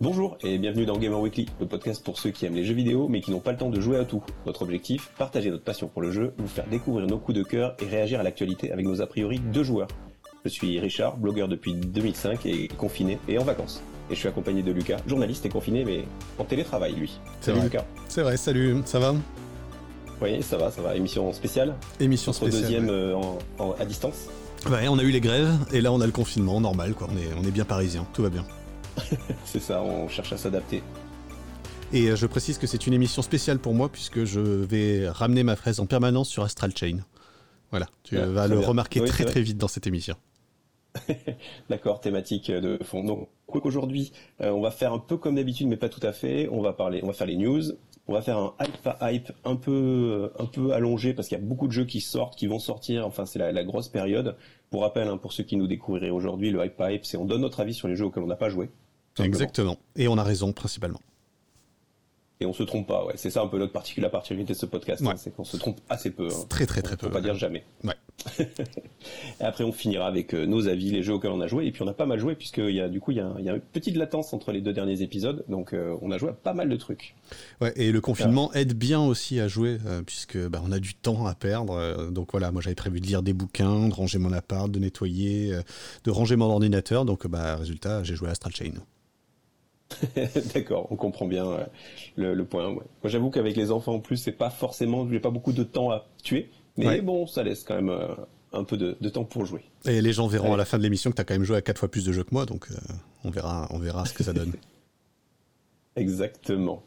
Bonjour et bienvenue dans Gamer Weekly, le podcast pour ceux qui aiment les jeux vidéo mais qui n'ont pas le temps de jouer à tout. Notre objectif, partager notre passion pour le jeu, vous faire découvrir nos coups de cœur et réagir à l'actualité avec nos a priori de joueurs. Je suis Richard, blogueur depuis 2005 et confiné et en vacances. Et je suis accompagné de Lucas, journaliste et confiné mais en télétravail lui. Salut Lucas. C'est vrai, salut, ça va? Oui, ça va, ça va. Émission spéciale? Émission Notre spéciale. deuxième ouais. euh, en- en- à distance? Ouais, on a eu les grèves et là on a le confinement, normal quoi. On est, on est bien parisien, tout va bien. C'est ça, on cherche à s'adapter. Et euh, je précise que c'est une émission spéciale pour moi puisque je vais ramener ma fraise en permanence sur Astral Chain. Voilà, tu Ouais, vas le bien. remarquer Oui, très très vite dans cette émission. D'accord, thématique de fond. Donc, quoi qu'aujourd'hui, euh, on va faire un peu comme d'habitude, mais pas tout à fait. On va parler, on va faire les news. On va faire un hype à hype un peu, euh, un peu allongé parce qu'il y a beaucoup de jeux qui sortent, qui vont sortir. Enfin, c'est la, la grosse période. Pour rappel, hein, pour ceux qui nous découvriraient aujourd'hui, le hype à hype, c'est on donne notre avis sur les jeux auxquels on n'a pas joué. Simplement. Exactement. Et on a raison principalement. Et on se trompe pas. Ouais, c'est ça un peu notre particularité de ce podcast, Ouais. hein, c'est qu'on se trompe assez peu. hein. Très très très Faut peu. pas dire jamais. Ouais. Et après, on finira avec euh, nos avis, les jeux auxquels on a joué. Et puis, on a pas mal joué, puisqu'il y a, du coup, il y a, il y a une petite latence entre les deux derniers épisodes. Donc, euh, on a joué à pas mal de trucs. Ouais, et le confinement aide bien aussi à jouer, euh, puisque bah, on a du temps à perdre. euh, donc voilà, moi j'avais prévu de lire des bouquins, de ranger mon appart, de nettoyer, euh, de ranger mon ordinateur. Donc bah, résultat, j'ai joué à Astral Chain. D'accord, on comprend bien euh, le, le point. ouais. Moi, j'avoue qu'avec les enfants en plus, c'est pas forcément, j'ai pas beaucoup de temps à tuer. Mais Ouais. bon, ça laisse quand même euh, un peu de, de temps pour jouer. Et les gens verront Ouais. à la fin de l'émission que tu as quand même joué à quatre fois plus de jeux que moi, donc euh, on, verra, on verra ce que ça donne. Exactement.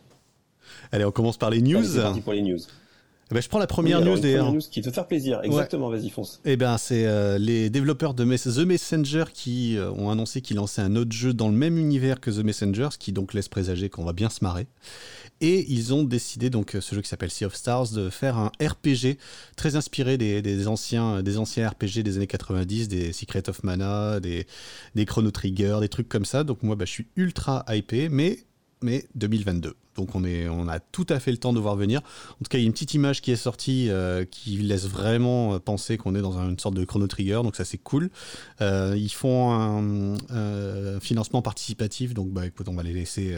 Allez, on commence par les Allez, news. C'est parti pour les news. Eh ben, je prends la première Oui, news d'ailleurs. première news qui te faire plaisir. Exactement, vas-y, fonce. Eh ben, c'est euh, les développeurs de The Messenger qui euh, ont annoncé qu'ils lançaient un autre jeu dans le même univers que The Messenger, ce qui donc laisse présager qu'on va bien se marrer. Et ils ont décidé, donc, euh, ce jeu qui s'appelle Sea of Stars, de faire un RPG très inspiré des, des anciens, des anciens RPG des années 90, des Secret of Mana, des, des Chrono Trigger, des trucs comme ça. Donc, moi, bah, je suis ultra hypé, mais, mais 2022. Donc, on, est, on a tout à fait le temps de voir venir. En tout cas, il y a une petite image qui est sortie euh, qui laisse vraiment euh, penser qu'on est dans une sorte de Chrono Trigger, donc ça c'est cool. Euh, ils font un, financement participatif, donc bah écoute, on va les laisser,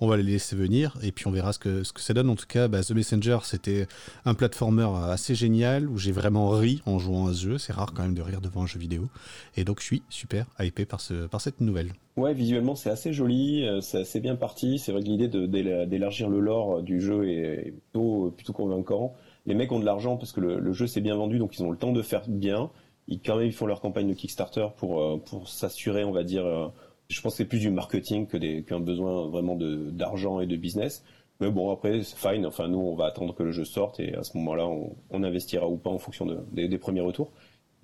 on va les laisser venir et puis on verra ce que ce que ça donne. En tout cas, bah, The Messenger c'était un platformer assez génial où j'ai vraiment ri en jouant à ce jeu. C'est rare quand même de rire devant un jeu vidéo et donc je suis super hypé par ce par cette nouvelle. Ouais, visuellement c'est assez joli, c'est assez bien parti. C'est vrai que l'idée de- d'élargir le lore du jeu est plutôt, convaincant. Les mecs ont de l'argent parce que le, jeu s'est bien vendu, donc ils ont le temps de faire bien. Ils quand même ils font leur campagne de Kickstarter pour euh, pour s'assurer, on va dire. euh, je pense que c'est plus du marketing que qu'un besoin vraiment de d'argent et de business. Mais bon après c'est fine. Enfin nous on va attendre que le jeu sorte et à ce moment-là on, investira ou pas en fonction de- des, des premiers retours.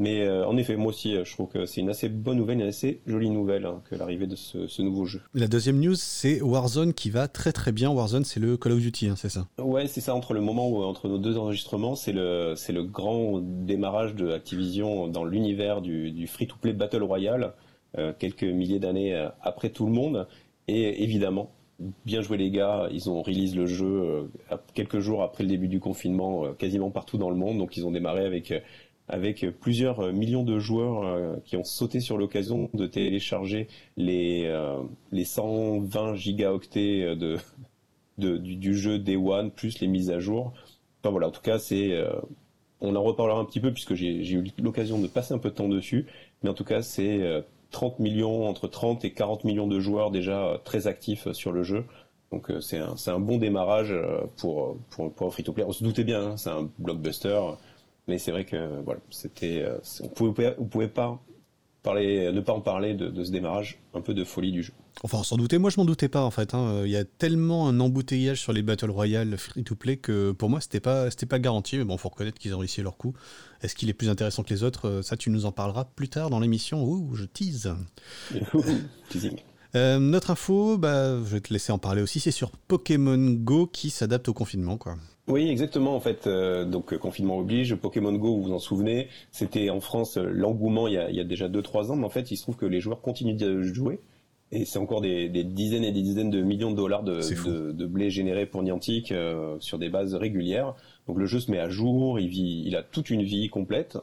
Mais euh, en effet, moi aussi, euh, je trouve que c'est une assez bonne nouvelle, une assez jolie nouvelle hein, que l'arrivée de ce, ce nouveau jeu. La deuxième news c'est Warzone qui va très très bien. Warzone c'est le Call of Duty, hein, c'est ça? Ouais, c'est ça. Entre le moment où entre nos deux enregistrements, c'est le c'est le grand démarrage de Activision dans l'univers du, du free-to-play battle royale, euh, quelques milliers d'années après tout le monde. Et évidemment, bien joué les gars. Ils ont release le jeu quelques jours après le début du confinement, quasiment partout dans le monde. Donc ils ont démarré avec avec plusieurs euh, millions de joueurs euh, qui ont sauté sur l'occasion de télécharger les euh, les 120 gigaoctets de du, jeu Day One plus les mises à jour. Enfin voilà, en tout cas, c'est, on en reparlera un petit peu puisque j'ai eu l'occasion de passer un peu de temps dessus. Mais en tout cas, c'est euh, 30 millions, entre 30 et 40 millions de joueurs déjà très actifs sur le jeu. Donc c'est un, un bon démarrage pour, pour, pour un free-to-play. On se doutait bien, hein, c'est un blockbuster. Mais c'est vrai que voilà, c'était, euh, on pouvait, on pouvait pas parler, ne pas en parler de, de ce démarrage un peu de folie du jeu. Enfin, on s'en doutait. Moi, je m'en doutais pas en fait. hein. Il y a tellement un embouteillage sur les Battle Royale free-to-play que pour moi, c'était pas, c'était pas garanti. Mais bon, faut reconnaître qu'ils ont réussi leur coup. Est-ce qu'il est plus intéressant que les autres? Euh, Ça, tu nous en parleras plus tard dans l'émission. Ouh, je tease. Teasing. Euh, notre info, bah, je vais te laisser en parler aussi. C'est sur Pokémon Go qui s'adapte au confinement, quoi. Oui, exactement. En fait, euh, donc euh, confinement oblige, Pokémon Go, vous vous en souvenez, c'était en France euh, l'engouement il y a, il y a déjà 2-3 ans, mais en fait, il se trouve que les joueurs continuent de jouer. Et c'est encore des, des dizaines et des dizaines de millions de dollars de, de, de blé générés pour Niantic euh, sur des bases régulières. Donc le jeu se met à jour, il, vit, il a toute une vie complète.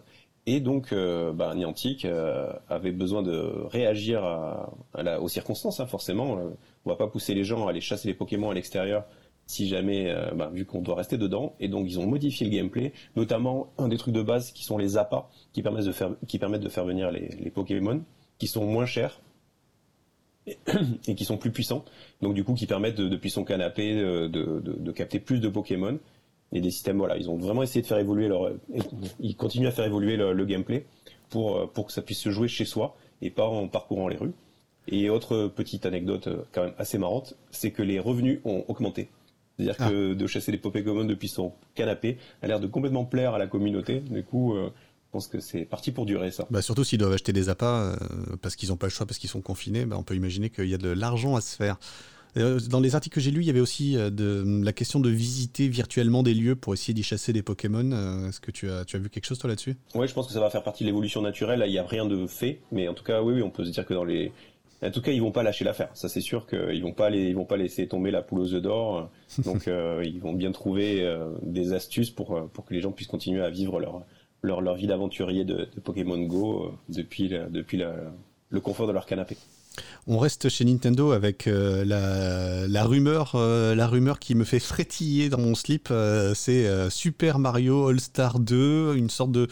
Et donc, bah, Niantic avait besoin de réagir à, aux circonstances, hein, forcément. on va pas pousser les gens à aller chasser les Pokémon à l'extérieur si jamais, bah, vu qu'on doit rester dedans. Et donc, ils ont modifié le gameplay, notamment un des trucs de base qui sont les appâts, qui permettent de faire, qui permettent de faire venir les, Pokémon, qui sont moins chers et qui sont plus puissants. Donc du coup, qui permettent depuis son canapé de, capter plus de Pokémon et des systèmes. Voilà, ils ont vraiment essayé de faire évoluer leur. Ils continuent à faire évoluer le, gameplay pour pour que ça puisse se jouer chez soi et pas en parcourant les rues. Et autre petite anecdote euh, quand même assez marrante, c'est que les revenus ont augmenté. C'est-à-dire ah. que de chasser les Pokémon depuis son canapé a l'air de complètement plaire à la communauté. Du coup, euh, je pense que c'est parti pour durer ça. Bah surtout s'ils doivent acheter des appâts euh, parce qu'ils n'ont pas le choix, parce qu'ils sont confinés, bah on peut imaginer qu'il y a de l'argent à se faire. Euh, dans les articles que j'ai lus, il y avait aussi de, la question de visiter virtuellement des lieux pour essayer d'y chasser des Pokémon. Est-ce que tu as, tu as vu quelque chose toi là-dessus? Oui, je pense que ça va faire partie de l'évolution naturelle. Là, il n'y a rien de fait, mais en tout cas, oui, oui, on peut se dire que dans les, en tout cas, ils vont pas lâcher l'affaire. Ça, c'est sûr qu'ils vont pas ils vont pas laisser tomber la poule aux œufs d'or. Donc, ils vont bien trouver des astuces pour pour que les gens puissent continuer à vivre leur leur, leur vie d'aventurier de, Pokémon Go euh, depuis, depuis le confort de leur canapé. On reste chez Nintendo avec euh, la, rumeur, euh, la rumeur qui me fait frétiller dans mon slip. Euh, c'est Super Mario All Star 2, une sorte de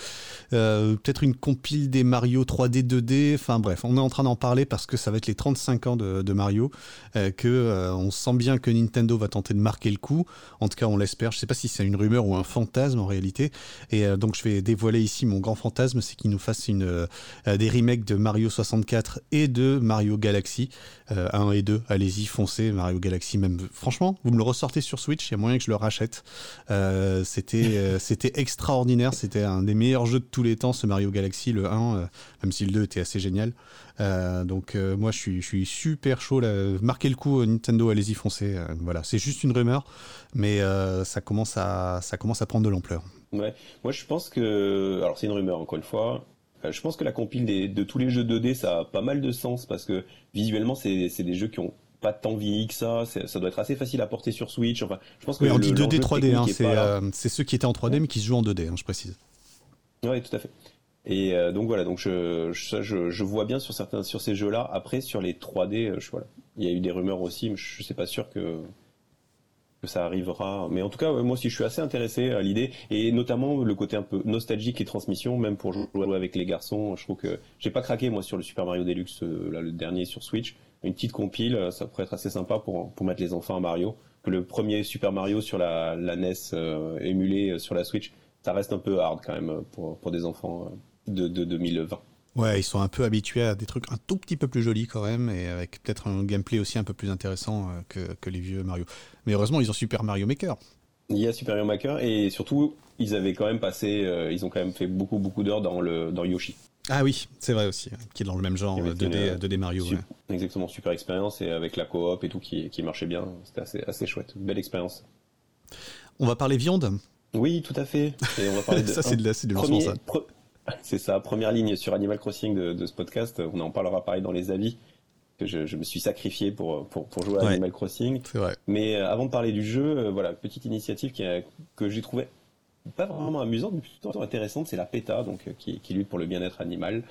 peut-être une compile des Mario 3D, 2D. Enfin bref, on est en train d'en parler parce que ça va être les 35 ans de, Mario, que on sent bien que Nintendo va tenter de marquer le coup. En tout cas, on l'espère. Je sais pas si c'est une rumeur ou un fantasme en réalité. Et donc je vais dévoiler ici mon grand fantasme, c'est qu'il nous fasse une des remakes de Mario 64 et de Mario Galaxy 1 euh, et 2. Allez-y, foncez, Mario Galaxy même. Franchement, vous me le ressortez sur Switch, il y a moyen que je le rachète. Euh, c'était euh, c'était extraordinaire, c'était un des meilleurs jeux de tous les temps, ce Mario Galaxy, le 1, même si le 2 était assez génial. donc moi je suis, je suis super chaud là. Marquez le coup Nintendo, allez-y foncez. voilà, c'est juste une rumeur, mais ça commence à ça commence à prendre de l'ampleur. Ouais, moi je pense que alors c'est une rumeur encore une fois. Euh, je pense que la compile de tous les jeux 2D, ça a pas mal de sens parce que visuellement, c'est des jeux qui ont pas tant vieilli que ça. Ça doit être assez facile à porter sur Switch. Enfin, je pense que on dit 2D 3D. Hein, euh, c'est ceux qui étaient en 3D mais qui se jouent en 2D. Hein, je précise. Oui, tout à fait. Et euh, donc voilà, donc je, je, vois bien sur certains sur ces jeux-là. Après, sur les 3D, je, voilà, il y a eu des rumeurs aussi, mais je suis pas sûr que ça arrivera. Mais en tout cas, moi aussi, je suis assez intéressé à l'idée, et notamment le côté un peu nostalgique et transmission, même pour jouer avec les garçons. Je trouve que j'ai pas craqué moi sur le Super Mario Deluxe, euh, là, le dernier sur Switch. Une petite compile, euh, ça pourrait être assez sympa pour pour mettre les enfants à Mario. Que le premier Super Mario sur la, NES euh, émulé sur la Switch, ça reste un peu hard quand même pour pour des enfants de 2020. Ouais, ils sont un peu habitués à des trucs un tout petit peu plus jolis quand même, et avec peut-être un gameplay aussi un peu plus intéressant euh, que, que, les vieux Mario. Mais heureusement, ils ont Super Mario Maker. Il y a Super Mario Maker, et surtout, ils avaient quand même passé, euh, ils ont quand même fait beaucoup, beaucoup d'heures dans, le, dans Yoshi. Ah oui, c'est vrai aussi, qui est dans le même genre 2D, 2D, Mario. Exactement, super expérience, et avec la coop et tout qui, qui marchait bien, c'était assez, assez chouette, belle expérience. On va parler viande Oui, tout à fait. Et on va parler de ça, c'est de, du lancement, ça. C'est sa première ligne sur Animal Crossing de, ce podcast. On en parlera pareil dans les avis. Que je, me suis sacrifié pour, pour, jouer à Animal Crossing. Vrai. Mais euh, avant de parler du jeu, euh, voilà, petite initiative qui que j'ai trouvé pas vraiment amusante, mais plutôt intéressante, c'est la PETA, donc euh, qui, lutte pour le bien-être animal,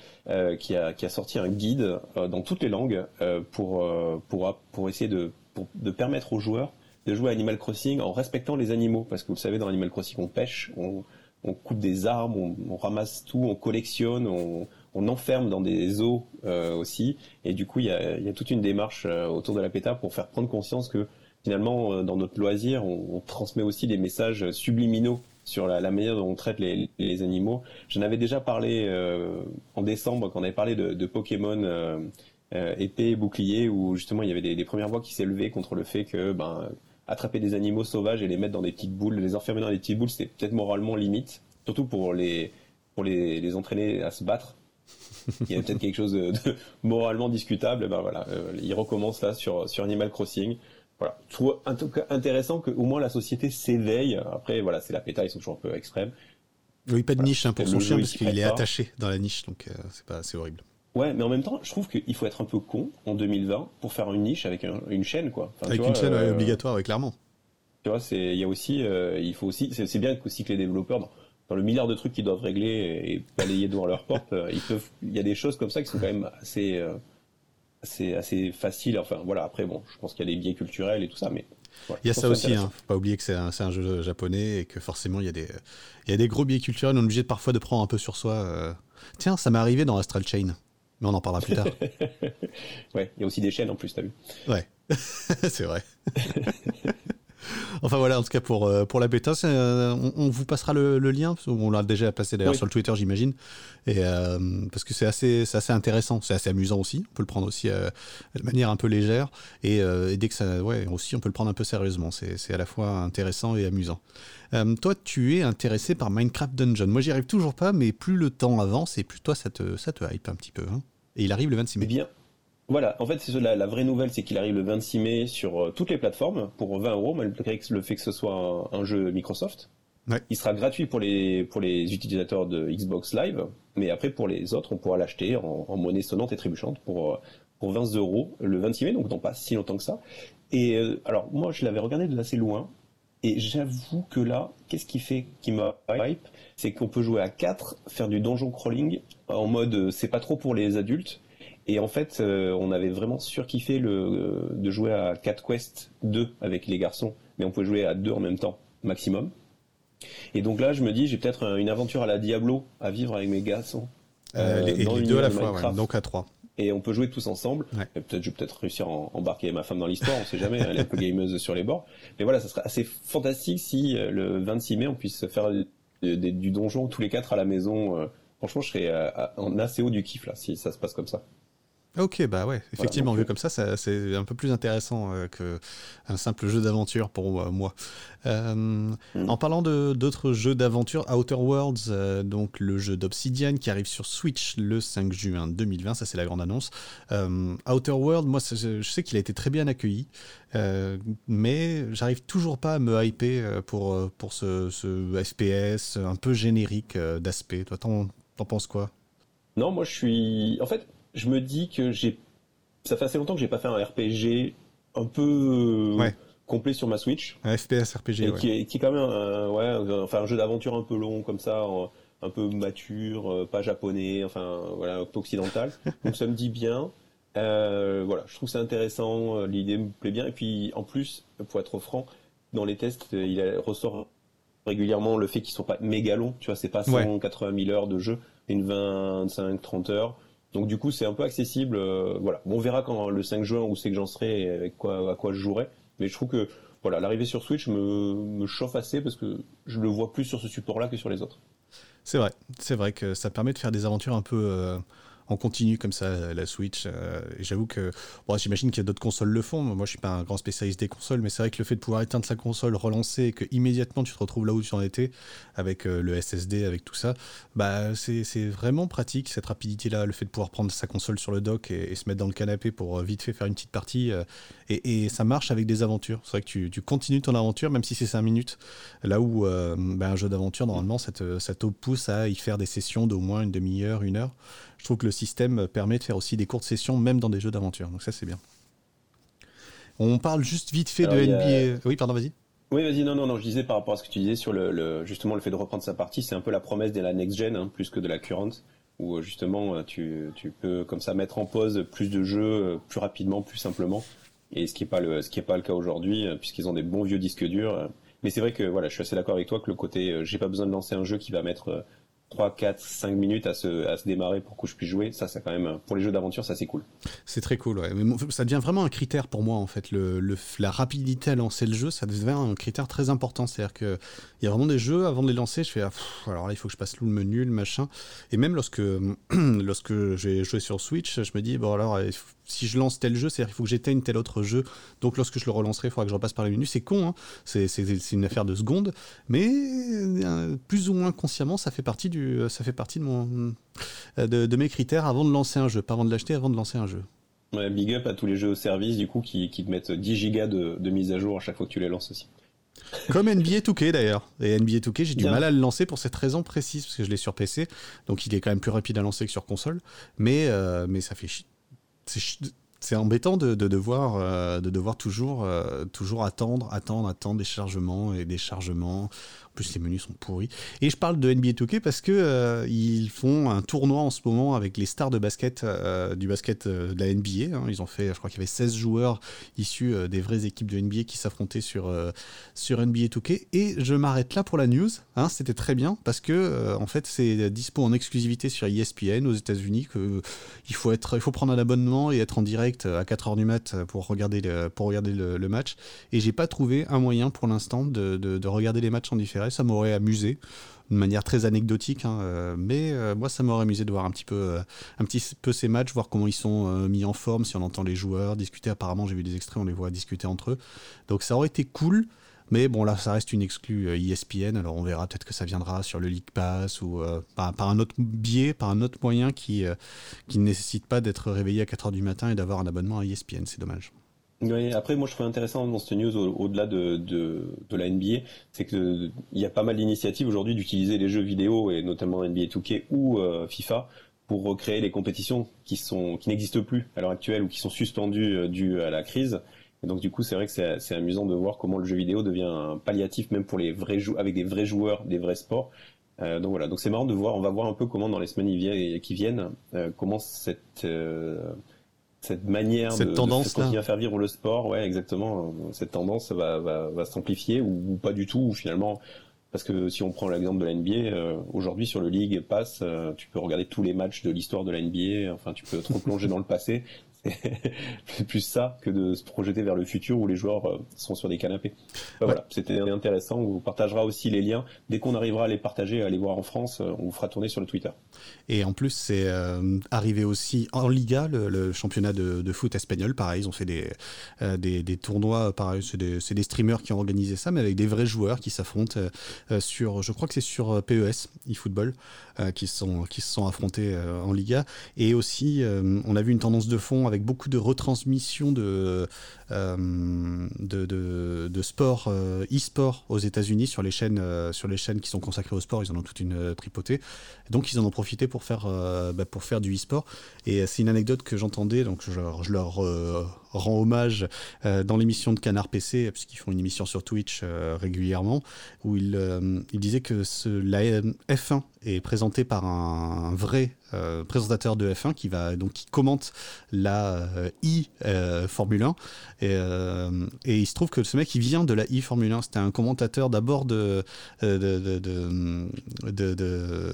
qui, a, qui a sorti un guide dans toutes les langues pour, pour, pour essayer de, de permettre aux joueurs de jouer à Animal Crossing en respectant les animaux, parce que vous le savez, dans Animal Crossing, on pêche, on, on coupe des arbres, on, ramasse tout, on collectionne, on, enferme dans des eaux euh, aussi. Et du coup, il y a, toute une démarche euh, autour de la PETA pour faire prendre conscience que finalement, euh, dans notre loisir, on, transmet aussi des messages subliminaux sur la, manière dont on traite les, animaux. J'en avais déjà parlé en décembre quand on avait parlé de, Pokémon épée et bouclier, où justement il y avait des, des premières voix qui s'élevaient contre le fait que ben attraper des animaux sauvages et les mettre dans des petites boules, les enfermer dans des petites boules, c'était peut-être moralement limite, surtout pour les pour les, les entraîner à se battre. Il y a peut-être quelque chose de, moralement discutable. Ben voilà, euh, il recommence là sur sur Animal Crossing. Voilà, je trouve en tout cas intéressant que au moins la société s'éveille. Après voilà, c'est la péta, ils sont toujours un peu extrêmes. Oui, pas de niche hein, pour son chien parce qu'il est attaché dans la niche, donc euh, c'est pas c'est horrible. Ouais, mais en même temps, je trouve qu'il faut être un peu con en 2020 pour faire une niche avec une chaîne, quoi. avec une chaîne euh, obligatoire, clairement. Tu vois, c'est, il y a aussi, euh, il faut aussi, c'est bien aussi que les développeurs, dans le milliard de trucs qu'ils doivent régler et, balayer devant leur porte, ils peuvent, il y a des choses comme ça qui sont quand même assez, assez, assez faciles. Enfin, voilà. Après, bon, je pense qu'il y a des biais culturels et tout ça, mais il y a ça aussi, hein. faut pas oublier que c'est un, un, jeu japonais et que forcément il y, a des, il y a des gros biais culturels, on est obligé parfois de prendre un peu sur soi. Tiens, ça m'est arrivé dans Astral Chain, mais on en parlera plus tard. ouais, il y a aussi des chaînes en plus, t'as vu Ouais, c'est vrai. enfin voilà, en tout cas pour, euh, pour la bêta, euh, on, vous passera le, lien, on l'a déjà passé d'ailleurs sur le Twitter j'imagine, et euh, parce que c'est assez, assez intéressant, c'est assez amusant aussi, on peut le prendre aussi de manière un peu légère, et, dès que ça, ouais, aussi on peut le prendre un peu sérieusement, c'est à la fois intéressant et amusant. toi, tu es intéressé par Minecraft Dungeon. Moi, j'y arrive toujours pas, mais plus le temps avance et plus toi, ça te, ça te hype un petit peu. Hein. Et il arrive le 26 mai. Eh bien, voilà, en fait, c'est la, la, vraie nouvelle, c'est qu'il arrive le 26 mai sur euh, toutes les plateformes pour 20 euros, malgré le fait que ce soit un, jeu Microsoft. Il sera gratuit pour les, pour les utilisateurs de Xbox Live, mais après pour les autres, on pourra l'acheter en, monnaie sonnante et trébuchante pour, euh, pour 20 euros le 26 mai, donc non pas si longtemps que ça. Et euh, alors, moi, je l'avais regardé de assez loin, et j'avoue que là, qu'est-ce qui fait qui m'a hype C'est qu'on peut jouer à 4, faire du donjon crawling en mode c'est pas trop pour les adultes, et en fait, euh, on avait vraiment surkiffé le, euh, de jouer à 4 Quest 2 avec les garçons, mais on pouvait jouer à deux en même temps, maximum. Et donc là, je me dis, j'ai peut-être une aventure à la Diablo à vivre avec mes garçons. Euh, les, et deux à la fois, donc à trois. Et on peut jouer tous ensemble. Peut-être, je vais peut-être réussir à embarquer ma femme dans l'histoire, on sait jamais, elle est un peu gameuse sur les bords. Mais voilà, ça serait assez fantastique si le 26 mai, on puisse faire du donjon tous les quatre à la maison. franchement, je serais en assez haut du kiff là, si ça se passe comme ça. Ok, bah ouais, effectivement, vu comme ça, c'est un peu plus intéressant euh, qu'un simple jeu d'aventure pour euh, moi. Euh, mm. En parlant d'autres jeux d'aventure, Outer Worlds, donc le jeu d'Obsidian qui arrive sur Switch le 5 juin 2020, ça c'est la grande annonce. Outer Worlds, moi je sais qu'il a été très bien accueilli, mais j'arrive toujours pas à me hyper pour, pour ce, ce FPS un peu générique d'aspect. Toi, t'en penses quoi? Non, moi je suis. En fait, je me dis que j'ai. Ça fait assez longtemps que j'ai pas fait un RPG un peu euh, complet sur ma Switch. Un FPS RPG, Qui, est, qui est quand même un, ouais, enfin, un jeu d'aventure un peu long, comme ça, un peu mature, euh, pas japonais, enfin, voilà, occidental. Donc ça me dit bien. Euh, voilà, je trouve ça intéressant, l'idée me plaît bien. Et puis, en plus, pour être franc, dans les tests, il ressort régulièrement le fait qu'ils sont pas méga longs. Tu vois, c'est pas 180 000 heures de jeu, une 25, 30 heures. Donc du coup, c'est un peu accessible. Euh, voilà, on verra quand le 5 juin où c'est que j'en serai et à quoi je jouerai. Mais je trouve que voilà, l'arrivée sur Switch me, chauffe assez parce que je le vois plus sur ce support-là que sur les autres. C'est vrai, c'est vrai que ça permet de faire des aventures un peu euh, en continu comme ça la Switch. Euh, j'avoue que bon, j'imagine qu'il y a d'autres consoles le font. Moi, je suis pas un grand spécialiste des consoles, mais c'est vrai que le fait de pouvoir éteindre sa console, relancer et que immédiatement tu te retrouves là où tu en étais avec euh, le SSD, avec tout ça, bah c'est vraiment pratique cette rapidité-là, le fait de pouvoir prendre sa console sur le dock et, se mettre dans le canapé pour euh, vite fait faire une petite partie. Et, ça marche avec des aventures. C'est vrai que tu, tu, continues ton aventure même si c'est 5 minutes. Là où bah, un jeu d'aventure normalement ça te, ça te pousse à y faire des sessions d'au moins une demi-heure, une heure je trouve que le système permet de faire aussi des courtes sessions, même dans des jeux d'aventure. Donc ça, c'est bien. On parle juste vite fait de NBA. Oui, pardon, vas-y. Oui, vas-y, non, non, non, je disais par rapport à ce que tu disais sur le, justement le fait de reprendre sa partie, c'est un peu la promesse de la next-gen, hein, plus que de la current, où euh, justement euh, tu, tu, peux comme ça mettre en pause plus de jeux euh, plus rapidement, plus simplement, et ce qui n'est pas le, ce qui est pas le cas aujourd'hui, puisqu'ils ont des bons vieux disques durs. Mais c'est vrai que voilà, je suis assez d'accord avec toi que le côté, j'ai pas besoin de lancer un jeu qui va mettre 3, 4, 5 minutes à se, à se démarrer pour que je puisse jouer, ça, c'est quand même, pour les jeux d'aventure, ça c'est cool. C'est très cool, ouais. Ça devient vraiment un critère pour moi, en fait. Le, la rapidité à lancer le jeu, ça devient un critère très important. C'est-à-dire qu'il y a vraiment des jeux, avant de les lancer, je fais, ah, alors là, il faut que je passe le menu, le machin. Et même lorsque, lorsque j'ai joué sur Switch, je me dis, bon, alors, si je lance tel jeu, c'est-à-dire qu'il faut que j'éteigne tel autre jeu. Donc lorsque je le relancerai, il faudra que je repasse par les menus. C'est con, hein c'est une affaire de secondes, mais euh, plus ou moins consciemment, ça fait partie du, ça fait partie de mon, euh, de, mes critères avant de lancer un jeu, pas avant de l'acheter, avant de lancer un jeu. Ouais, big up à tous les jeux au service du coup qui, qui te mettent 10 gigas de, de, mise à jour à chaque fois que tu les lances aussi. Comme NBA 2K d'ailleurs. Et NBA 2K, j'ai du mal à le lancer pour cette raison précise, parce que je l'ai sur PC, donc il est quand même plus rapide à lancer que sur console. Mais, euh, mais ça fait chier c'est embêtant de, devoir, euh, de devoir toujours, euh, toujours attendre, attendre, attendre des chargements et des chargements. Plus les menus sont pourris. Et je parle de NBA 2K parce que euh, ils font un tournoi en ce moment avec les stars de basket euh, du basket euh, de la NBA. Hein. Ils ont fait, je crois qu'il y avait 16 joueurs issus des vraies équipes de NBA qui s'affrontaient sur, sur NBA 2K. Et je m'arrête là pour la news. Hein. C'était très bien parce que en fait c'est dispo en exclusivité sur ESPN aux États-Unis. Il faut être, il faut prendre un abonnement et être en direct à 4h du mat pour regarder le, pour regarder le, match. Et j'ai pas trouvé un moyen pour l'instant de, de regarder les matchs en différé ça m'aurait amusé de manière très anecdotique, hein, euh, mais euh, moi ça m'aurait amusé de voir un petit peu, euh, un petit peu ces matchs, voir comment ils sont mis en forme, si on entend les joueurs discuter. Apparemment, j'ai vu des extraits, on les voit discuter entre eux. Donc ça aurait été cool. Mais bon, là, ça reste une exclue ESPN, alors on verra peut-être que ça viendra sur le League Pass ou par, un autre biais, par un autre moyen qui, qui ne nécessite pas d'être réveillé à 4h du matin et d'avoir un abonnement à ESPN. C'est dommage après, moi, je trouve intéressant dans cette news, au-delà de, de, de, la NBA, c'est qu'il y a pas mal d'initiatives aujourd'hui d'utiliser les jeux vidéo, et notamment NBA 2K ou euh, FIFA, pour recréer les compétitions qui sont qui n'existent plus à l'heure actuelle ou qui sont suspendues euh, dues à la crise. Et donc, du coup, c'est vrai que c'est amusant de voir comment le jeu vidéo devient un palliatif, même pour les vrais avec des vrais joueurs, des vrais sports. Euh, donc voilà, donc c'est marrant de voir, on va voir un peu comment dans les semaines qui viennent, euh, comment cette cette manière cette de, tendance continuer à faire vivre le sport, ouais, exactement. Cette tendance va, va, va s'amplifier ou, pas du tout, ou finalement, parce que si on prend l'exemple de la NBA, euh, aujourd'hui sur le League Pass, euh, tu peux regarder tous les matchs de l'histoire de la NBA, enfin tu peux te replonger dans le passé c'est plus ça que de se projeter vers le futur où les joueurs euh, sont sur des canapés. Voilà, c'était intéressant. On vous partagera aussi les liens. Dès qu'on arrivera à les partager, à les voir en France, euh, on vous fera tourner sur le Twitter. Et en plus, c'est euh, arrivé aussi en Liga, le, championnat de, foot espagnol. Pareil, ils ont fait des, des, tournois. Pareil, c'est des, des, streamers qui ont organisé ça, mais avec des vrais joueurs qui s'affrontent sur, je crois que c'est sur PES, eFootball, qui, sont, qui se sont affrontés en Liga. Et aussi, on a vu une tendance de fond avec beaucoup de retransmissions de, euh, de, de, sport, euh, e-sport aux États-Unis sur les chaînes euh, sur les chaînes qui sont consacrées au sport. Ils en ont toute une tripotée. Donc ils en ont profité pour faire bah, pour faire du e-sport. Et c'est une anecdote que j'entendais, donc je, je leur rends hommage dans l'émission de Canard PC, puisqu'ils font une émission sur Twitch régulièrement, où ils, il disaient que ce, la F1 est présenté par un, vrai présentateur de F1 qui va donc qui commente la i Formule 1 euh, et, il se trouve que ce mec, il vient de la e-Formule 1. C'était un commentateur d'abord de de, de,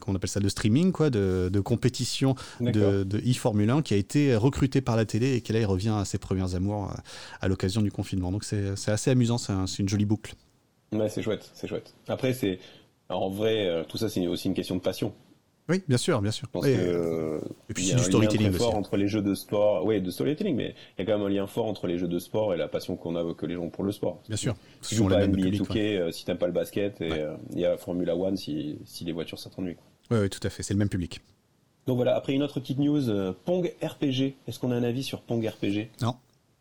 comment on appelle ça, de streaming, quoi, de, compétition de, e-Formule 1, qui a été recruté par la télé et qui là, il revient à ses premières amours euh, à, l'occasion du confinement. Donc c'est assez amusant, c'est une jolie boucle. Ouais, c'est chouette, c'est chouette. Après, c'est en vrai, euh, tout ça, c'est aussi une question de passion. Oui, bien sûr, bien sûr. et, puis c'est du storytelling fort entre les jeux de sport, oui, de storytelling, mais il y a quand même un lien fort entre les jeux de sport et la passion qu'on a que les gens pour le sport. Bien sûr. Si tu pas NBA 2K, euh, si t'aimes pas le basket, et euh, il y a Formula One si, si les voitures ça t'ennuie. Oui, oui, tout à fait, c'est le même public. Donc voilà, après une autre petite news, euh, Pong RPG. Est-ce qu'on a un avis sur Pong RPG Non.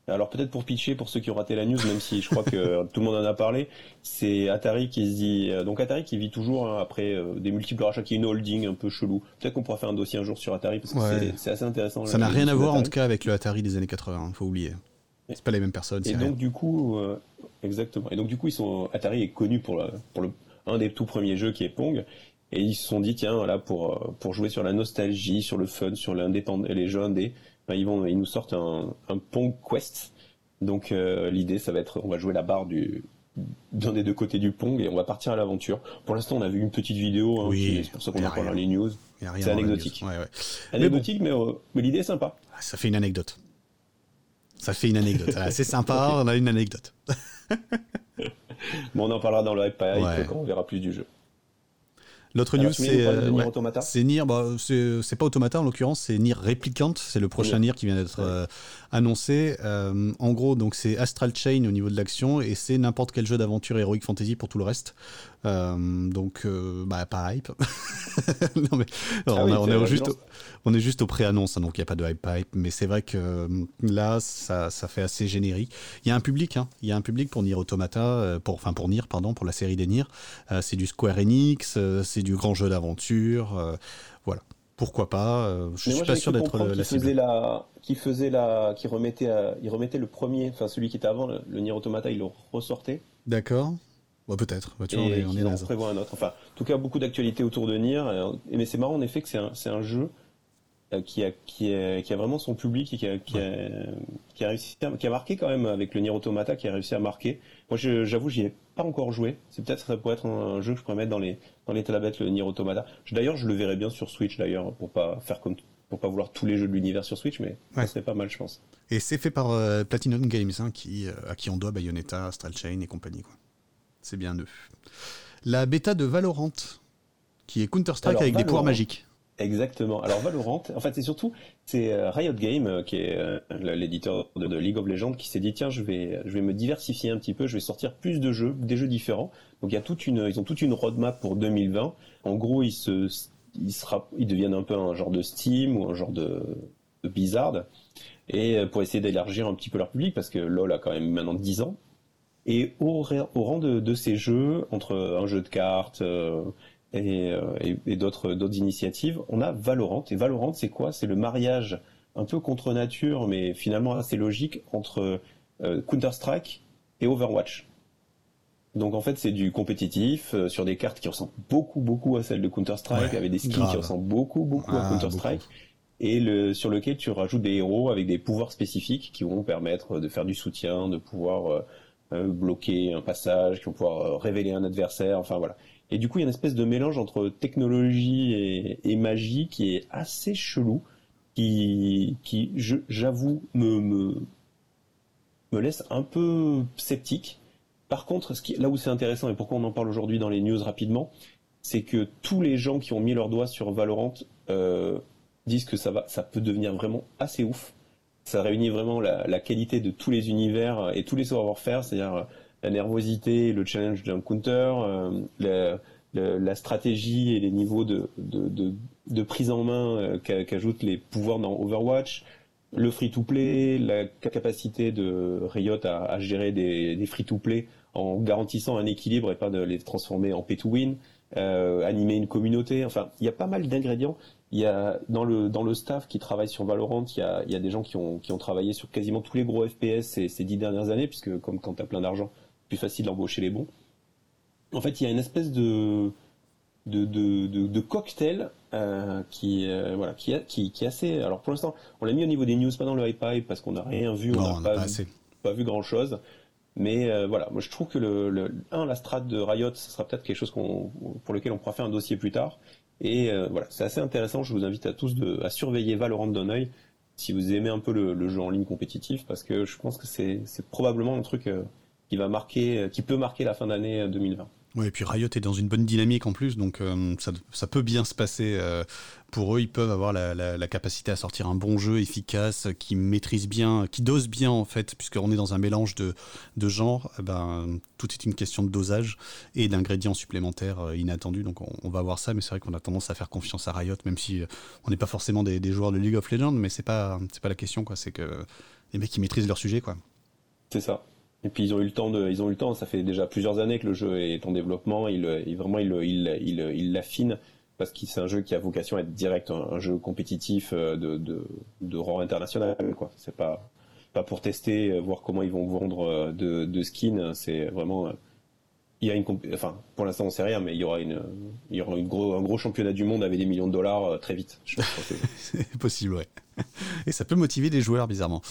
Alors peut-être pour pitcher pour ceux qui ont raté la news, même si je crois que tout le monde en a parlé, c'est Atari qui se dit euh, donc Atari qui vit toujours hein, après euh, des multiples rachats, qui est une holding un peu chelou. Peut-être qu'on pourra faire un dossier un jour sur Atari parce que c'est assez intéressant. Ça n'a rien à voir en tout cas avec le Atari des années 80, il faut oublier. C'est pas les mêmes personnes. Et donc du coup, euh, exactement. Et donc du coup, ils sont Atari est connu pour pour le un des tout premiers jeux qui est Pong. Et ils se sont dit tiens voilà pour pour jouer sur la nostalgie, sur le fun, sur l'indépendance, les jeux indés ils vont, ils nous sortent un, Pong Quest. Donc euh, l'idée, ça va être, on va jouer la barre du d'un des deux côtés du Pong et on va partir à l'aventure. Pour l'instant, on a vu une petite vidéo, hein, oui, c'est pour ça qu'on a pas dans les news. C'est anecdotique. Anecdotique, mais, euh, mais, l'idée est sympa. Ah, ça fait une anecdote. Ça fait une anecdote. c'est sympa, on a une anecdote. bon, on en parlera dans le hype quand on verra plus du jeu. L'autre news, c'est euh, c'est Nier. Bah, c'est pas Automata en l'occurrence, c'est Nier Replicant. C'est le prochain Nier qui vient d'être euh, annoncé. Euh, en gros, donc c'est Astral Chain au niveau de l'action et c'est n'importe quel jeu d'aventure Heroic Fantasy pour tout le reste. Donc, bah, pas hype. non, mais, ah on, est juste, au, on, est juste, au pré-annonce, hein, donc il n'y a pas de hype, hype. Mais c'est vrai que là, ça, ça, fait assez générique. Il y a un public, hein, il y a un public pour Nier Automata, pour, enfin pour Nier, pardon, pour la série des Nier. c'est du Square Enix, c'est du grand jeu d'aventure. Euh, voilà. Pourquoi pas euh, Je suis pas sûr d'être la faisait la, qui faisait la, qui remettait, il remettait le premier, enfin celui qui était avant le, Nier Automata, il le ressortait. D'accord. Peut-être. Bah, on, est, on, prévoit un autre. Enfin, en tout cas, beaucoup d'actualités autour de Nier. Mais c'est marrant en effet que c'est un, un, jeu euh, qui a, qui, a, qui a vraiment son public et qui a, qui a, qui a réussi, qui a marqué quand même avec le Nier Automata, qui a réussi à marquer. Moi, j'avoue, j'y ai pas encore joué. C'est peut-être ça pourrait être un, jeu que je pourrais mettre dans les dans les le Nier Automata. D'ailleurs, je le verrais bien sur Switch d'ailleurs pour pas faire comme pour pas vouloir tous les jeux de l'univers sur Switch, mais ouais. ça serait pas mal, je pense. Et c'est fait par euh, Platinum Games, hein, qui, euh, à qui on doit Bayonetta, Astral Chain et compagnie. Quoi. C'est bien eux. La bêta de Valorant, qui est Counter-Strike avec des pouvoirs magiques. Exactement. Alors Valorant, en fait, c'est surtout c'est euh, Riot Games euh, qui est euh, l'éditeur de, League of Legends qui s'est dit tiens, je vais je vais me diversifier un petit peu, je vais sortir plus de jeux, des jeux différents. Donc il y a toute une ils ont toute une roadmap pour 2020. En gros, ils se ils sera ils deviennent un peu un genre de Steam ou un genre de, de Blizzard et pour essayer d'élargir un petit peu leur public parce que LoL a quand même maintenant 10 ans. Et au, au rang de, de, ces jeux, entre un jeu de cartes, euh, et, et, d'autres d'autres initiatives, on a Valorant. Et Valorant, c'est quoi? C'est le mariage un peu contre nature, mais finalement assez logique entre euh, Counter-Strike et Overwatch. Donc en fait, c'est du compétitif euh, sur des cartes qui ressemblent beaucoup beaucoup à celles de Counter-Strike, avec des skins qui ressemblent beaucoup beaucoup à ah, Counter-Strike. Et le, sur lequel tu rajoutes des héros avec des pouvoirs spécifiques qui vont permettre de faire du soutien, de pouvoir bloquer un passage, qui vont pouvoir révéler un adversaire, enfin voilà. Et du coup, il y a une espèce de mélange entre technologie et, magie qui est assez chelou, qui, qui j'avoue, me, me, me laisse un peu sceptique. Par contre, là où c'est intéressant et pourquoi on en parle aujourd'hui dans les news rapidement, c'est que tous les gens qui ont mis leur doigt sur Valorant euh, disent que ça va, ça peut devenir vraiment assez ouf. Ça réunit vraiment la, la qualité de tous les univers et tous les savoir-faire, c'est-à-dire la nervosité, le challenge d'un counter, euh, la, stratégie et les niveaux de, de, prise en main euh, qu'ajoutent les pouvoirs dans Overwatch, le free-to-play, la capacité de Riot à, gérer des, free-to-play en garantissant un équilibre et pas de les transformer en pay-to-win, euh, animer une communauté. Enfin, il y a pas mal d'ingrédients. Il y a dans le dans le staff qui travaille sur Valorant, il y a, il y a des gens qui ont qui ont travaillé sur quasiment tous les gros FPS ces, ces dix dernières années, puisque comme quand tu as plein d'argent, plus facile d'embaucher les bons. En fait, il y a une espèce de de, de, de, cocktail euh, qui euh, voilà qui, qui, qui est assez alors pour l'instant on l'a mis au niveau des news pas dans le hype parce qu'on n'a rien vu on n'a pas, vu, pas vu grand chose mais euh, voilà. Moi je trouve que le, un la strat de Riot ce sera peut-être quelque chose qu'on pour lequel on pourra faire un dossier plus tard. Et voilà. C'est assez intéressant. Je vous invite à tous de, à surveiller Valorant d'un œil si vous aimez un peu le, le, jeu en ligne compétitif parce que je pense que c'est probablement un truc qui va marquer, qui peut marquer la fin d'année 2020. Oui, et puis Riot est dans une bonne dynamique en plus, donc euh, ça, ça, peut bien se passer. Euh, pour eux, ils peuvent avoir la, la, capacité à sortir un bon jeu efficace, qui maîtrise bien, qui dose bien en fait, puisqu'on est dans un mélange de, de genres. Eh ben, tout est une question de dosage et d'ingrédients supplémentaires euh, inattendus. Donc on, va voir ça, mais c'est vrai qu'on a tendance à faire confiance à Riot, même si on n'est pas forcément des, joueurs de League of Legends, mais c'est pas pas la question quoi. C'est que les mecs qui maîtrisent leur sujet. C'est ça. Et puis ils ont eu le temps de, ils ont eu le temps. Ça fait déjà plusieurs années que le jeu est en développement. Il, vraiment, il, il, il, il l'affine parce que c'est un jeu qui a vocation à être direct, un, jeu compétitif euh, de, de, de rang international. Quoi. C'est pas pas pour tester, euh, voir comment ils vont vendre euh, de, de skins. C'est vraiment il y a une enfin pour l'instant on sait rien mais il y aura une il y aura une gros un gros championnat du monde avec des millions de dollars très vite c'est possible ouais et ça peut motiver des joueurs bizarrement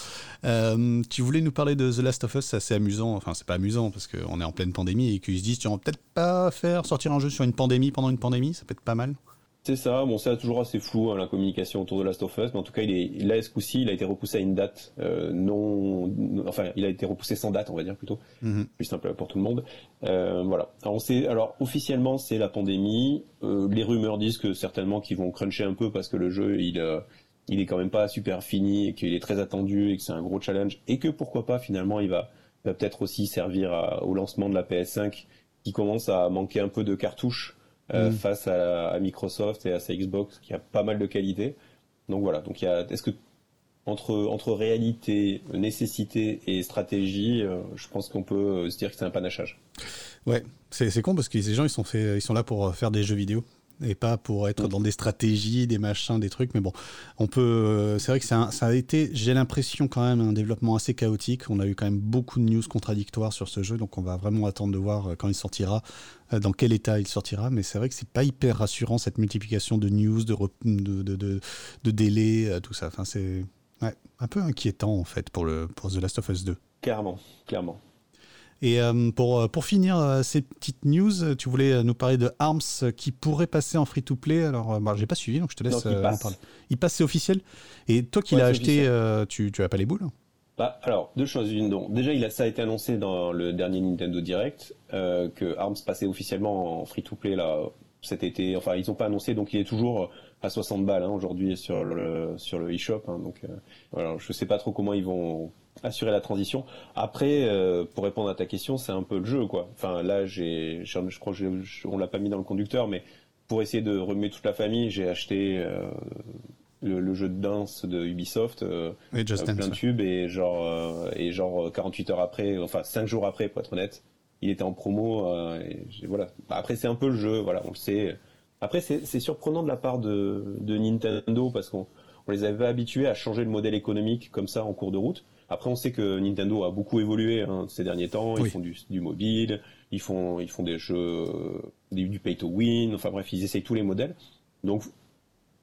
euh, tu voulais nous parler de The Last of Us c'est assez amusant enfin c'est pas amusant parce qu'on est en pleine pandémie et qu'ils se disent tu vas peut-être pas faire sortir un jeu sur une pandémie pendant une pandémie ça peut être pas mal c'est ça, bon c'est toujours assez flou hein, la communication autour de Last of Us, mais en tout cas il est là ce coup-ci il a été repoussé à une date euh, non, enfin il a été repoussé sans date on va dire plutôt, mm-hmm. plus simple pour tout le monde. Euh, voilà. Alors on sait, alors officiellement c'est la pandémie. Euh, les rumeurs disent que certainement qu'ils vont cruncher un peu parce que le jeu il il est quand même pas super fini et qu'il est très attendu et que c'est un gros challenge et que pourquoi pas finalement il va, va peut-être aussi servir au lancement de la PS5 qui commence à manquer un peu de cartouches euh, mm. face à, Microsoft et à sa Xbox qui a pas mal de qualité. Donc voilà, donc il y a, est-ce que entre, entre réalité, nécessité et stratégie, euh, je pense qu'on peut euh, se dire que c'est un panachage. Ouais, c'est con parce que ces gens ils sont, fait, ils sont là pour faire des jeux vidéo. Et pas pour être dans des stratégies, des machins, des trucs. Mais bon, on peut. C'est vrai que ça a été, j'ai l'impression quand même un développement assez chaotique. On a eu quand même beaucoup de news contradictoires sur ce jeu, donc on va vraiment attendre de voir quand il sortira, dans quel état il sortira. Mais c'est vrai que c'est pas hyper rassurant cette multiplication de news, de de, de, de, délais, tout ça. Enfin, c'est un peu inquiétant en fait pour le pour The Last of Us 2. Clairement, clairement. Et euh, pour, euh, pour finir euh, ces petites news, tu voulais nous parler de ARMS qui pourrait passer en free-to-play. Alors, bah, j'ai pas suivi, donc je te laisse il passe. parler. Il passe, c'est officiel. Et toi qui l'as acheté, tu, tu as pas les boules bah, alors, deux choses. Une, donc, déjà, il a, ça a été annoncé dans le dernier Nintendo Direct que ARMS passait officiellement en free-to-play là cet été. Enfin, ils n'ont pas annoncé, donc il est toujours à 60 balles hein, aujourd'hui sur le sur le eShop. Hein, donc, voilà, je sais pas trop comment ils vont assurer la transition. Après, euh, pour répondre à ta question, c'est un peu le jeu, quoi. Enfin, là, j'ai, je crois qu'on l'a pas mis dans le conducteur, mais pour essayer de remettre toute la famille, j'ai acheté euh, le, jeu de danse de Ubisoft, euh, plein de tubes, et genre, et genre 48 heures après, enfin 5 jours après, pour être honnête, il était en promo. et voilà. Après, c'est un peu le jeu, voilà, on le sait. Après, c'est surprenant de la part de, de Nintendo parce qu'on on les avait habitués à changer le modèle économique comme ça en cours de route. Après, on sait que Nintendo a beaucoup évolué hein, ces derniers temps. Ils font du, mobile, ils font, ils font des jeux, du pay to win. Enfin bref, ils essayent tous les modèles. Donc, je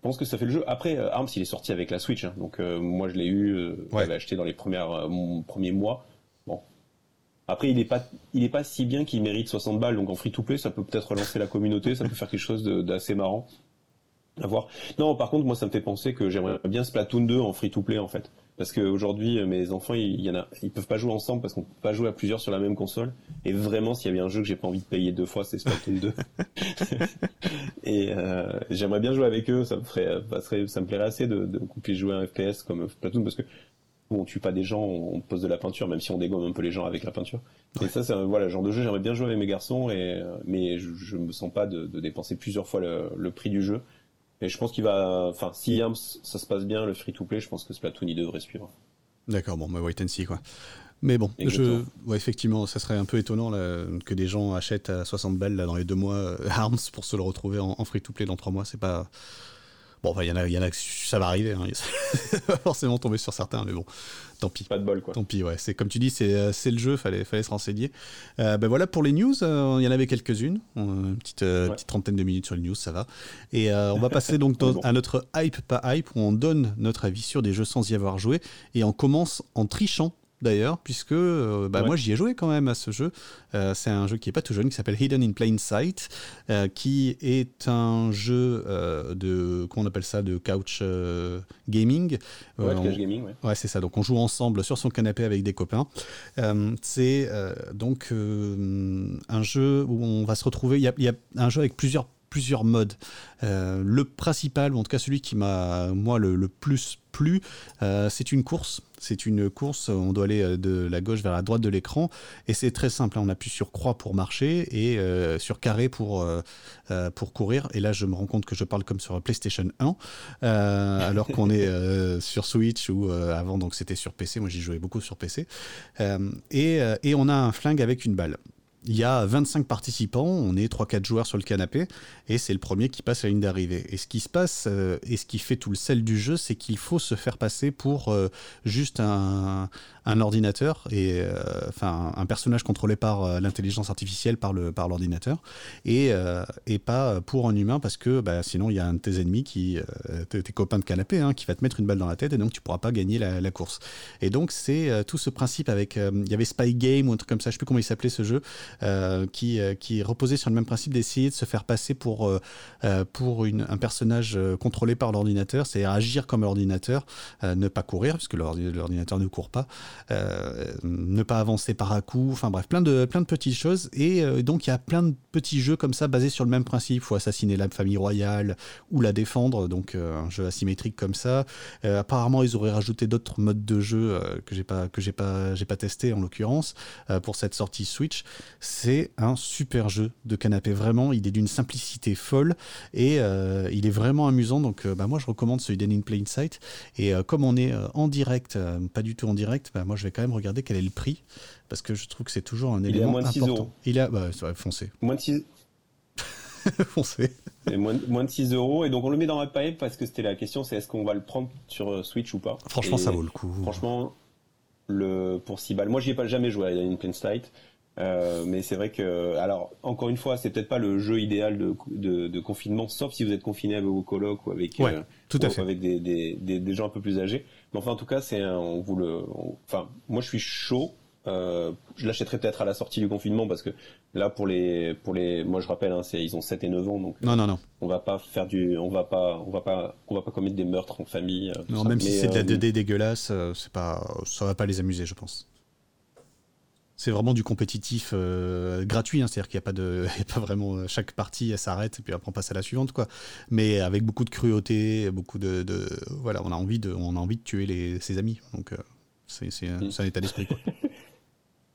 pense que ça fait le jeu. Après, euh, Arms, il est sorti avec la Switch. Hein. donc, euh, moi, je l'ai eu, euh, ouais. acheté dans les premières, premiers mois. Bon. Après, il est pas, il est pas si bien qu'il mérite 60 balles. Donc, en free to play, ça peut peut-être relancer la communauté. ça peut faire quelque chose d'assez marrant. À voir. Non, par contre, moi, ça me fait penser que j'aimerais bien Splatoon 2 en free to play, en fait parce qu'aujourd'hui mes enfants ils, y en a ils peuvent pas jouer ensemble parce qu'on peut pas jouer à plusieurs sur la même console. Et vraiment s'il y avait un jeu que j'ai pas envie de payer deux fois c'est Splatoon 2 et euh, j'aimerais bien jouer avec eux. Ça me ferait ça, me plairait assez de, de puisse jouer un FPS comme Splatoon parce que on tue pas des gens on pose de la peinture même si on dégomme un peu les gens avec la peinture. Et ça c'est voilà le genre de jeu j'aimerais bien jouer avec mes garçons et mais je, je me sens pas de, dépenser plusieurs fois le prix du jeu et je pense qu'il va, enfin, si ça se passe bien, le free-to-play, je pense que Splatoon 2 devrait suivre. D'accord, bon, mais wait and see, quoi. Mais bon, je, ouais, effectivement, ça serait un peu étonnant que des gens achètent à 60 balles là, dans les deux mois euh, Arms pour se le retrouver en, en free-to-play dans trois mois. C'est pas, Bon, il y en a, y en a, ça va arriver. Hein. va forcément tomber sur certains, mais bon, tant pis. Pas de bol, quoi. Tant pis, ouais. C'est comme tu dis, c'est, euh, c'est le jeu, fallait, fallait se renseigner. Euh, ben voilà pour les news. Euh, il y en avait quelques-unes, une petite, petite trentaine de minutes sur les news, ça va. Et on va passer donc à notre hype pas hype, où on donne notre avis sur des jeux sans y avoir joué, et on commence en trichant d'ailleurs, puisque euh, bah, moi j'y ai joué quand même à ce jeu. Euh, c'est un jeu qui est pas tout jeune, qui s'appelle Hidden in Plain Sight, euh, qui est un jeu de, comment on appelle ça, de couch gaming. Ouais, couch gaming, ouais. ouais c'est ça. Donc on joue ensemble sur son canapé avec des copains. c'est donc un jeu où on va se retrouver. Il y, y a, un jeu avec plusieurs plusieurs modes. le principal, en tout cas celui qui m'a moi le, plus plu, c'est une course c'est une course, on doit aller euh, de la gauche vers la droite de l'écran et c'est très simple. Hein. On appuie sur croix pour marcher et euh, sur carré pour, euh, pour courir. Et là, je me rends compte que je parle comme sur PlayStation 1, alors qu'on est sur Switch ou avant, donc c'était sur PC. Moi, j'y jouais beaucoup sur PC. Et, et on a un flingue avec une balle. Il y a 25 participants, on est 3-4 joueurs sur le canapé, et c'est le premier qui passe la ligne d'arrivée. Et ce qui se passe, euh, et ce qui fait tout le sel du jeu, c'est qu'il faut se faire passer pour euh, juste un, un, ordinateur, et euh, enfin un personnage contrôlé par l'intelligence artificielle, par le par l'ordinateur, et, et pas pour un humain, parce que bah, sinon il y a un de tes ennemis, qui, tes copains de canapé, hein, qui va te mettre une balle dans la tête, et donc tu pourras pas gagner la, la course. Et donc c'est tout ce principe avec, il y avait Spy Game ou un truc comme ça, je sais plus comment il s'appelait ce jeu. Euh, qui, euh, qui reposait sur le même principe d'essayer de se faire passer pour, euh, pour une, un personnage contrôlé par l'ordinateur, c'est agir comme l'ordinateur, ne pas courir, puisque l'ordinateur ne court pas, ne pas avancer par à coup, enfin bref, plein de, plein de petites choses. Et donc il y a plein de petits jeux comme ça basés sur le même principe. Il faut assassiner la famille royale ou la défendre, donc un jeu asymétrique comme ça. apparemment, ils auraient rajouté d'autres modes de jeu que j'ai pas pas j'ai pas testé en l'occurrence pour cette sortie Switch c'est un super jeu de canapé. Vraiment, il est d'une simplicité folle et euh, il est vraiment amusant. Donc, euh, bah, moi, je recommande ce Hidden in Plain Sight. Et euh, comme on est en direct, pas du tout en direct, bah, moi, je vais quand même regarder quel est le prix parce que je trouve que c'est toujours un élément il est à moins de 6 important. Il a, bah, ça va foncer. Moins de 6 Foncez. moins, moins, de 6 euros. Et donc on le met dans la pipe parce que c'était la question, c'est est-ce qu'on va le prendre sur Switch ou pas? Franchement, ça vaut le coup. Franchement, le, pour 6 balles. Moi, j'y ai pas jamais joué à In Plain Sight. Euh, mais c'est vrai que, alors, encore une fois, c'est peut-être pas le jeu idéal de, de, de, confinement, sauf si vous êtes confiné avec vos colocs ou avec, ouais, euh, tout à fait. avec des, des, des, gens un peu plus âgés. Mais enfin, en tout cas, c'est on vous le, enfin, moi, je suis chaud. Euh, je l'achèterai peut-être à la sortie du confinement parce que là pour les pour les moi je rappelle hein, c'est ils ont 7 et 9 ans donc non non non on va pas faire du on va pas on va pas on va pas commettre des meurtres en famille euh, non même si c'est de la 2D dégueulasse c'est pas ça va pas les amuser je pense c'est vraiment du compétitif euh, gratuit, hein, c'est-à-dire qu'il n'y a pas de, y a pas vraiment euh, chaque partie elle s'arrête et puis après on passe à la suivante quoi. Mais avec beaucoup de cruauté, beaucoup de, de voilà, on a envie de, on a envie de tuer les, ses amis, donc euh, c'est c'est un, un, état d'esprit quoi.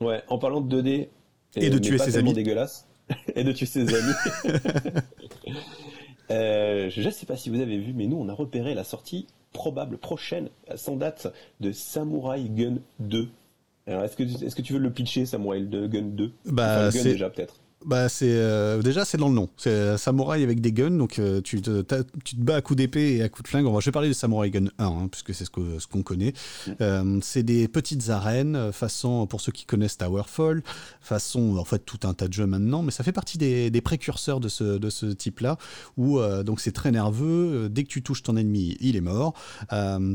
ouais, en parlant de 2D et, de tuer ses amis, dégueulasse et de tuer ses amis. euh, je ne sais pas si vous avez vu, mais nous on a repéré la sortie probable prochaine, sans date, de Samurai Gun 2 alors, est-ce que, est que tu veux le pitcher, Samurai Gun 2 Bah, enfin, déjà, peut-être. Bah c'est euh, déjà c'est dans le nom. C'est euh, samouraï avec des guns, donc euh, tu, te, tu te bats à coups d'épée et à coups de flingue. On je vais parler de Samurai Gun 1, hein, puisque c'est ce qu'on ce connaît. Mm. c'est des petites arènes, façon pour ceux qui connaissent Towerfall, façon en fait tout un tas de jeux maintenant, mais ça fait partie des, des précurseurs de ce, de ce type-là, où donc c'est très nerveux. Dès que tu touches ton ennemi, il est mort.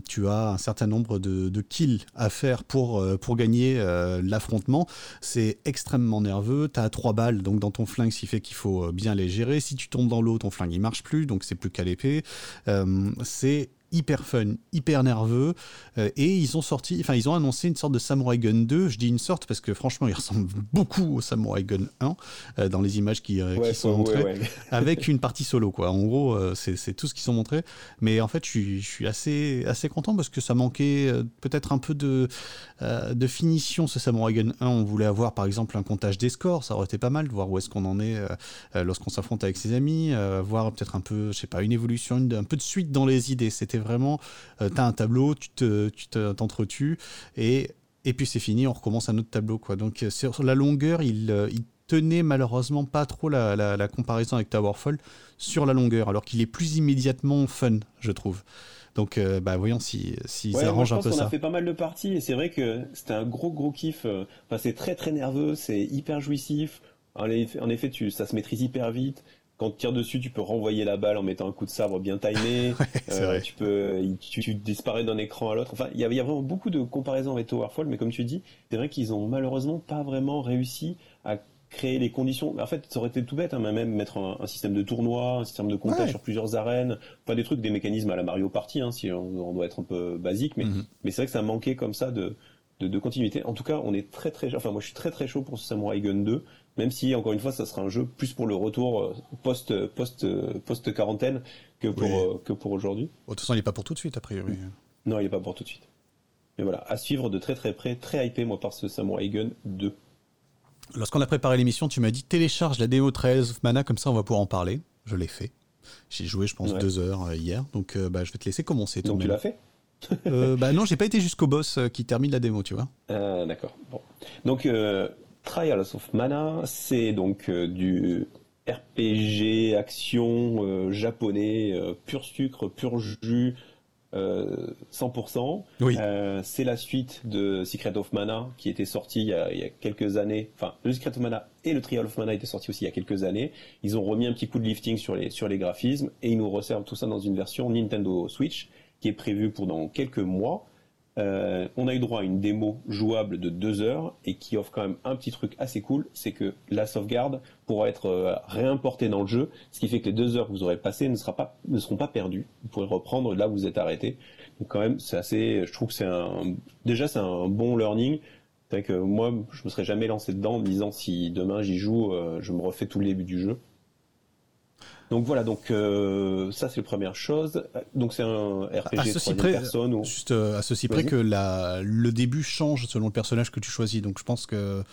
tu as un certain nombre de, de kills à faire pour pour gagner l'affrontement. C'est extrêmement nerveux. Tu as trois balles, donc dans ton flingue, ce qui fait qu'il faut euh, bien les gérer. Si tu tombes dans l'eau, ton flingue il marche plus, donc c'est plus qu'à l'épée. Euh, c'est hyper fun, hyper nerveux. Euh, et ils ont sorti, enfin, ils ont annoncé une sorte de Samurai Gun 2. Je dis une sorte parce que franchement, il ressemble beaucoup au Samurai Gun 1 euh, dans les images qui, euh, qui sont montrées, ouais, ouais. avec une partie solo, quoi. En gros, c'est tout ce qui sont montrés. Mais en fait, je suis, je suis assez, assez content parce que ça manquait peut-être un peu de, de finition, ce Samurai Gun 1. On voulait avoir, par exemple, un comptage des scores. Ça aurait été pas mal de voir où est-ce qu'on en est lorsqu'on s'affronte avec ses amis, voir peut-être un peu, je sais pas, une évolution, une, un peu de suite dans les idées. C'était vraiment, euh, tu as un tableau, tu te, tu t'entretues et et puis c'est fini, on recommence un autre tableau quoi. Donc euh, sur la longueur, il, euh, il tenait malheureusement pas trop la, la, la, comparaison avec Towerfall sur la longueur, alors qu'il est plus immédiatement fun, je trouve. Donc, euh, bah, voyons si, si ouais, ça arrange un peu ça. On a fait pas mal de parties et c'est vrai que c'était un gros gros kiff. Enfin, c'est très très nerveux, c'est hyper jouissif. En effet, en effet tu, ça se maîtrise hyper vite quand tu tires dessus, tu peux renvoyer la balle en mettant un coup de sabre bien timé. ouais, euh, tu peux, tu, tu disparais d'un écran à l'autre. Enfin, il y, y, a vraiment beaucoup de comparaisons avec Towerfall, mais comme tu dis, c'est vrai qu'ils ont malheureusement pas vraiment réussi à créer les conditions. En fait, ça aurait été tout bête, hein, même mettre un, un, système de tournoi, un système de comptage ouais. sur plusieurs arènes, pas des trucs, des mécanismes à la Mario Party, hein, si on, on, doit être un peu basique, mais, mm -hmm. mais c'est vrai que ça manquait comme ça de, de, de, continuité. En tout cas, on est très très, enfin moi je suis très très chaud pour ce Samurai Gun 2 même si encore une fois ça sera un jeu plus pour le retour post post post quarantaine que pour oui. que pour aujourd'hui. De toute façon, il n'est pas pour tout de suite a priori. Non, il n'est pas pour tout de suite. Mais voilà, à suivre de très très près, très hypé moi par ce Samurai Gun 2. Lorsqu'on a préparé l'émission, tu m'as dit télécharge la démo Trails of Mana, comme ça on va pouvoir en parler. Je l'ai fait. J'ai joué, je pense, ouais. deux heures euh, hier, donc euh, bah, je vais te laisser commencer. Donc tu l'as fait euh, Bah non, j'ai pas été jusqu'au boss euh, qui termine la démo, tu vois. Euh, D'accord. Bon. Donc Trials of Mana, c'est donc euh, du RPG action euh, japonais euh, pur sucre, pur jus, 100%. Oui. c'est la suite de Secret of Mana qui était sorti il y, a, il y, a, quelques années. Enfin, le Secret of Mana et le Trial of Mana étaient sortis aussi il y a quelques années. Ils ont remis un petit coup de lifting sur les sur les graphismes et ils nous resservent tout ça dans une version Nintendo Switch qui est prévue pour dans quelques mois. Euh, on a eu droit à une démo jouable de deux heures et qui offre quand même un petit truc assez cool, c'est que la sauvegarde pourra être euh, réimportée dans le jeu, ce qui fait que les deux heures que vous aurez passées ne, seront pas perdues. Vous pourrez reprendre là où vous êtes arrêté. Donc quand même, c'est assez, je trouve que c'est un, déjà c'est un bon learning. C'est que moi, je me serais jamais lancé dedans en me disant si demain j'y joue, euh, je me refais tout le début du jeu. Donc voilà, donc euh, ça c'est la première chose. Donc c'est un RPG à ceci près, personne. Ou... Juste euh, à ceci près que la, le début change selon le personnage que tu choisis. Donc je pense que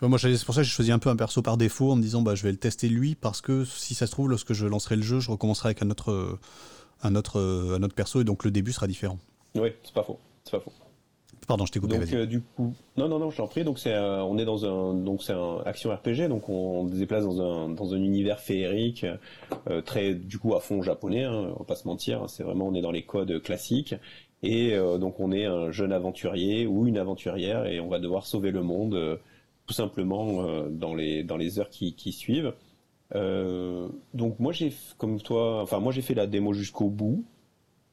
moi c'est pour ça que j'ai choisi un peu un perso par défaut en me disant bah je vais le tester lui parce que si ça se trouve lorsque je lancerai le jeu, je recommencerai avec un autre un autre un autre perso et donc le début sera différent. Oui, c'est pas faux, c'est pas faux. Pardon, je t'ai coupé. Donc du coup, non, non, non, je t'en prie. Donc c'est, on est dans un, donc c'est un action RPG. Donc on, se déplace dans un, dans un univers féerique, très du coup à fond japonais. Hein, on va pas se mentir. Hein, c'est vraiment, on est dans les codes classiques. Et donc on est un jeune aventurier ou une aventurière et on va devoir sauver le monde tout simplement dans les dans les heures qui, qui suivent. Euh, donc moi j'ai comme toi, enfin moi j'ai fait la démo jusqu'au bout.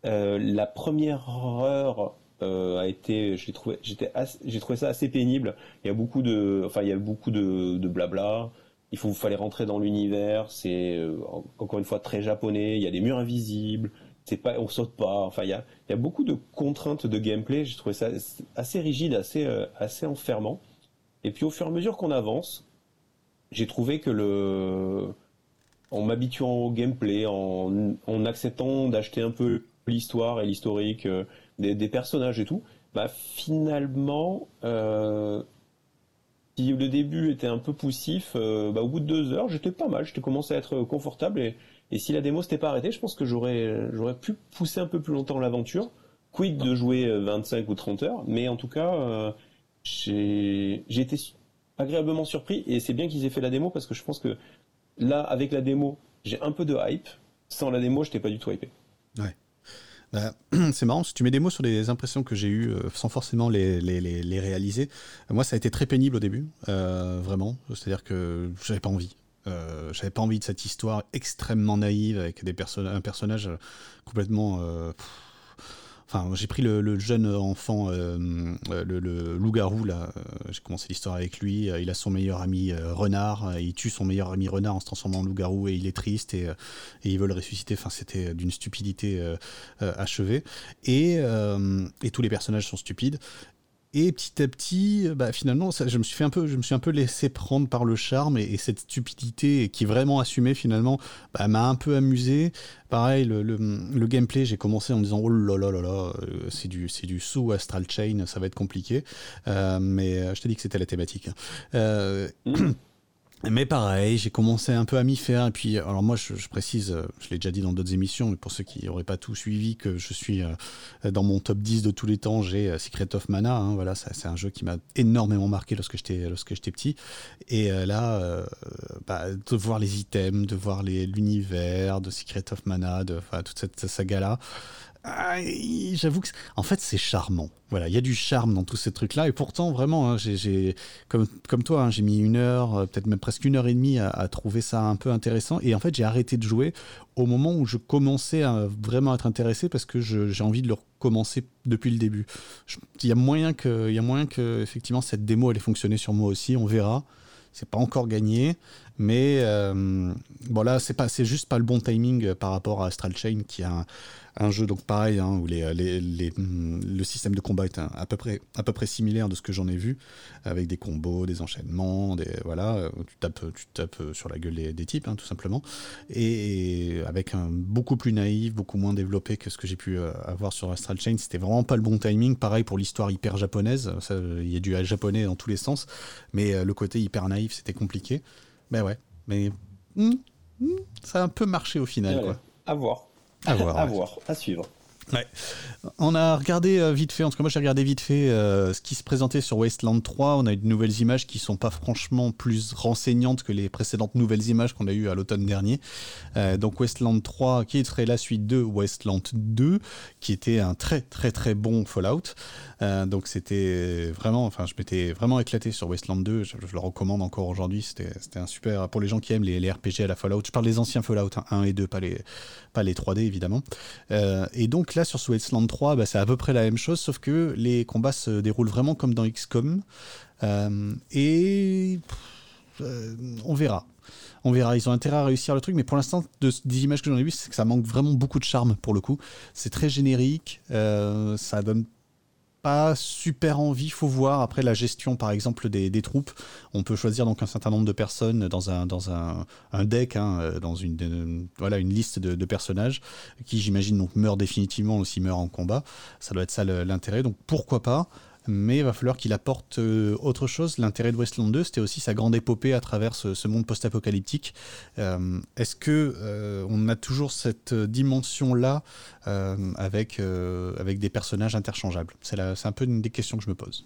Euh, la première heure euh, a été, j'ai trouvé, j'étais, j'ai trouvé ça assez pénible. Il y a beaucoup de, enfin il y a beaucoup de, de blabla. Il faut, fallait rentrer dans l'univers. C'est encore une fois très japonais. Il y a des murs invisibles. C'est pas, on saute pas. Enfin il y a, il y a beaucoup de contraintes de gameplay. J'ai trouvé ça assez rigide, assez, assez enfermant. Et puis au fur et à mesure qu'on avance, j'ai trouvé que le en m'habituant au gameplay, en, en acceptant d'acheter un peu l'histoire et l'historique euh, des, personnages et tout, bah finalement, euh, si le début était un peu poussif, euh, bah, au bout de deux heures, j'étais pas mal, j'étais commencé à être confortable et, et si la démo s'était pas arrêtée, je pense que j'aurais j'aurais pu pousser un peu plus longtemps l'aventure. Quid de jouer 25 ou 30 heures, mais en tout cas, euh, j'ai été agréablement surpris et c'est bien qu'ils aient fait la démo parce que je pense que là, avec la démo, j'ai un peu de hype. Sans la démo, je n'étais pas du tout hypé. Ouais. Bah, c'est marrant, si tu mets des mots sur les impressions que j'ai eues euh, sans forcément les, réaliser, moi ça a été très pénible au début, euh, vraiment. C'est-à-dire que j'avais pas envie. Euh, j'avais pas envie de cette histoire extrêmement naïve avec un personnage complètement. Enfin, j'ai pris le, jeune enfant, euh, euh, le, loup-garou, là. Euh, j'ai commencé l'histoire avec lui. Il a son meilleur ami renard. Il tue son meilleur ami renard en se transformant en loup-garou et il est triste et, et ils veulent le ressusciter. Enfin, c'était d'une stupidité achevée. Et tous les personnages sont stupides. Et petit à petit, bah, finalement, je me suis un peu, me laissé prendre par le charme et, cette stupidité qui est vraiment assumée finalement, bah, m'a un peu amusé. Pareil, le, gameplay, j'ai commencé en disant oh là là là là, euh, c'est du c'est du sous Astral Chain, ça va être compliqué. Euh, mais euh, je t'ai dit que c'était la thématique. Euh, mm. Mais pareil, j'ai commencé un peu à m'y faire. Et puis, alors moi, je, précise, euh, je l'ai déjà dit dans d'autres émissions, mais pour ceux qui n'auraient pas tout suivi, que je suis euh, dans mon top 10 de tous les temps, j'ai euh, Secret of Mana. Hein, voilà, c'est un jeu qui m'a énormément marqué lorsque j'étais lorsque j'étais petit. Et là, bah, de voir les items, de voir l'univers de Secret of Mana, de toute cette saga-là, ah, j'avoue que, en fait, c'est charmant. Voilà, il y a du charme dans tous ces trucs-là. Et pourtant, vraiment, hein, j'ai, comme, toi, hein, j'ai mis une heure, euh, peut-être même presque une heure et demie à, trouver ça un peu intéressant. Et en fait, j'ai arrêté de jouer au moment où je commençais à vraiment être intéressé parce que j'ai envie de le recommencer depuis le début. Il y a moyen que, il y a moyen que, effectivement, cette démo allait fonctionner sur moi aussi. On verra. C'est pas encore gagné, mais euh, bon là, c'est juste pas le bon timing par rapport à Astral Chain qui a un, jeu donc pareil hein, où les, les, le système de combat est à peu près à peu près similaire de ce que j'en ai vu avec des combos des enchaînements des voilà tu tapes tu tapes sur la gueule des, types hein, tout simplement. Et avec un beaucoup plus naïf beaucoup moins développé que ce que j'ai pu euh, avoir sur Astral Chain c'était vraiment pas le bon timing. Pareil pour l'histoire hyper japonaise il y a du japonais dans tous les sens mais euh, le côté hyper naïf c'était compliqué ben ouais mais hmm, hmm, ça a un peu marché au final quoi. à voir à voir. à voir, à suivre. Ouais. On a regardé euh, vite fait, en tout cas moi j'ai regardé vite fait euh, ce qui se présentait sur Wasteland 3. On a eu de nouvelles images qui sont pas franchement plus renseignantes que les précédentes nouvelles images qu'on a eues à l'automne dernier. Euh, donc Wasteland 3 qui serait la suite de Wasteland 2 qui était un très très très bon Fallout. Donc c'était vraiment, enfin je m'étais vraiment éclaté sur Wasteland 2. Je, le recommande encore aujourd'hui. C'était un super pour les gens qui aiment les, RPG à la Fallout. Je parle des anciens Fallout 1 hein, et 2, pas les, pas les 3D évidemment. et donc là sur Wasteland 3, bah, c'est à peu près la même chose, sauf que les combats se déroulent vraiment comme dans XCOM. Euh, et euh, on verra. On verra, ils ont intérêt à réussir le truc, mais pour l'instant, de, des images que j'en ai vues, c'est que ça manque vraiment beaucoup de charme pour le coup. C'est très générique, euh, ça donne super envie, faut voir. Après la gestion, par exemple, des, troupes, on peut choisir donc un certain nombre de personnes dans un, dans un, deck, hein, euh, dans une, voilà, une liste de, personnages qui, j'imagine, donc meurent définitivement ou s'ils meurent en combat. Ça doit être ça l'intérêt. Donc pourquoi pas mais il va falloir qu'il apporte autre chose. L'intérêt de Wasteland 2, c'était aussi sa grande épopée à travers ce, monde post-apocalyptique. Est-ce que on a toujours cette dimension-là avec, avec des personnages interchangeables? C'est un peu une des questions que je me pose.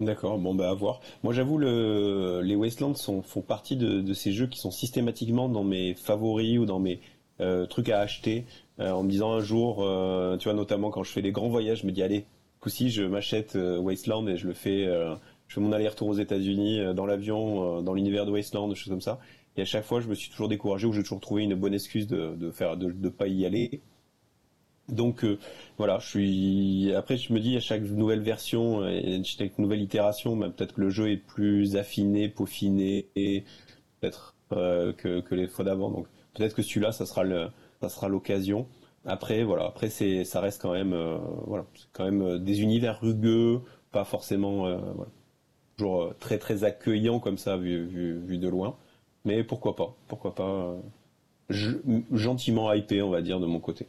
D'accord, bon bah à voir. Moi j'avoue le les Wastelands sont, font partie de, ces jeux qui sont systématiquement dans mes favoris ou dans mes euh, trucs à acheter euh, en me disant un jour, euh, tu vois notamment quand je fais des grands voyages, je me dis allez, coup si je m'achète Wasteland et je le fais, je fais mon aller-retour aux États-Unis dans l'avion, dans l'univers de Wasteland, des choses comme ça. Et à chaque fois je me suis toujours découragé ou j'ai toujours trouvé une bonne excuse de, de faire de, de pas y aller. Donc euh, voilà, je suis. Après, je me dis à chaque nouvelle version et chaque nouvelle itération, bah, peut-être que le jeu est plus affiné, peaufiné, peut-être euh, que, que, les fois d'avant. Donc peut-être que celui-là, ça sera le, ça sera l'occasion. Après, voilà, après c'est, ça reste quand même, euh, voilà, quand même des univers rugueux, pas forcément, voilà, toujours très très accueillant comme ça vu, de loin. Mais pourquoi pas, pourquoi pas, gentiment hypé, on va dire de mon côté.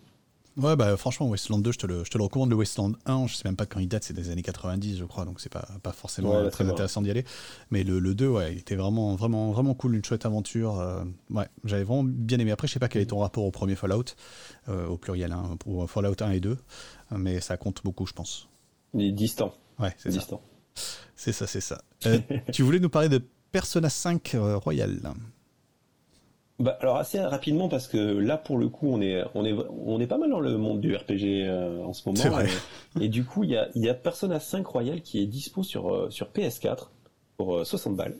Ouais, bah franchement, Westland 2, je te, le, je te le recommande. Le Westland 1, je sais même pas quand il date, c'est des années 90, je crois, donc c'est pas, pas forcément très intéressant d'y aller. Mais le, le 2, ouais, il était vraiment, vraiment, vraiment cool, une chouette aventure. Euh, ouais, j'avais vraiment bien aimé. Après, je sais pas quel est ton rapport au premier Fallout, euh, au pluriel, hein, pour Fallout 1 et 2, mais ça compte beaucoup, je pense. Il est distant. Ouais, c'est distant. C'est ça, c'est ça. Euh, tu voulais nous parler de Persona 5 Royal bah, alors assez rapidement parce que là pour le coup on est on est on est pas mal dans le monde du RPG euh, en ce moment vrai. Et, du coup il y a il y a Persona 5 Royal qui est dispo sur euh, sur PS4 pour 60 euh, balles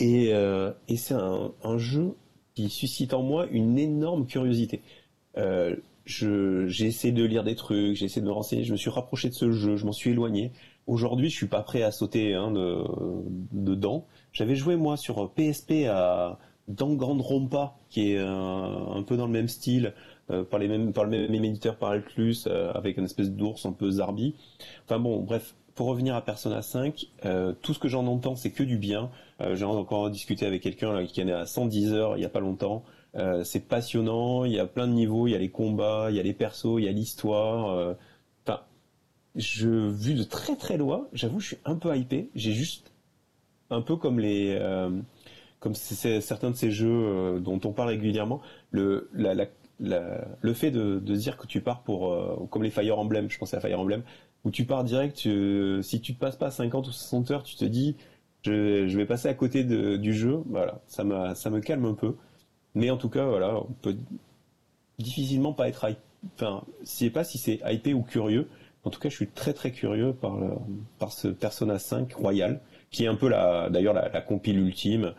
et et c'est un, un jeu qui suscite en moi une énorme curiosité. je j'ai essayé de lire des trucs, j'ai essayé de me renseigner, je me suis rapproché de ce jeu, je m'en suis éloigné. Aujourd'hui, je suis pas prêt à sauter hein, de, dedans. J'avais joué moi sur PSP à Danganronpa, qui est un, peu dans le même style, euh, par, les mêmes, par le même éditeur, par Alclus, euh, avec une espèce d'ours un peu zarbi. Enfin bon, bref, pour revenir à Persona 5, euh, tout ce que j'en entends, c'est que du bien. J'ai encore discuté avec quelqu'un qui en est à 110 heures il n'y a pas longtemps. c'est passionnant, il y a plein de niveaux, il y a les combats, il y a les persos, il y a l'histoire. Enfin, vu de très très loin, j'avoue, je suis un peu hypé. J'ai juste un peu comme les comme c'est certains de ces jeux euh, dont on parle régulièrement, le, le fait de, dire que tu pars pour, euh, comme les Fire Emblem, je pensais à Fire Emblem, où tu pars direct, si tu passes pas 50 ou 60 heures, tu te dis, je, vais passer à côté du jeu, voilà, ça, ça me calme un peu. Mais en tout cas, voilà, on peut difficilement pas être hype. Enfin, je sais pas si c'est hypé ou curieux. En tout cas, je suis très très curieux par, par ce Persona 5 Royal, qui est un peu la, d'ailleurs la, la compile ultime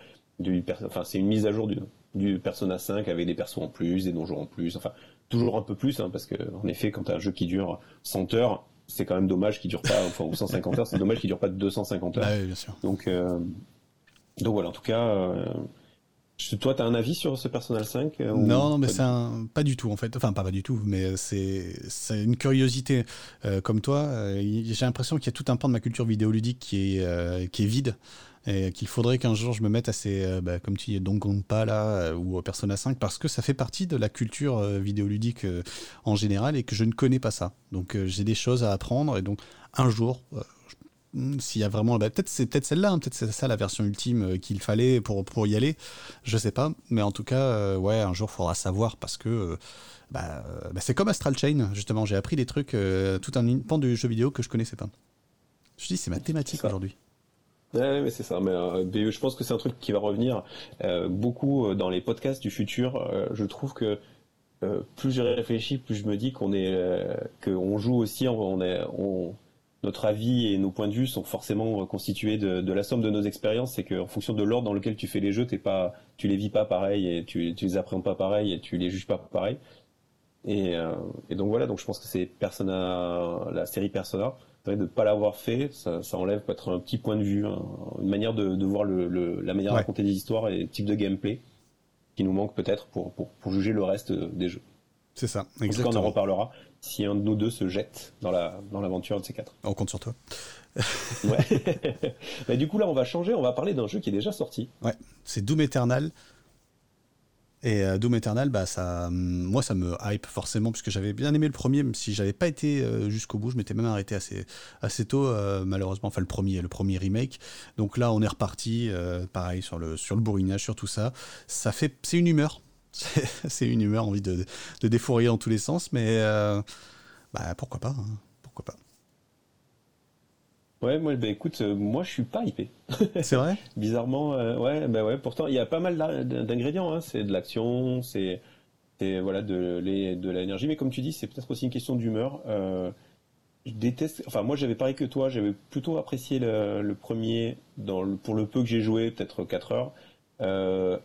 enfin c'est une mise à jour du, du Persona 5 avec des persos en plus, des donjons en plus, enfin toujours un peu plus, hein, parce que en effet quand as un jeu qui dure 100 heures, c'est quand même dommage qu'il dure pas, enfin ou 150 heures, c'est dommage qu'il dure pas 250 heures. Ah bien sûr. Donc euh, donc voilà, en tout cas. Euh, toi, tu as un avis sur ce Persona 5 euh, Non, non, mais c'est un... pas du tout en fait. Enfin, pas, pas du tout, mais c'est une curiosité. comme toi, j'ai l'impression qu'il y a tout un pan de ma culture vidéoludique qui est, qui est vide et qu'il faudrait qu'un jour je me mette à ces, euh, bah, comme tu dis, pas là, euh, ou Persona 5, parce que ça fait partie de la culture euh, vidéoludique en général et que je ne connais pas ça. Donc j'ai des choses à apprendre et donc un jour, s'il y a vraiment, bah, peut-être c'est peut-être celle-là, hein, peut-être c'est ça la version ultime qu'il fallait pour, pour y aller, je sais pas, mais en tout cas, ouais, un jour il faudra savoir parce que bah, c'est comme Astral Chain, justement, j'ai appris des trucs, tout un pan du jeu vidéo que je connaissais pas. Je dis, c'est ma thématique aujourd'hui. Ouais, mais c'est ça. Mais euh, je pense que c'est un truc qui va revenir euh, beaucoup euh, dans les podcasts du futur. je trouve que plus j'ai réfléchi, plus je me dis qu'on est, qu'on joue aussi, on est, on, notre avis et nos points de vue sont forcément constitués de, de la somme de nos expériences. C'est qu'en fonction de l'ordre dans lequel tu fais les jeux, t'es pas, tu les vis pas pareil et tu, tu les appréhendes pas pareil et tu les juges pas pareil. Et, et donc voilà. Donc je pense que c'est Persona, la série Persona de ne pas l'avoir fait, ça, enlève peut-être un petit point de vue, une manière de, voir la manière de raconter des histoires et le type de gameplay qui nous manque peut-être pour, pour, juger le reste des jeux. C'est ça, exactement. En tout on en reparlera si un de nous deux se jette dans la dans l'aventure de ces quatre. On compte sur toi. ouais. du coup là, on va changer, on va parler d'un jeu qui est déjà sorti. Ouais, c'est Doom Eternal. Et Doom Eternal, bah, ça, moi, ça me hype forcément, puisque j'avais bien aimé le premier, même si j'avais pas été jusqu'au bout. Je m'étais même arrêté assez, tôt, malheureusement. Enfin, le premier, le premier remake. Donc là, on est reparti, pareil, sur le, sur le bourrinage, sur tout ça. ça fait, c'est une humeur. c'est une humeur, envie de, de défourrir dans tous les sens, mais bah, pourquoi pas hein. Pourquoi pas Ouais, moi, bah, écoute, euh, moi, je suis pas hypé. C'est vrai? Bizarrement, euh, ouais, bah ouais. Pourtant, il y a pas mal d'ingrédients. Hein. C'est de l'action, c'est voilà de, de l'énergie, mais comme tu dis, c'est peut-être aussi une question d'humeur. Euh, je déteste. Enfin, moi, j'avais pareil que toi. J'avais plutôt apprécié le, premier dans le, pour le peu que j'ai joué, peut-être 4 heures.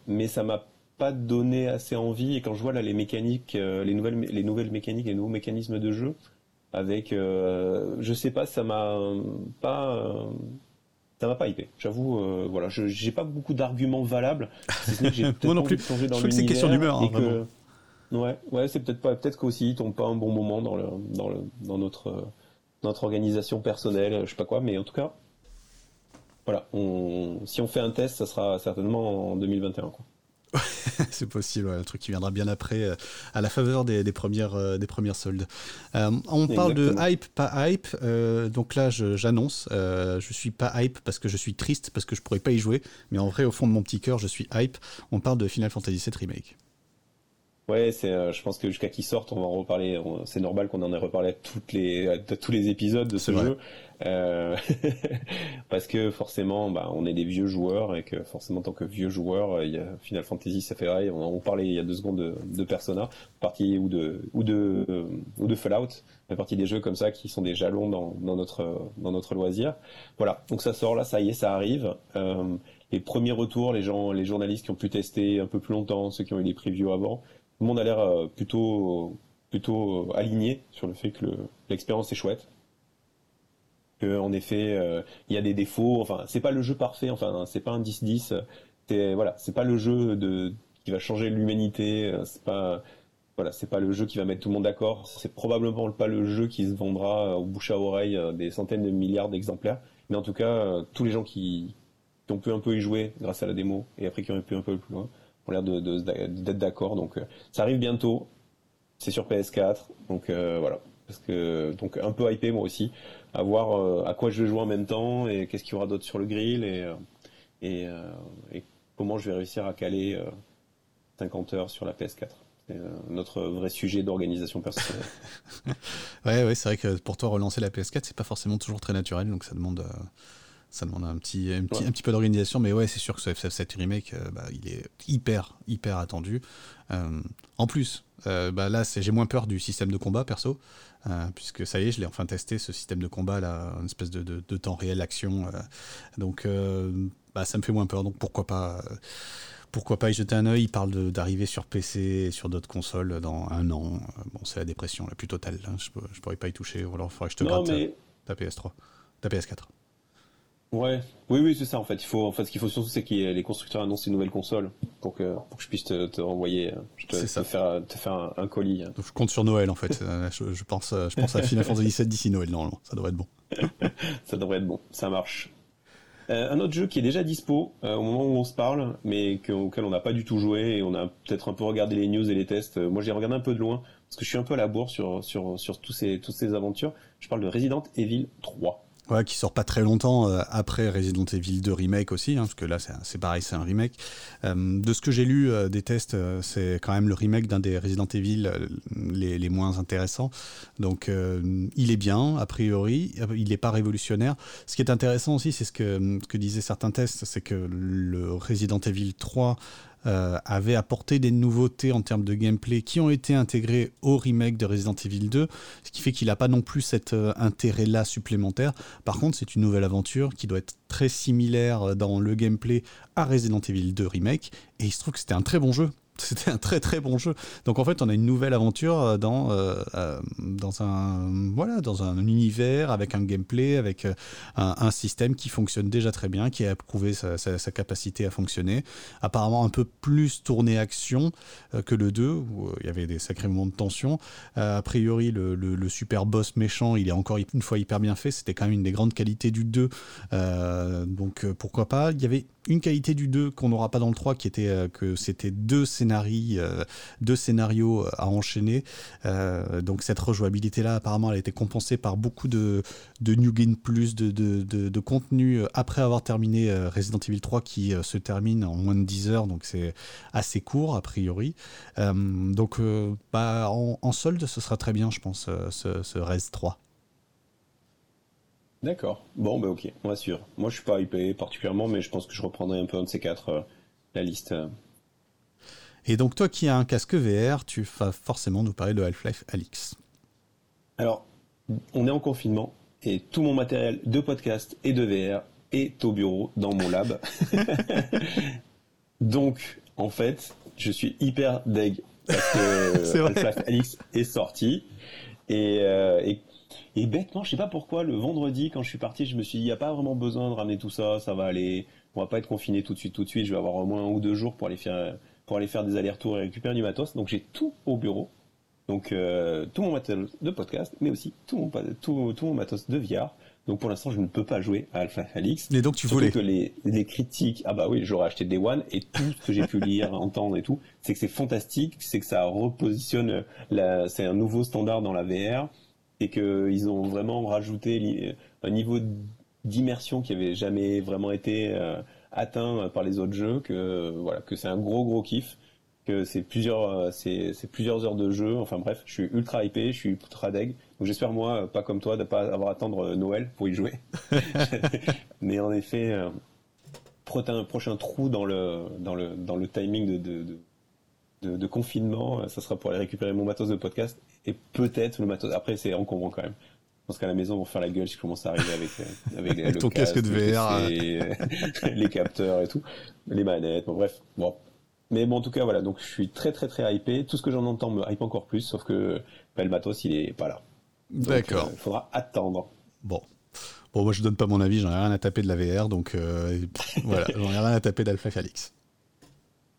mais ça m'a pas donné assez envie. Et quand je vois là les mécaniques, les nouvelles les nouvelles mécaniques, les nouveaux mécanismes de jeu avec euh, je sais pas ça m'a pas euh, ça m'a pas hypé. J'avoue euh, voilà je j'ai pas beaucoup d'arguments valables moi non plus. je dans c'est question d'humeur hein, ouais ouais c'est peut-être pas peut-être qu'aussi ils tombent pas un bon moment dans le dans le dans notre notre organisation personnelle je sais pas quoi mais en tout cas voilà on, si on fait un test ça sera certainement en 2021 quoi. c'est possible, un truc qui viendra bien après, euh, à la faveur des, premières, euh, des premières soldes. Euh, on parle de hype, pas hype. donc là, j'annonce, je, suis pas hype parce que je suis triste, parce que je pourrais pas y jouer. Mais en vrai, au fond de mon petit cœur, je suis hype. On parle de Final Fantasy VII Remake. Ouais, c'est, je pense que jusqu'à qu'il sorte, on va en reparler. C'est normal qu'on en ait reparlé à, toutes les, tous les épisodes de ce jeu. Euh, parce que forcément, bah, on est des vieux joueurs et que forcément, en tant que vieux joueur, il y a Final Fantasy, ça fait vrai. On, parlait il y a deux secondes de, de Persona, partie ou de ou de ou de Fallout, fait partie des jeux comme ça qui sont des jalons dans, dans notre dans notre loisir. Voilà, donc ça sort là, ça y est, ça arrive. Euh, les premiers retours, les gens, les journalistes qui ont pu tester un peu plus longtemps, ceux qui ont eu des previews avant, le monde a l'air euh, plutôt plutôt aligné sur le fait que l'expérience est chouette en effet euh, il y a des défauts. Enfin, c'est pas le jeu parfait. Enfin, c'est pas un 10-10. C'est voilà, c'est pas le jeu de qui va changer l'humanité. Euh, c'est pas voilà, pas le jeu qui va mettre tout le monde d'accord. C'est probablement pas le jeu qui se vendra au bouche à oreille euh, des centaines de milliards d'exemplaires. Mais en tout cas, tous les gens qui, ont pu un peu y jouer grâce à la démo et après qui ont pu un peu plus loin ont l'air d'être d'accord. Donc, ça arrive bientôt. C'est sur PS4. Donc voilà. Parce que donc un peu hypé moi aussi à voir euh, à quoi je vais jouer en même temps et qu'est-ce qu'il y aura d'autre sur le grill et, euh, euh, et, comment je vais réussir à caler 50 heures sur la PS4. C'est notre vrai sujet d'organisation personnelle. ouais, ouais c'est vrai que pour toi, relancer la PS4, c'est pas forcément toujours très naturel, donc ça demande ça demande un petit, un petit, un petit peu d'organisation, mais ouais, c'est sûr que ce FF7 Remake, bah, il est hyper, hyper attendu. en plus, bah, là, j'ai moins peur du système de combat, perso. Euh, puisque ça y est, je l'ai enfin testé, ce système de combat, là, une espèce de, de, temps réel, action. Euh. donc, euh, bah, ça me fait moins peur, donc pourquoi pas pourquoi pas y jeter un œil Il parle d'arriver sur PC et sur d'autres consoles dans un an. Bon, c'est la dépression la plus totale. Hein. Je, ne pourrais pas y toucher. Ou alors, il faudrait que je te gratte ta PS3, ta PS4. Ouais, oui, oui, c'est ça en fait. Il faut, en fait, ce qu'il faut surtout, c'est que les constructeurs annoncent une nouvelle console pour que, pour que je puisse te, te renvoyer, te, te, faire, te faire un, colis. Donc, je compte sur Noël en fait. Euh, je, pense, je pense à Final Fantasy VII d'ici Noël normalement. Ça devrait être bon. ça devrait être bon. Ça marche. Euh, un autre jeu qui est déjà dispo euh, au moment où on se parle, mais auquel on n'a pas du tout joué et on a peut-être un peu regardé les news et les tests. moi, j'ai regardé un peu de loin parce que je suis un peu à la bourre sur sur sur tous ces toutes ces aventures. Je parle de Resident Evil 3. Ouais, qui sort pas très longtemps euh, après Resident Evil 2 Remake aussi, hein, parce que là c'est pareil, c'est un remake. Euh, de ce que j'ai lu euh, des tests, c'est quand même le remake d'un des Resident Evil les, moins intéressants. Donc il est bien, a priori, il n'est pas révolutionnaire. Ce qui est intéressant aussi, c'est ce que, ce que disaient certains tests, c'est que le Resident Evil 3 euh, avait apporté des nouveautés en termes de gameplay qui ont été intégrées au remake de Resident Evil 2, ce qui fait qu'il n'a pas non plus cet euh, intérêt-là supplémentaire. Par contre, c'est une nouvelle aventure qui doit être très similaire dans le gameplay à Resident Evil 2 Remake, et il se trouve que c'était un très bon jeu. C'était un très très bon jeu. Donc en fait, on a une nouvelle aventure euh, dans, euh, euh, dans, un, voilà, dans un univers avec un gameplay, avec un, système qui fonctionne déjà très bien, qui a prouvé sa, capacité à fonctionner. Apparemment un peu plus tourné action que le 2, où il y avait des sacrés moments de tension. a priori, le, super boss méchant, il est encore une fois hyper bien fait. C'était quand même une des grandes qualités du 2. donc pourquoi pas. Il y avait une qualité du 2 qu'on n'aura pas dans le 3, qui était que c'était deux scénarios, deux scénarios à enchaîner. donc cette rejouabilité-là, apparemment, elle a été compensée par beaucoup de, New Game Plus, de, contenu après avoir terminé Resident Evil 3 qui se termine en moins de 10 heures, donc c'est assez court a priori. donc bah, en, solde, ce sera très bien, je pense, ce Res 3. D'accord. Bon, bah ok, on va sûr. Moi, je suis pas hypé particulièrement, mais je pense que je reprendrai un peu un de ces quatre, euh, la liste. Et donc, toi qui as un casque VR, tu vas forcément nous parler de Half-Life Alix. Alors, on est en confinement et tout mon matériel de podcast et de VR est au bureau dans mon lab. donc, en fait, je suis hyper deg parce que Half-Life Alix est sorti. Et, euh, et et bêtement, je sais pas pourquoi, le vendredi, quand je suis parti, je me suis dit, il n'y a pas vraiment besoin de ramener tout ça, ça va aller, on va pas être confiné tout de suite, tout de suite, je vais avoir au moins un ou deux jours pour aller faire, pour aller faire des allers-retours et récupérer du matos. Donc j'ai tout au bureau. Donc euh, tout mon matos de podcast, mais aussi tout mon, tout, tout mon matos de VR. Donc pour l'instant, je ne peux pas jouer à Alpha Alix. Et donc tu voulais que les, les critiques, ah bah oui, j'aurais acheté Day One et tout ce que j'ai pu lire, entendre et tout, c'est que c'est fantastique, c'est que ça repositionne, la, c'est un nouveau standard dans la VR et qu'ils ont vraiment rajouté un niveau d'immersion qui avait jamais vraiment été euh, atteint par les autres jeux, que voilà, que c'est un gros gros kiff, que c'est plusieurs, euh, c'est, plusieurs heures de jeu. Enfin bref, je suis ultra hypé, je suis ultra deg. Donc j'espère moi, pas comme toi, de pas avoir à attendre Noël pour y jouer. Mais en effet, euh, prochain trou dans le dans le dans le timing de, de, de confinement, ça sera pour aller récupérer mon matos de podcast et peut-être le matos. Après, c'est encombrant quand même. Je pense qu'à la maison, on va faire la gueule si je commence à arriver avec, euh, avec le ton casque, de VR, les capteurs et tout, les manettes. Bon, bref, bon. Mais bon, en tout cas, voilà. Donc, je suis très, très, très hypé. Tout ce que j'en entends me hype encore plus, sauf que bah, le matos, il est pas là. D'accord. Il euh, faudra attendre. Bon. Bon, moi, je donne pas mon avis. J'en ai rien à taper de la VR, donc euh, voilà, j'en ai rien à taper d'Alpha Felix.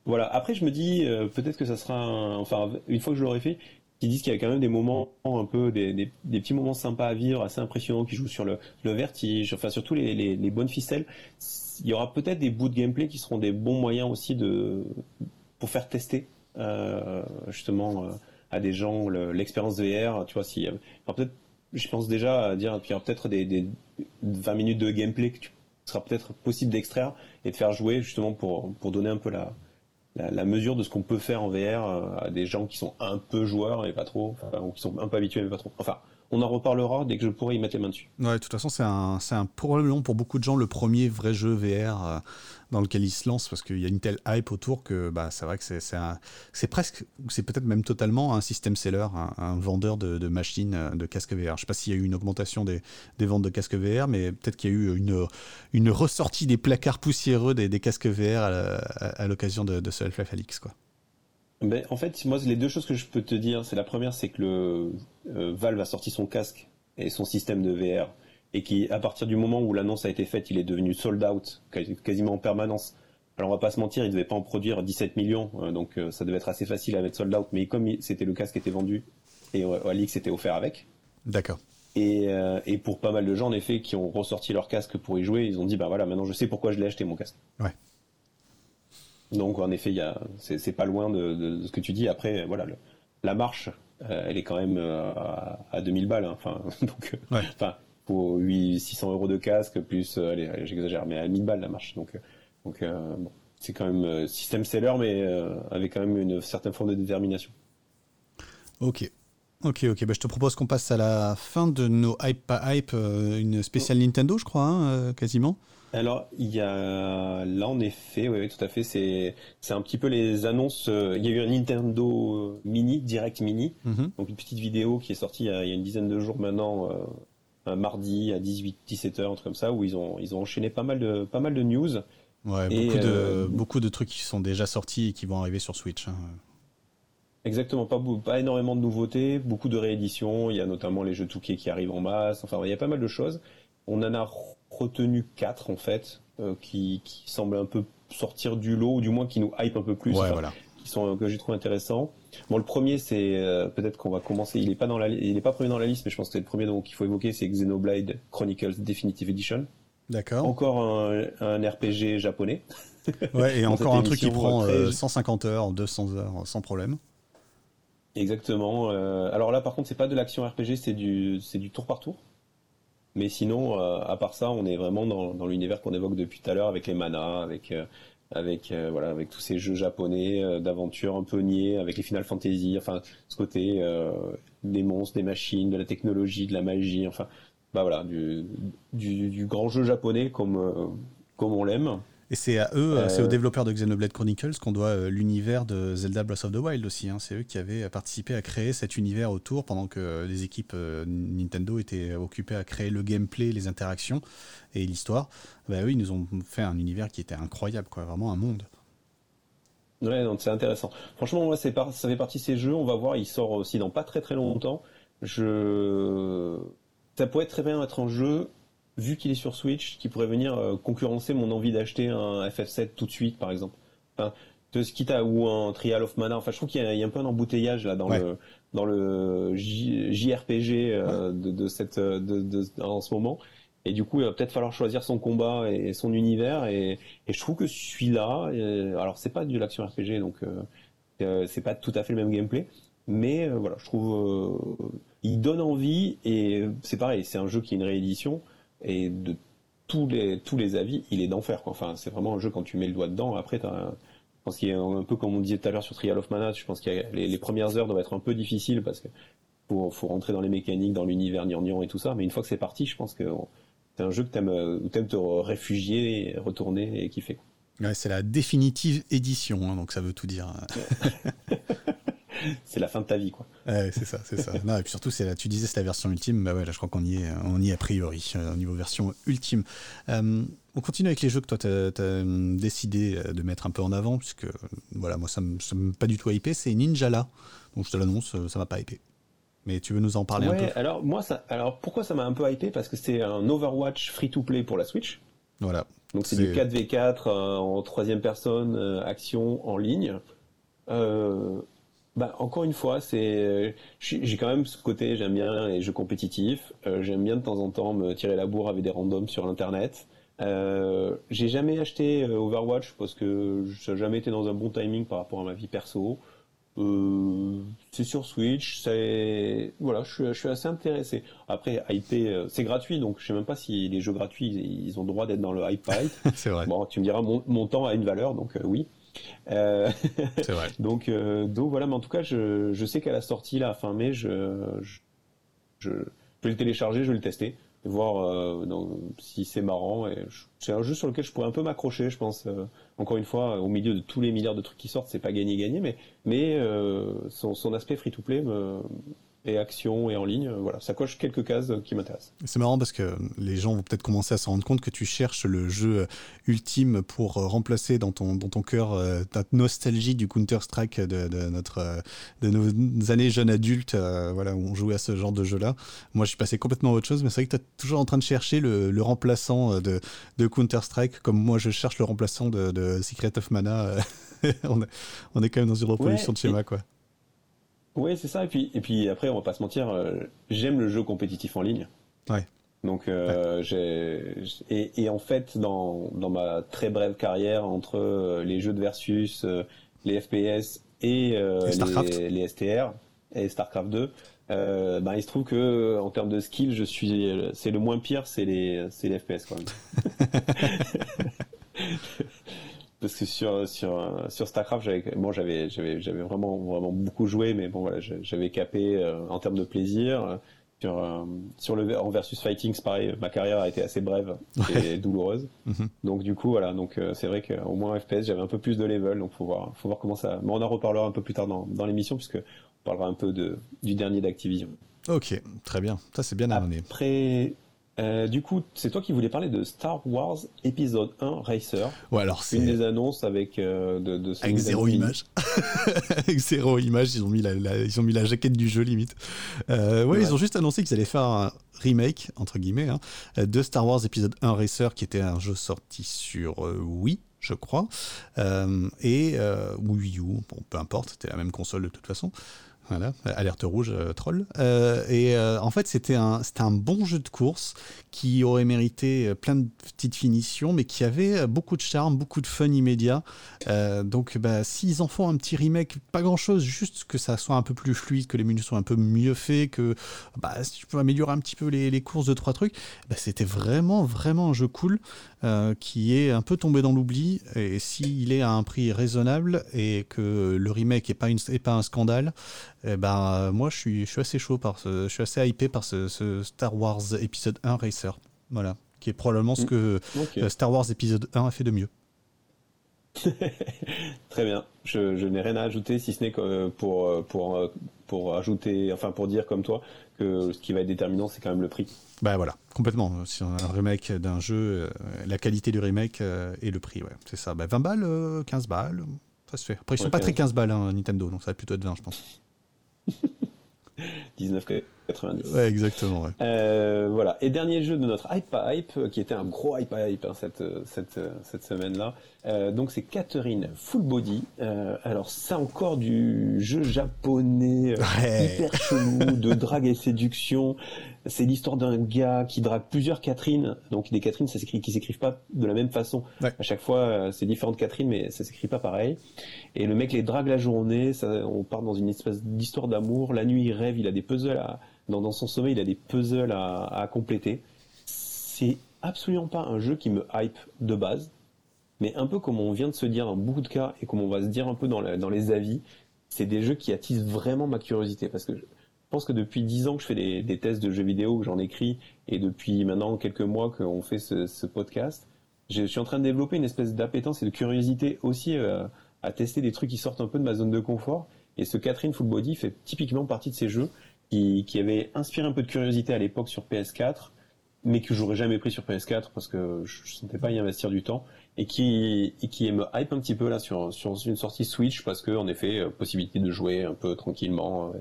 Voilà. Après, je me dis peut-être que ça sera, enfin, une fois que je l'aurai fait, qui disent qu'il y a quand même des moments un peu, des, petits moments sympas à vivre, assez impressionnants, qui jouent sur le, le vertige, enfin surtout les, bonnes ficelles. Il y aura peut-être des bouts de gameplay qui seront des bons moyens aussi de pour faire tester euh, justement euh, à des gens l'expérience VR. Tu vois, si peut-être, je pense déjà à dire, qu'il y aura peut-être des, des 20 minutes de gameplay que tu sera peut-être possible d'extraire et de faire jouer justement pour pour donner un peu la la, mesure de ce qu'on peut faire en VR euh, à des gens qui sont un peu joueurs et pas trop, ou qui sont un peu habitués mais pas trop. Enfin, on en reparlera dès que je pourrai y mettre les mains dessus. Ouais, de toute façon, c'est un, c'est un, probablement pour beaucoup de gens le premier vrai jeu VR euh, dans lequel ils se lancent parce qu'il y a une telle hype autour que bah, c'est vrai que c'est, c'est, c'est presque, c'est peut-être même totalement un système seller, un, vendeur de, de, machines euh, de casques VR. Je sais pas s'il y a eu une augmentation des, des ventes de casques VR, mais peut-être qu'il y a eu une, une ressortie des placards poussiéreux des, des casques VR à, l'occasion de, de ce Half-Life Alix, quoi. Ben, en fait, moi, les deux choses que je peux te dire, c'est la première, c'est que le Valve a sorti son casque et son système de VR, et qui, à partir du moment où l'annonce a été faite, il est devenu sold out quasiment en permanence. Alors, on va pas se mentir, il devait pas en produire 17 millions, euh, donc euh, ça devait être assez facile à mettre sold out. Mais comme c'était le casque qui était vendu et Alix était offert avec. D'accord. Et, et, pour pas mal de gens, en effet, qui ont ressorti leur casque pour y jouer, ils ont dit, bah voilà, maintenant je sais pourquoi je l'ai acheté mon casque. Ouais. Donc en effet, c'est pas loin de, ce que tu dis. Après, voilà, la marche, euh, elle est quand même euh, à, 2000 balles. Hein. Enfin, donc, euh, enfin, pour 8, 600 euros de casque plus, allez, j'exagère, mais à 1000 balles la marche. Donc, donc c'est quand même système seller, mais avec quand même une certaine forme de détermination. Ok. Ok, ok. Bah, je te propose qu'on passe à la fin de nos hype pas hype, une spéciale Nintendo, je crois, hein, quasiment. Alors, il y a là en effet, oui, tout à fait, c'est c'est un petit peu les annonces. Euh, il y a eu un Nintendo euh, Mini, Direct Mini, mhm. donc une petite vidéo qui est sortie il y a, une dizaine de jours maintenant, euh, un mardi à 18-17 heures, un truc comme ça, où ils ont ils ont enchaîné pas mal de pas mal de news. Ouais, beaucoup, de, beaucoup de trucs qui sont déjà sortis et qui vont arriver sur Switch. Hein. Exactement, pas, pas énormément de nouveautés, beaucoup de rééditions. Il y a notamment les jeux Touquet qui arrivent en masse. Enfin, il y a pas mal de choses. On en a retenu quatre en fait, euh, qui, qui semblent un peu sortir du lot, ou du moins qui nous hype un peu plus, qui sont que j'ai trouvé intéressants. Bon, le premier, c'est euh, peut-être qu'on va commencer. Il est pas dans la, il est pas premier dans la liste, mais je pense que c'est le premier donc il faut évoquer, c'est Xenoblade Chronicles Definitive Edition. D'accord. Encore un, un RPG japonais. Ouais, et encore un truc qui prend 150 heures, 200 heures, sans problème. Exactement. alors là, par contre, c'est pas de l'action RPG, c'est du, c'est du tour par tour. Mais sinon, à part ça, on est vraiment dans, l'univers qu'on évoque depuis tout à l'heure avec les manas, avec avec euh, voilà avec tous ces jeux japonais euh, d'aventure un peu niais avec les Final Fantasy enfin ce côté euh, des monstres des machines de la technologie de la magie enfin bah voilà du, du, du grand jeu japonais comme comme on l'aime et c'est à eux, c'est aux euh, développeurs de Xenoblade Chronicles qu'on doit euh, l'univers de Zelda Breath of the Wild aussi. Hein. C'est eux qui avaient participé à créer cet univers autour pendant que les équipes euh, Nintendo étaient occupées à créer le gameplay, les interactions et l'histoire. Bah, eux, ils nous ont fait un univers qui était incroyable, quoi, vraiment un monde. Ouais, donc c'est intéressant. Franchement, moi, ça fait partie de ces jeux. On va voir, il sort aussi dans pas très très longtemps. Je... Ça pourrait très bien être un jeu vu qu'il est sur Switch, qui pourrait venir euh, concurrencer mon envie d'acheter un FF7 tout de suite, par exemple. Enfin, de ce ou un Trial of Mana. Enfin, je trouve qu'il y, a un peu un embouteillage là dans le dans le JRPG euh, de, de, cette de, de, en ce moment. Et du coup, il va peut-être falloir choisir son combat et son univers. Et, et je trouve que celui-là, euh, alors c'est pas de l'action RPG, donc euh, c'est pas tout à fait le même gameplay, mais voilà, je trouve il donne envie. Et c'est pareil, c'est un jeu qui est une réédition et de tous les tous les avis, il est d'enfer. Enfin, c'est vraiment un jeu quand tu mets le doigt dedans. Après, je pense qu'il y a un peu comme on disait tout à l'heure sur Trial of Mana. Je pense que les, les, premières heures doivent être un peu difficiles parce que faut, faut rentrer dans les mécaniques, dans l'univers gnangnan et tout ça. Mais une fois que c'est parti, je pense que c'est un jeu que t'aimes, où t'aimes te réfugier, retourner et kiffer. Ouais, c'est la définitive édition, hein, donc ça veut tout dire. c'est la fin de ta vie, quoi. c'est ça, c'est ça. Non, et puis surtout, c'est là, tu disais c'est la version ultime. Bah ouais, là, je crois qu'on y est, on y est a priori euh, au niveau version ultime. Euh, on continue avec les jeux que toi, tu as, euh, décidé de mettre un peu en avant, puisque voilà, moi, ça ne m'a pas du tout hypé. C'est Ninjala. Donc, je te l'annonce, ça m'a pas hypé. Mais tu veux nous en parler un peu? Alors, moi, ça, alors pourquoi ça m'a un peu hypé? Parce que c'est un Overwatch free-to-play pour la Switch. Voilà. Donc, c'est du 4v4 en troisième personne, action en ligne. Euh, bah, encore une fois, c'est, euh, j'ai quand même ce côté, j'aime bien les jeux compétitifs, euh, j'aime bien de temps en temps me tirer la bourre avec des randoms sur internet. Euh, j'ai jamais acheté Overwatch parce que ça n'a jamais été dans un bon timing par rapport à ma vie perso. Euh, c'est sur Switch, c'est voilà, je suis, je suis assez intéressé. Après, IP, c'est gratuit, donc je sais même pas si les jeux gratuits ils ont droit d'être dans le hype c'est vrai. Bon, tu me diras, mon, mon temps a une valeur, donc oui. Euh, c'est vrai. donc, euh, donc voilà, mais en tout cas, je, je sais qu'à la sortie, là, fin mai, je, je, vais le télécharger, je vais le tester, voir euh, si c'est marrant. Et c'est un jeu sur lequel je pourrais un peu m'accrocher, je pense. encore une fois, au milieu de tous les milliards de trucs qui sortent, c'est pas gagné gagné, mais mais son, son aspect free to play me et action et en ligne. Voilà, ça coche quelques cases qui m'intéressent. C'est marrant parce que les gens vont peut-être commencer à se rendre compte que tu cherches le jeu ultime pour remplacer dans ton, dans ton cœur euh, ta nostalgie du Counter-Strike de, notre, euh, de nos années jeunes adultes, euh, voilà, où on jouait à ce genre de jeu-là. Moi, je suis passé complètement à autre chose, mais c'est vrai que tu es toujours en train de chercher le, remplaçant de, de Counter-Strike, comme moi je cherche le remplaçant de, Secret of Mana. on, est, on, est, quand même dans une reproduction de schéma, quoi. Oui, c'est ça. Et puis, et puis après, on va pas se mentir, euh, j'aime le jeu compétitif en ligne. Ouais. Donc, euh, j'ai et, et, en fait, dans, dans ma très brève carrière entre euh, les jeux de versus, les FPS et, les, les, STR et Starcraft 2, ben, il se trouve que en termes de skill, je suis, c'est le moins pire, c'est les, c'est les FPS quand même. Parce que sur sur sur Starcraft j'avais bon j'avais j'avais j'avais vraiment vraiment beaucoup joué mais bon voilà j'avais capé euh, en termes de plaisir sur euh, sur le en versus fighting c'est pareil ma carrière a été assez brève et douloureuse mhm. donc du coup voilà donc euh, c'est vrai qu'au moins FPS j'avais un peu plus de level donc faut voir faut voir comment ça mais on en reparlera un peu plus tard dans dans l'émission puisque on parlera un peu de du dernier d'Activision Ok, très bien. Ça, c'est bien amené. Après, euh, du coup, c'est toi qui voulais parler de Star Wars épisode 1 Racer. Ouais, alors c'est une des annonces avec euh, de, de avec zéro image. avec zéro image, ils ont mis la, ils ont mis la jaquette du jeu limite. Euh, ouais, ils ont juste annoncé qu'ils allaient faire un remake entre guillemets hein, de Star Wars épisode 1 Racer, qui était un jeu sorti sur Wii je crois, et Wii U, bon, peu importe, c'était la même console de toute façon. Voilà, alerte rouge, euh, troll. Euh, et euh, en fait, c'était un, un bon jeu de course qui aurait mérité plein de petites finitions, mais qui avait beaucoup de charme, beaucoup de fun immédiat. donc, bah, s'ils en font un petit remake, pas grand-chose, juste que ça soit un peu plus fluide, que les menus soient un peu mieux faits, que bah, si tu peux améliorer un petit peu les, courses de trois trucs, bah, c'était vraiment, vraiment un jeu cool qui est un peu tombé dans l'oubli. Et s'il est à un prix raisonnable et que le remake n'est pas, un scandale, eh ben, euh, moi, je suis, assez chaud par ce, je suis assez hypé par ce, Star Wars épisode 1 Voilà. Qui est probablement ce mm. que euh, Star Wars épisode 1 a fait de mieux. Très bien. Je, je n'ai rien à ajouter si ce n'est que pour, pour, pour ajouter, enfin pour dire comme toi que ce qui va être déterminant, c'est quand même le prix. Bah voilà, complètement. Si on a un remake d'un jeu, euh, la qualité du remake et le prix, ouais, c'est ça. Bah, 20 balles, 15 balles, ça se fait. Après, ils sont pas très 15 balles, hein, Nintendo, donc ça va plutôt être 20, je pense. 1990. Ouais, exactement. Euh, voilà. Et dernier jeu de notre hype hype, qui était un gros hype hype hein, cette, cette, cette semaine-là. Euh, donc c'est Catherine Full Body. Euh, alors c'est encore du jeu japonais hyper chelou, de drague et séduction. C'est l'histoire d'un gars qui drague plusieurs Catherine. Donc des Catherine, ça s'écrit, qui s'écrivent pas de la même façon. À chaque fois, c'est différentes Catherine, mais ça s'écrit pas pareil. Et le mec les drague la journée. Ça, on part dans une espèce d'histoire d'amour. La nuit, il rêve, il a des puzzles à, dans, son sommeil, il a des puzzles à, à compléter. C'est absolument pas un jeu qui me hype de base. Mais un peu comme on vient de se dire dans beaucoup de cas et comme on va se dire un peu dans, les avis, c'est des jeux qui attisent vraiment ma curiosité parce que je pense que depuis dix ans que je fais des, tests de jeux vidéo, que j'en écris, et depuis maintenant quelques mois qu'on fait ce, podcast, je suis en train de développer une espèce d'appétence et de curiosité aussi euh, à tester des trucs qui sortent un peu de ma zone de confort. Et ce Catherine Full fait typiquement partie de ces jeux qui, qui avaient inspiré un peu de curiosité à l'époque sur PS4, mais que j'aurais jamais pris sur PS4 parce que je ne sentais pas y investir du temps, et qui, et qui me hype un petit peu là sur, sur une sortie Switch parce que en effet, euh, possibilité de jouer un peu tranquillement. Euh,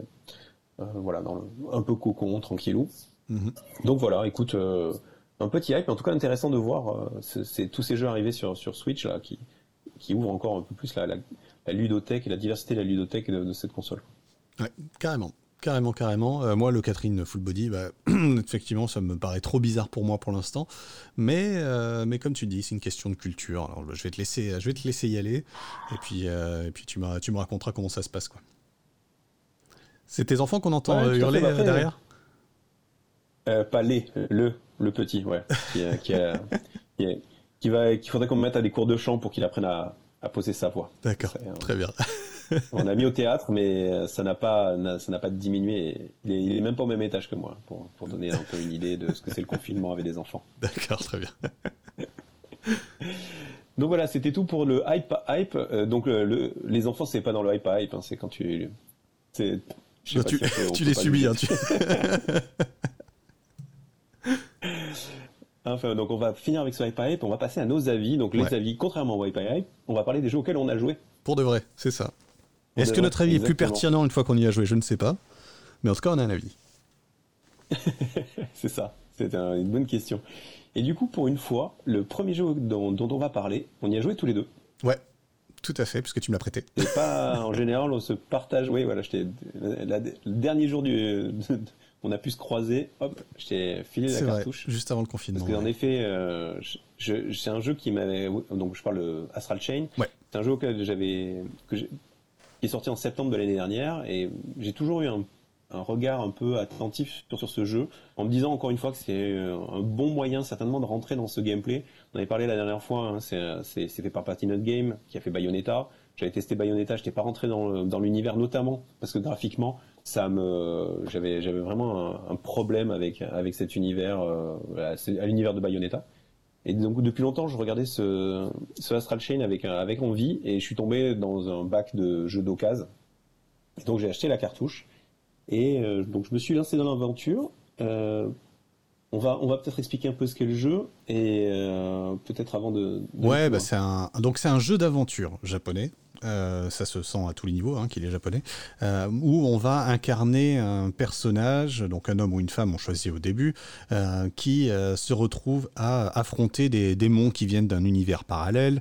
euh, voilà, dans le, un peu cocon, tranquillou. Mhm. Donc voilà, écoute, euh, un petit hype, en tout cas intéressant de voir euh, c'est tous ces jeux arrivés sur, sur Switch là, qui, qui ouvrent encore un peu plus la, la, ludothèque et la diversité de la ludothèque de, cette console. Ouais, carrément. Carrément, carrément. moi, le Catherine Full Body, bah, effectivement, ça me paraît trop bizarre pour moi pour l'instant. Mais, mais comme tu dis, c'est une question de culture. Alors, je vais te laisser, je vais te laisser y aller. Et puis, et puis tu, tu me raconteras comment ça se passe. Quoi. C'est tes enfants qu'on entend euh, hurler euh, derrière? euh, Pas les, le, le petit, ouais. qui, qui, va, qu'il faudrait qu'on me mette à des cours de chant pour qu'il apprenne à, poser sa voix. D'accord, très bien. on a mis au théâtre, mais ça n'a pas, ça n'a pas diminué. Il est, même pas au même étage que moi, pour, pour donner un peu une idée de ce que c'est le confinement avec des enfants. D'accord, très bien. Donc voilà, c'était tout pour le hype hype. donc le, les enfants, c'est pas dans le hype hype, hein, c'est quand tu, c'est tu, les subis. Hein, enfin, donc on va finir avec ce Hype on va passer à nos avis. Donc les avis, contrairement au Hype on va parler des jeux auxquels on a joué. Pour de vrai, c'est ça. Est-ce que notre avis est plus pertinent une fois qu'on y a joué? Je ne sais pas. Mais en tout cas, on a un avis. c'est ça. C'est une bonne question. Et du coup, pour une fois, le premier jeu dont, dont on va parler, on y a joué tous les deux? Ouais. Tout à fait, puisque tu me l'as prêté. Et pas, en général, on se partage. Oui, voilà, le dernier jour du, on a pu se croiser. Hop, j'étais filé la cartouche. juste avant le confinement. Parce qu'en effet, euh, c'est un jeu qui m'avait. Donc, je parle Astral Chain. Ouais. C'est un jeu auquel j'avais, qui est sorti en septembre de l'année dernière, et j'ai toujours eu un regard un peu attentif sur, ce jeu, en me disant encore une fois que c'est euh, un bon moyen certainement de rentrer dans ce gameplay. On avait parlé la dernière fois, hein, c'est fait par Platinum Game qui a fait Bayonetta. J'avais testé Bayonetta, j'étais pas rentré dans, l'univers notamment parce que graphiquement, ça me, j'avais j'avais vraiment un, problème avec avec cet univers, euh, à l'univers de Bayonetta. Et donc depuis longtemps, je regardais ce, ce Astral Chain avec avec envie et je suis tombé dans un bac de jeux d'occasion. Donc j'ai acheté la cartouche et euh, donc je me suis lancé dans l'aventure. Euh, on va, on va peut-être expliquer un peu ce qu'est le jeu et euh, peut-être avant de. ouais, bah c'est un donc c'est un jeu d'aventure japonais. Euh, ça se sent à tous les niveaux, hein, qu'il est japonais, euh, où on va incarner un personnage, donc un homme ou une femme, on choisit au début, euh, qui se retrouve à affronter des démons qui viennent d'un univers parallèle,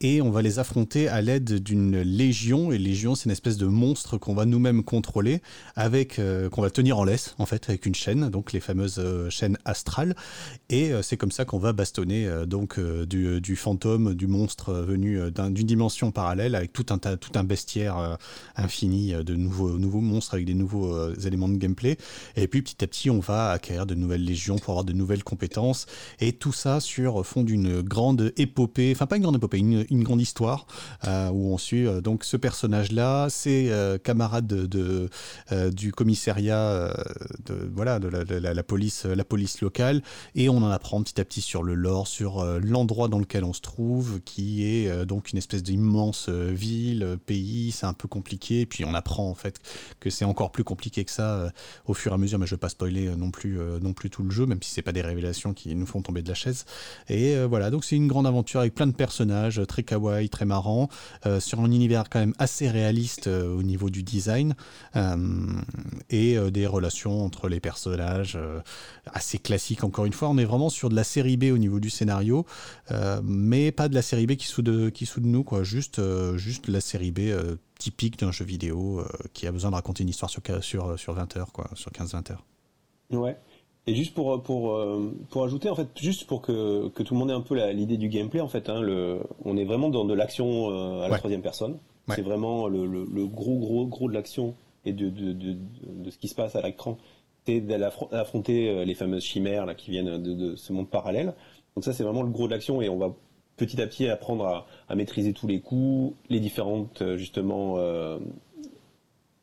et on va les affronter à l'aide d'une légion, et légion c'est une espèce de monstre qu'on va nous-mêmes contrôler, avec qu'on va tenir en laisse, en fait, avec une chaîne, donc les fameuses chaînes astrales, et c'est comme ça qu'on va bastonner donc du, du, fantôme, du monstre venu d'une dimension parallèle, avec tout un, tout un bestiaire euh, infini euh, de nouveaux, nouveaux monstres avec des nouveaux euh, éléments de gameplay. Et puis petit à petit, on va acquérir de nouvelles légions pour avoir de nouvelles compétences. Et tout ça sur fond d'une grande épopée, enfin pas une grande épopée, une, une grande histoire où on suit donc ce personnage-là, ses camarades de, du commissariat, de, voilà, de la, police, la police locale. Et on en apprend petit à petit sur le lore, sur l'endroit dans lequel on se trouve, qui est donc une espèce d'immense ville, pays, c'est un peu compliqué. Puis on apprend en fait que c'est encore plus compliqué que ça euh, au fur et à mesure. Mais je ne veux pas spoiler euh, non plus, euh, non plus tout le jeu, même si c'est pas des révélations qui nous font tomber de la chaise. Et voilà, donc c'est une grande aventure avec plein de personnages, très kawaii, très marrant, sur un univers quand même assez réaliste au niveau du design et des relations entre les personnages assez classiques. Encore une fois, on est vraiment sur de la série B au niveau du scénario, mais pas de la série B qui soude, qui soude nous, quoi. Juste juste la série B euh, typique d'un jeu vidéo euh, qui a besoin de raconter une histoire sur, sur, sur 20 heures, quoi, sur 15-20 heures. Ouais. Et juste pour, pour, euh, pour ajouter, en fait, juste pour que, que tout le monde ait un peu l'idée du gameplay, en fait, hein, le, on est vraiment dans de l'action à la troisième personne. C'est vraiment le, le, gros, gros, gros de l'action et de, de, de, de, ce qui se passe à l'écran. C'est d'affronter les fameuses chimères là, qui viennent de, ce monde parallèle. Donc ça, c'est vraiment le gros de l'action et on va petit à petit apprendre à, maîtriser tous les coups, les différentes euh, justement euh,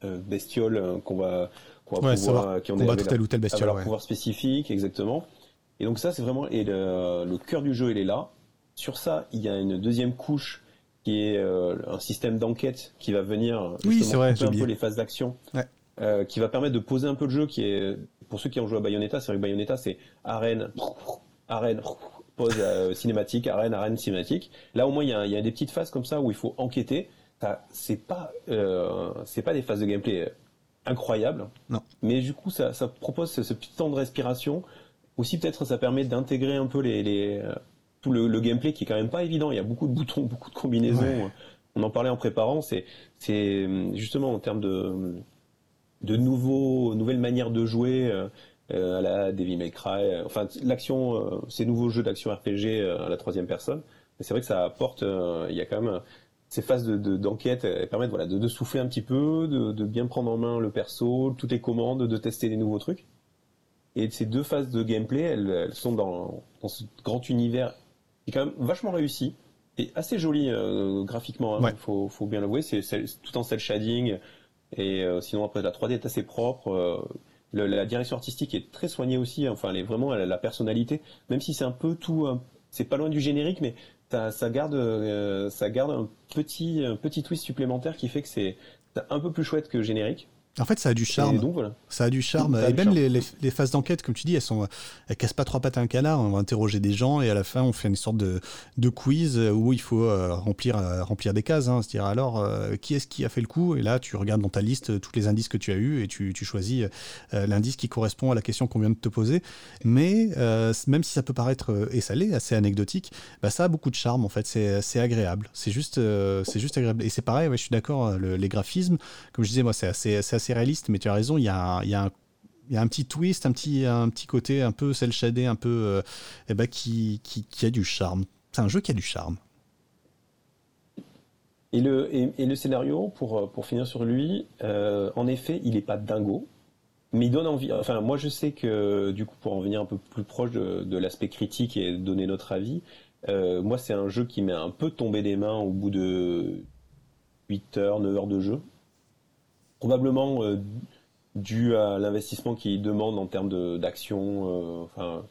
euh, bestioles qu'on va, pouvoir, qui ont des, tel ou tel bestiole, leur pouvoir spécifique, exactement. Et donc ça, c'est vraiment et le, cœur du jeu, il est là. Sur ça, il y a une deuxième couche qui est un système d'enquête qui va venir oui, c'est vrai, un peu les phases d'action, qui va permettre de poser un peu le jeu. Qui est pour ceux qui ont joué à Bayonetta, c'est vrai que Bayonetta, c'est arène, arène, pause euh, cinématique, arène, arène cinématique. Là au moins il y, a, des petites phases comme ça où il faut enquêter. C'est pas euh, c'est pas des phases de gameplay incroyables, non. mais du coup ça, propose ce, petit temps de respiration. Aussi peut-être ça permet d'intégrer un peu les, euh, tout le, gameplay qui est quand même pas évident. Il y a beaucoup de boutons, beaucoup de combinaisons. On en parlait en préparant. C'est c'est justement en termes de de nouveaux nouvelles manières de jouer. Euh, à la Devil May Cry. Euh, enfin, l'action, euh, ces nouveaux jeux d'action RPG à la troisième personne. Mais c'est vrai que ça apporte, il y a quand même ces phases de d'enquête elles permettent voilà de, de, souffler un petit peu, de, de, bien prendre en main le perso, toutes les commandes, de tester des nouveaux trucs. Et ces deux phases de gameplay, elles, elles sont dans, dans, ce grand univers qui est quand même vachement réussi et assez joli graphiquement. Il hein, faut, faut, bien l'avouer, c'est tout en cel shading et sinon après la 3D est assez propre la direction artistique est très soignée aussi. Enfin, elle est vraiment la personnalité, même si c'est un peu tout. c'est pas loin du générique, mais ça, garde, euh, ça garde un petit, un petit twist supplémentaire qui fait que c'est un peu plus chouette que générique. En fait, ça a du charme. Ça a du charme. et même Les, les, phases d'enquête, comme tu dis, elles sont, elles cassent pas trois pattes à un canard. On va interroger des gens et à la fin, on fait une sorte de, de quiz où il faut euh, remplir, euh, remplir des cases. Hein. C'est-à-dire, alors, euh, qui est-ce qui a fait le coup? Et là, tu regardes dans ta liste tous les indices que tu as eus et tu, tu choisis l'indice qui correspond à la question qu'on vient de te poser. Mais même si ça peut paraître, et ça l'est, assez anecdotique, bah, ça a beaucoup de charme en fait. C'est agréable. C'est juste, c'est juste agréable. Et c'est pareil, je suis d'accord, les graphismes, comme je disais, moi, c'est assez, assez réaliste, mais tu as raison, il y a, un petit twist, un petit, côté un peu cel shadé, un peu euh, eh ben, qui, a du charme. C'est un jeu qui a du charme. Et le, scénario, pour, finir sur lui, euh, en effet, il n'est pas dingo, mais il donne envie. Enfin, moi, je sais que, du coup, pour en venir un peu plus proche de, de l'aspect critique et donner notre avis, euh, moi, c'est un jeu qui m'est un peu tombé des mains au bout de 8 heures, 9 heures de jeu probablement euh, dû à l'investissement qu'il demande en termes d'action euh, enfin,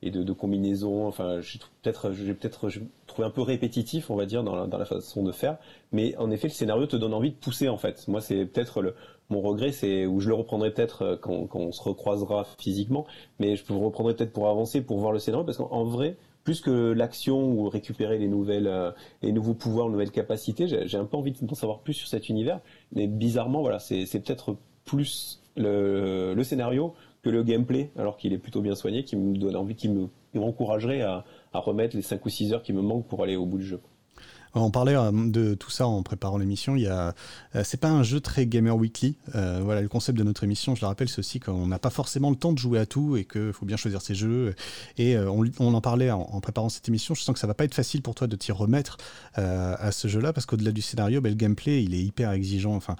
et de, de combinaison. Enfin, j'ai peut-être peut-être trouvé un peu répétitif, on va dire, dans la, dans la, façon de faire. Mais en effet, le scénario te donne envie de pousser, en fait. Moi, c'est peut-être le mon regret, c'est où je le reprendrai peut-être euh, quand, quand, on se recroisera physiquement, mais je le reprendrai peut-être pour avancer, pour voir le scénario, parce qu'en vrai, plus que l'action ou récupérer les nouvelles, les nouveaux pouvoirs, nouvelles capacités. J'ai un peu envie d'en savoir plus sur cet univers, mais bizarrement, voilà, c'est peut-être plus le, le, scénario que le gameplay, alors qu'il est plutôt bien soigné, qui me donne envie, qui m'encouragerait à, à remettre les 5 ou 6 heures qui me manquent pour aller au bout du jeu. On parlait euh, de tout ça en préparant l'émission. Il y euh, c'est pas un jeu très gamer weekly. Euh, voilà, le concept de notre émission, je le rappelle, c'est aussi qu'on n'a pas forcément le temps de jouer à tout et qu'il faut bien choisir ses jeux. Et on, en parlait en, préparant cette émission. Je sens que ça va pas être facile pour toi de t'y remettre à ce jeu-là parce qu'au-delà du scénario, ben, le gameplay, il est hyper exigeant. Enfin,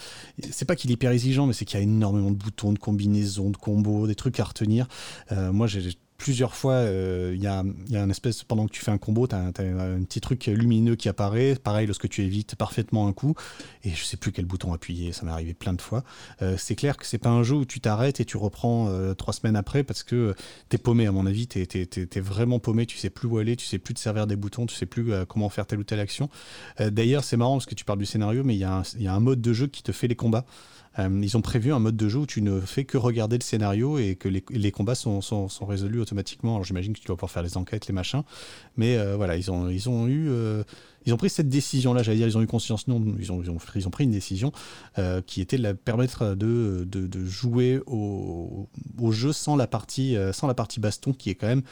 c'est pas qu'il est hyper exigeant, mais c'est qu'il y a énormément de boutons, de combinaisons, de combos, des trucs à retenir. moi, j'ai plusieurs fois, euh, il y, a, un espèce, pendant que tu fais un combo, tu as, un petit truc lumineux qui apparaît. Pareil, lorsque tu évites parfaitement un coup, et je sais plus quel bouton appuyer, ça m'est arrivé plein de fois. Euh, c'est clair que c'est pas un jeu où tu t'arrêtes et tu reprends euh, trois semaines après parce que tu es paumé, à mon avis, tu es, vraiment paumé, tu sais plus où aller, tu sais plus te servir des boutons, tu sais plus comment faire telle ou telle action. D'ailleurs, c'est marrant parce que tu parles du scénario, mais il y, a un mode de jeu qui te fait les combats. Euh, ils ont prévu un mode de jeu où tu ne fais que regarder le scénario et que les, combats sont, résolus automatiquement. Alors j'imagine que tu vas pouvoir faire les enquêtes, les machins. Mais euh, voilà, ils ont, eu. Euh, ils ont pris cette décision-là, j'allais dire, ils ont eu conscience, non, ils ont, pris une décision qui était de la permettre de, de, jouer au, au, jeu sans la, partie, sans la partie baston qui est quand même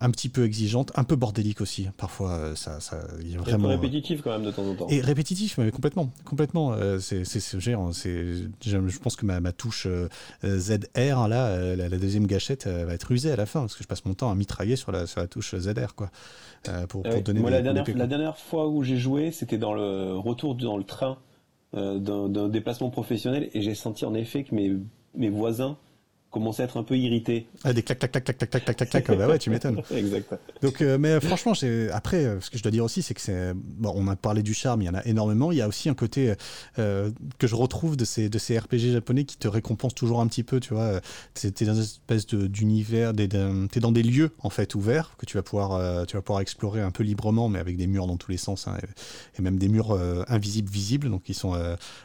un petit peu exigeante, un peu bordélique aussi. Parfois, euh, ça, ça y vraiment. Un peu répétitif quand même de temps en temps. Et répétitif, mais complètement, complètement. Euh, c'est, c'est, c'est, je pense que ma, ma touche euh, ZR là, la, deuxième gâchette va être usée à la fin parce que je passe mon temps à mitrailler sur la, sur la touche ZR quoi. pour, pour donner Moi, la, dernière, la dernière fois où j'ai joué, c'était dans le retour dans le train d'un, d'un déplacement professionnel et j'ai senti en effet que mes, mes voisins commencer à être un peu irrité. Ah, des clac, clac, clac, clac, clac, clac, clac, clac, bah ouais, tu m'étonnes. exact. Donc, euh, mais franchement, après, euh, ce que je dois dire aussi, c'est que c'est, bon, on a parlé du charme, il y en a énormément. Il y a aussi un côté euh, que je retrouve de ces, de ces RPG japonais qui te récompensent toujours un petit peu, tu vois. T'es dans une espèce d'univers, t'es dans des lieux, en fait, ouverts, que tu vas pouvoir, tu vas pouvoir explorer un peu librement, mais avec des murs dans tous les sens, hein, et, même des murs invisibles, visibles, donc qui sont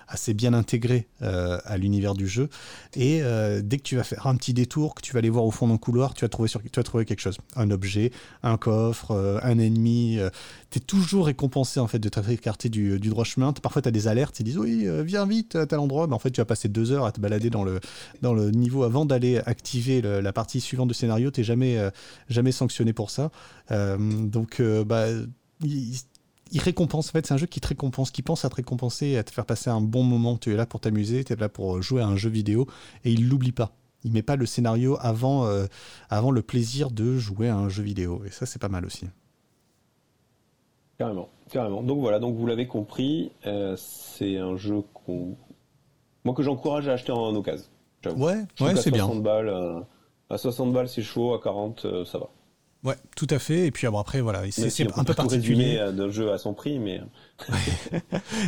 assez bien intégrés à l'univers du jeu. Et dès que tu vas faire un petit détour, que tu vas aller voir au fond d'un couloir, tu vas trouver, sur, tu vas trouver quelque chose. Un objet, un coffre, euh, un ennemi. Euh. tu es toujours récompensé en fait de écarté du, du, droit chemin. Parfois, tu as des alertes, ils disent oui, euh, viens vite à tel endroit. Mais en fait, tu vas passer deux heures à te balader dans le, dans le niveau avant d'aller activer la partie suivante du scénario. Tu jamais, jamais sanctionné pour ça. donc, bah, il récompense. En fait, c'est un jeu qui te récompense, qui pense à te récompenser à te faire passer un bon moment. Tu es là pour t'amuser, tu es là pour jouer à un jeu vidéo et il l'oublie pas il met pas le scénario avant, euh, avant le plaisir de jouer à un jeu vidéo. Et ça, c'est pas mal aussi. Carrément, carrément. Donc voilà, donc vous l'avez compris, euh, c'est un jeu qu'on, moi que j'encourage à acheter en, occasion. Ouais, ouais, c'est bien. Balles, euh, à 60 balles, c'est chaud. À 40, ça va. Ouais, tout à fait. Et puis après, voilà, c'est un peu particulier. d'un jeu à son prix, mais.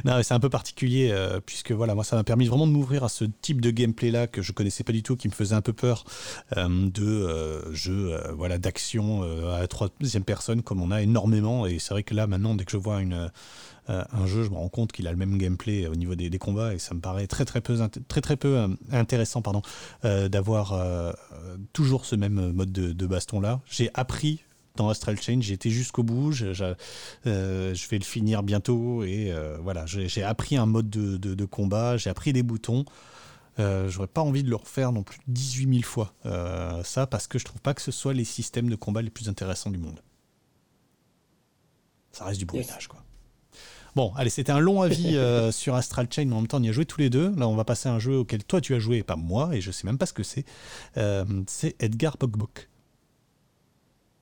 non, c'est un peu particulier euh, puisque voilà, moi, ça m'a permis vraiment de m'ouvrir à ce type de gameplay là que je connaissais pas du tout, qui me faisait un peu peur euh, de euh, jeux, voilà, d'action à troisième personne comme on a énormément. Et c'est vrai que là, maintenant, dès que je vois une un jeu, je me rends compte qu'il a le même gameplay au niveau des, combats et ça me paraît très très peu, très, très peu intéressant pardon, d'avoir toujours ce même mode de, de baston là. J'ai appris dans Astral Chain, j'ai été jusqu'au bout, je, euh, je, vais le finir bientôt et euh, voilà, j'ai appris un mode de, de, combat, j'ai appris des boutons. Euh, J'aurais pas envie de le refaire non plus 18 000 fois, euh, ça, parce que je trouve pas que ce soit les systèmes de combat les plus intéressants du monde. Ça reste du bourrinage, quoi. Bon, allez, c'était un long avis sur Astral Chain, mais en même temps, on y a joué tous les deux. Là, on va passer à un jeu auquel toi tu as joué et pas moi, et je sais même pas ce que c'est. c'est Edgar Bogbok.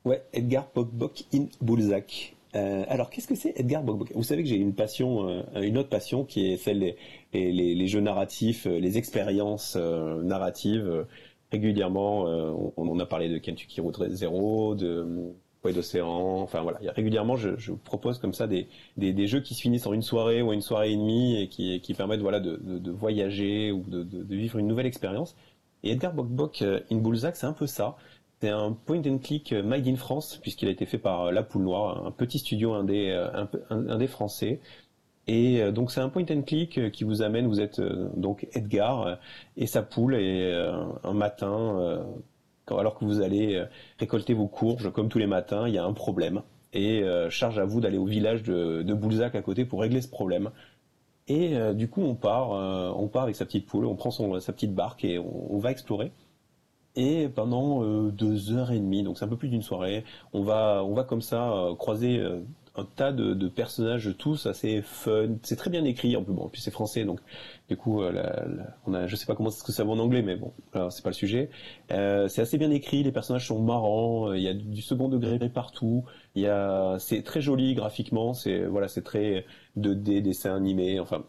Ouais, Edgar Bogbok in Bulzac. Euh, alors, qu'est-ce que c'est Edgar Bogbok Vous savez que j'ai une passion, euh, une autre passion qui est celle des les, les, jeux narratifs, euh, les expériences narratives. régulièrement, on, en a parlé de Kentucky Route Zero, de D'Océan. Enfin voilà, régulièrement, je, je, propose comme ça des, des, jeux qui se finissent en une soirée ou une soirée et demie et qui, qui permettent voilà de, de, voyager ou de, de, vivre une nouvelle expérience. Et Edgar Bogbok in Bulzac, c'est un peu ça. C'est un point and click euh, made in France, puisqu'il a été fait par euh, La Poule Noire, un petit studio indé, euh, un, des français. Et donc c'est un point and click qui vous amène, vous êtes donc Edgar et sa poule, et un matin, alors que vous allez récolter vos courges comme tous les matins, il y a un problème et charge à vous d'aller au village de, de Boulzac à côté pour régler ce problème. Et du coup, on part, on part avec sa petite poule, on prend son, sa petite barque et on va explorer et pendant euh, deux heures et demie, donc c'est un peu plus d'une soirée, on va, on va comme ça euh, croiser euh, un tas de, personnages tous assez fun. C'est très bien écrit en plus. Bon, puis c'est français, donc du coup, la, on a, je sais pas comment c'est ce que ça va en anglais, mais bon, c'est pas le sujet. c'est assez bien écrit. Les personnages sont marrants. Il y a du second degré partout. Il y a, c'est très joli graphiquement. C'est voilà, c'est très 2D, dessin animé. Enfin,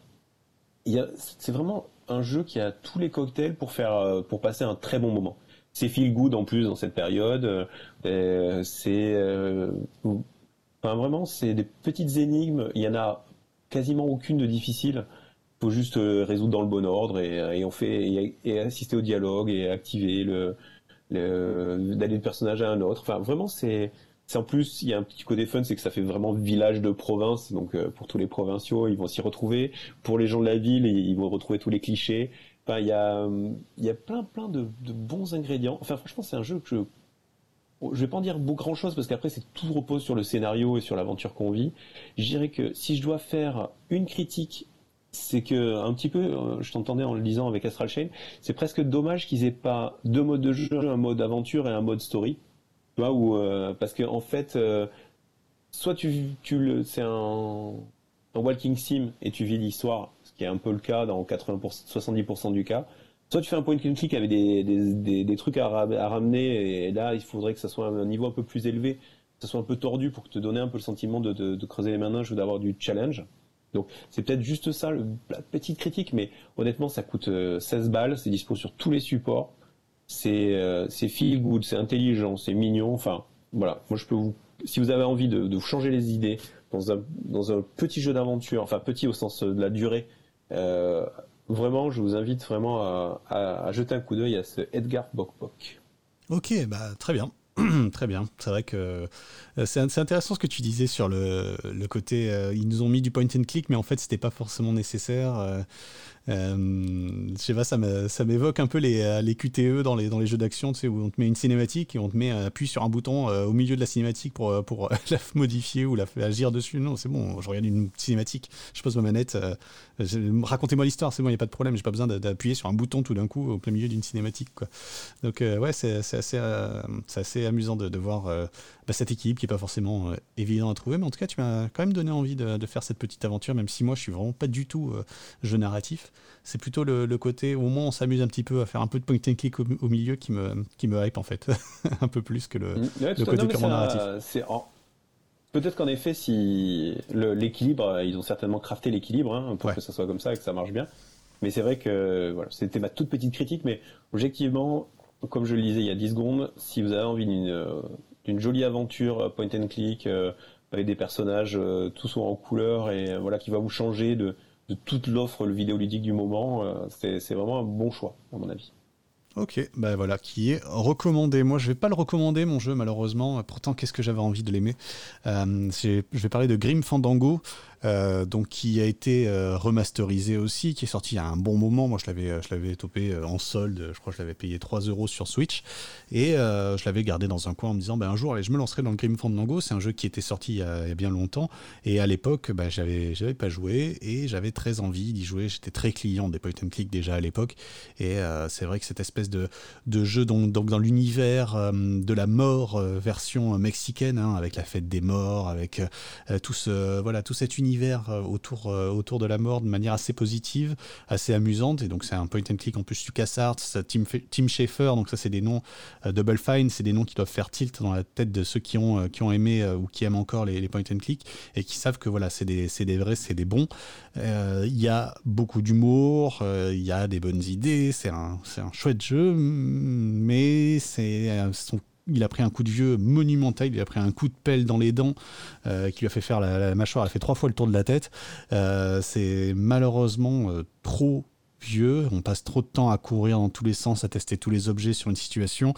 il y a, c'est vraiment un jeu qui a tous les cocktails pour faire, pour passer un très bon moment c'est feel good en plus dans cette période. Euh, c'est, euh, enfin vraiment, c'est des petites énigmes. Il y en a quasiment aucune de difficile. Il faut juste euh, résoudre dans le bon ordre et, on fait et, assister au dialogue et activer le, d'aller de personnage à un autre. Enfin vraiment, c'est en plus, il y a un petit côté fun, c'est que ça fait vraiment village de province. Donc pour tous les provinciaux, ils vont s'y retrouver. Pour les gens de la ville, ils vont retrouver tous les clichés il y a, y a plein, plein de, bons ingrédients. Enfin, franchement, c'est un jeu que je. Je vais pas en dire grand chose parce qu'après, c'est tout repose sur le scénario et sur l'aventure qu'on vit. Je dirais que si je dois faire une critique, c'est que, un petit peu, euh, je t'entendais en le lisant avec Astral Chain, c'est presque dommage qu'ils aient pas deux modes de jeu, un mode aventure et un mode story. Tu vois, où, euh, parce que, en fait, euh, soit tu, tu le, c'est un, walking sim et tu vis l'histoire qui est un peu le cas dans 80 70% du cas. Soit tu fais un point and click avec des, des, des, trucs à, ramener, et là, il faudrait que ça soit un niveau un peu plus élevé, que ça soit un peu tordu pour te donner un peu le sentiment de, de, creuser les manèges ou d'avoir du challenge. Donc c'est peut-être juste ça, la petite critique, mais honnêtement, ça coûte 16 euh, balles, c'est dispo sur tous les supports, c'est euh, feel good, c'est intelligent, c'est mignon, enfin voilà, moi je peux vous, si vous avez envie de, de vous changer les idées dans un, dans un petit jeu d'aventure, enfin petit au sens de la durée, euh, vraiment, je vous invite vraiment à, jeter un coup d'œil à ce Edgar Bokbok. Ok, bah très bien. Très bien. C'est vrai que c'est intéressant ce que tu disais sur le, côté. Euh, ils nous ont mis du point and click, mais en fait, c'était pas forcément nécessaire. Euh, je sais pas, ça m'évoque un peu les, euh, QTE dans les, jeux d'action, tu sais, où on te met une cinématique et on te met appuie sur un bouton euh, au milieu de la cinématique pour, la modifier ou la faire agir dessus. Non, c'est bon, je regarde une cinématique, je pose ma manette, racontez-moi l'histoire, c'est bon, il n'y a pas de problème, j'ai pas besoin d'appuyer sur un bouton tout d'un coup au plein milieu d'une cinématique. Donc, ouais, c'est assez, amusant de, voir bah, cette équipe qui pas forcément évident à trouver, mais en tout cas, tu m'as quand même donné envie de, de, faire cette petite aventure, même si moi je suis vraiment pas du tout jeu narratif c'est plutôt le, côté où au moins on s'amuse un petit peu à faire un peu de point and click au, milieu qui me, qui me hype en fait, un peu plus que le, mm. côté purement narratif. Peut-être qu'en effet, si l'équilibre, ils ont certainement crafté l'équilibre hein, pour que ça soit comme ça et que ça marche bien. Mais c'est vrai que voilà, c'était ma toute petite critique, mais objectivement, comme je le disais il y a 10 secondes, si vous avez envie d'une euh, jolie aventure euh, point and click euh, avec des personnages tous en couleur et voilà qui va vous changer de toute l'offre vidéoludique du moment, euh, c'est vraiment un bon choix, à mon avis. Ok, ben voilà, qui est recommandé. Moi, je vais pas le recommander, mon jeu, malheureusement. Pourtant, qu'est-ce que j'avais envie de l'aimer? Euh, je vais parler de Grim Fandango. Euh, donc qui a été euh, remasterisé aussi, qui est sorti il y a un bon moment. Moi, je l'avais, euh, je l'avais topé en solde. Je crois que je l'avais payé 3 euros sur Switch et je l'avais gardé dans un coin en me disant, ben, un jour, allez, je me lancerai dans le Grim Fandango. C'est un jeu qui était sorti il y a, bien longtemps et à l'époque, ben, j'avais, j'avais pas joué et j'avais très envie d'y jouer. J'étais très client des point and click déjà à l'époque et c'est vrai que cette espèce de, de jeu donc, donc dans l'univers de la mort version mexicaine, hein, avec la fête des morts, avec tout ce voilà tout cet univers univers euh, autour, euh, autour de la mort de manière assez positive, assez amusante. Et donc, c'est un point and click en plus LucasArts, Tim, Tim Schafer, donc ça, c'est des noms, euh, Double Fine, c'est des noms qui doivent faire tilt dans la tête de ceux qui ont, qui ont aimé ou qui aiment encore les, les point and click et qui savent que voilà, c'est des, des vrais, c'est des bons. Il y a beaucoup d'humour, il y a des bonnes idées, c'est un, un chouette jeu, mais c'est son il a pris un coup de vieux monumental, il a pris un coup de pelle dans les dents euh, qui lui a fait faire la, mâchoire, elle a fait trois fois le tour de la tête. Euh, c'est malheureusement euh, trop vieux, on passe trop de temps à courir dans tous les sens, à tester tous les objets sur une situation.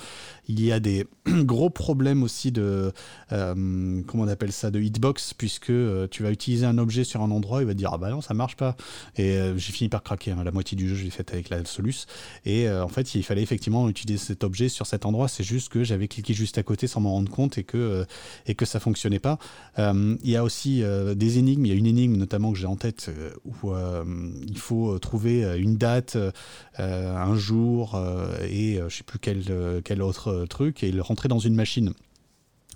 Il y a des gros problèmes aussi de, euh, comment on appelle ça, de hitbox, puisque euh, tu vas utiliser un objet sur un endroit, il va te dire ah bah non ça marche pas. Et euh, j'ai fini par craquer, hein. la moitié du jeu je l'ai fait avec la Solus. Et en fait il fallait effectivement utiliser cet objet sur cet endroit, c'est juste que j'avais cliqué juste à côté sans m'en rendre compte et que, et que ça fonctionnait pas. il y a aussi des énigmes, il y a une énigme notamment que j'ai en tête où il faut trouver une date, un jour et je sais plus quel, autre truc et le rentrer dans une machine.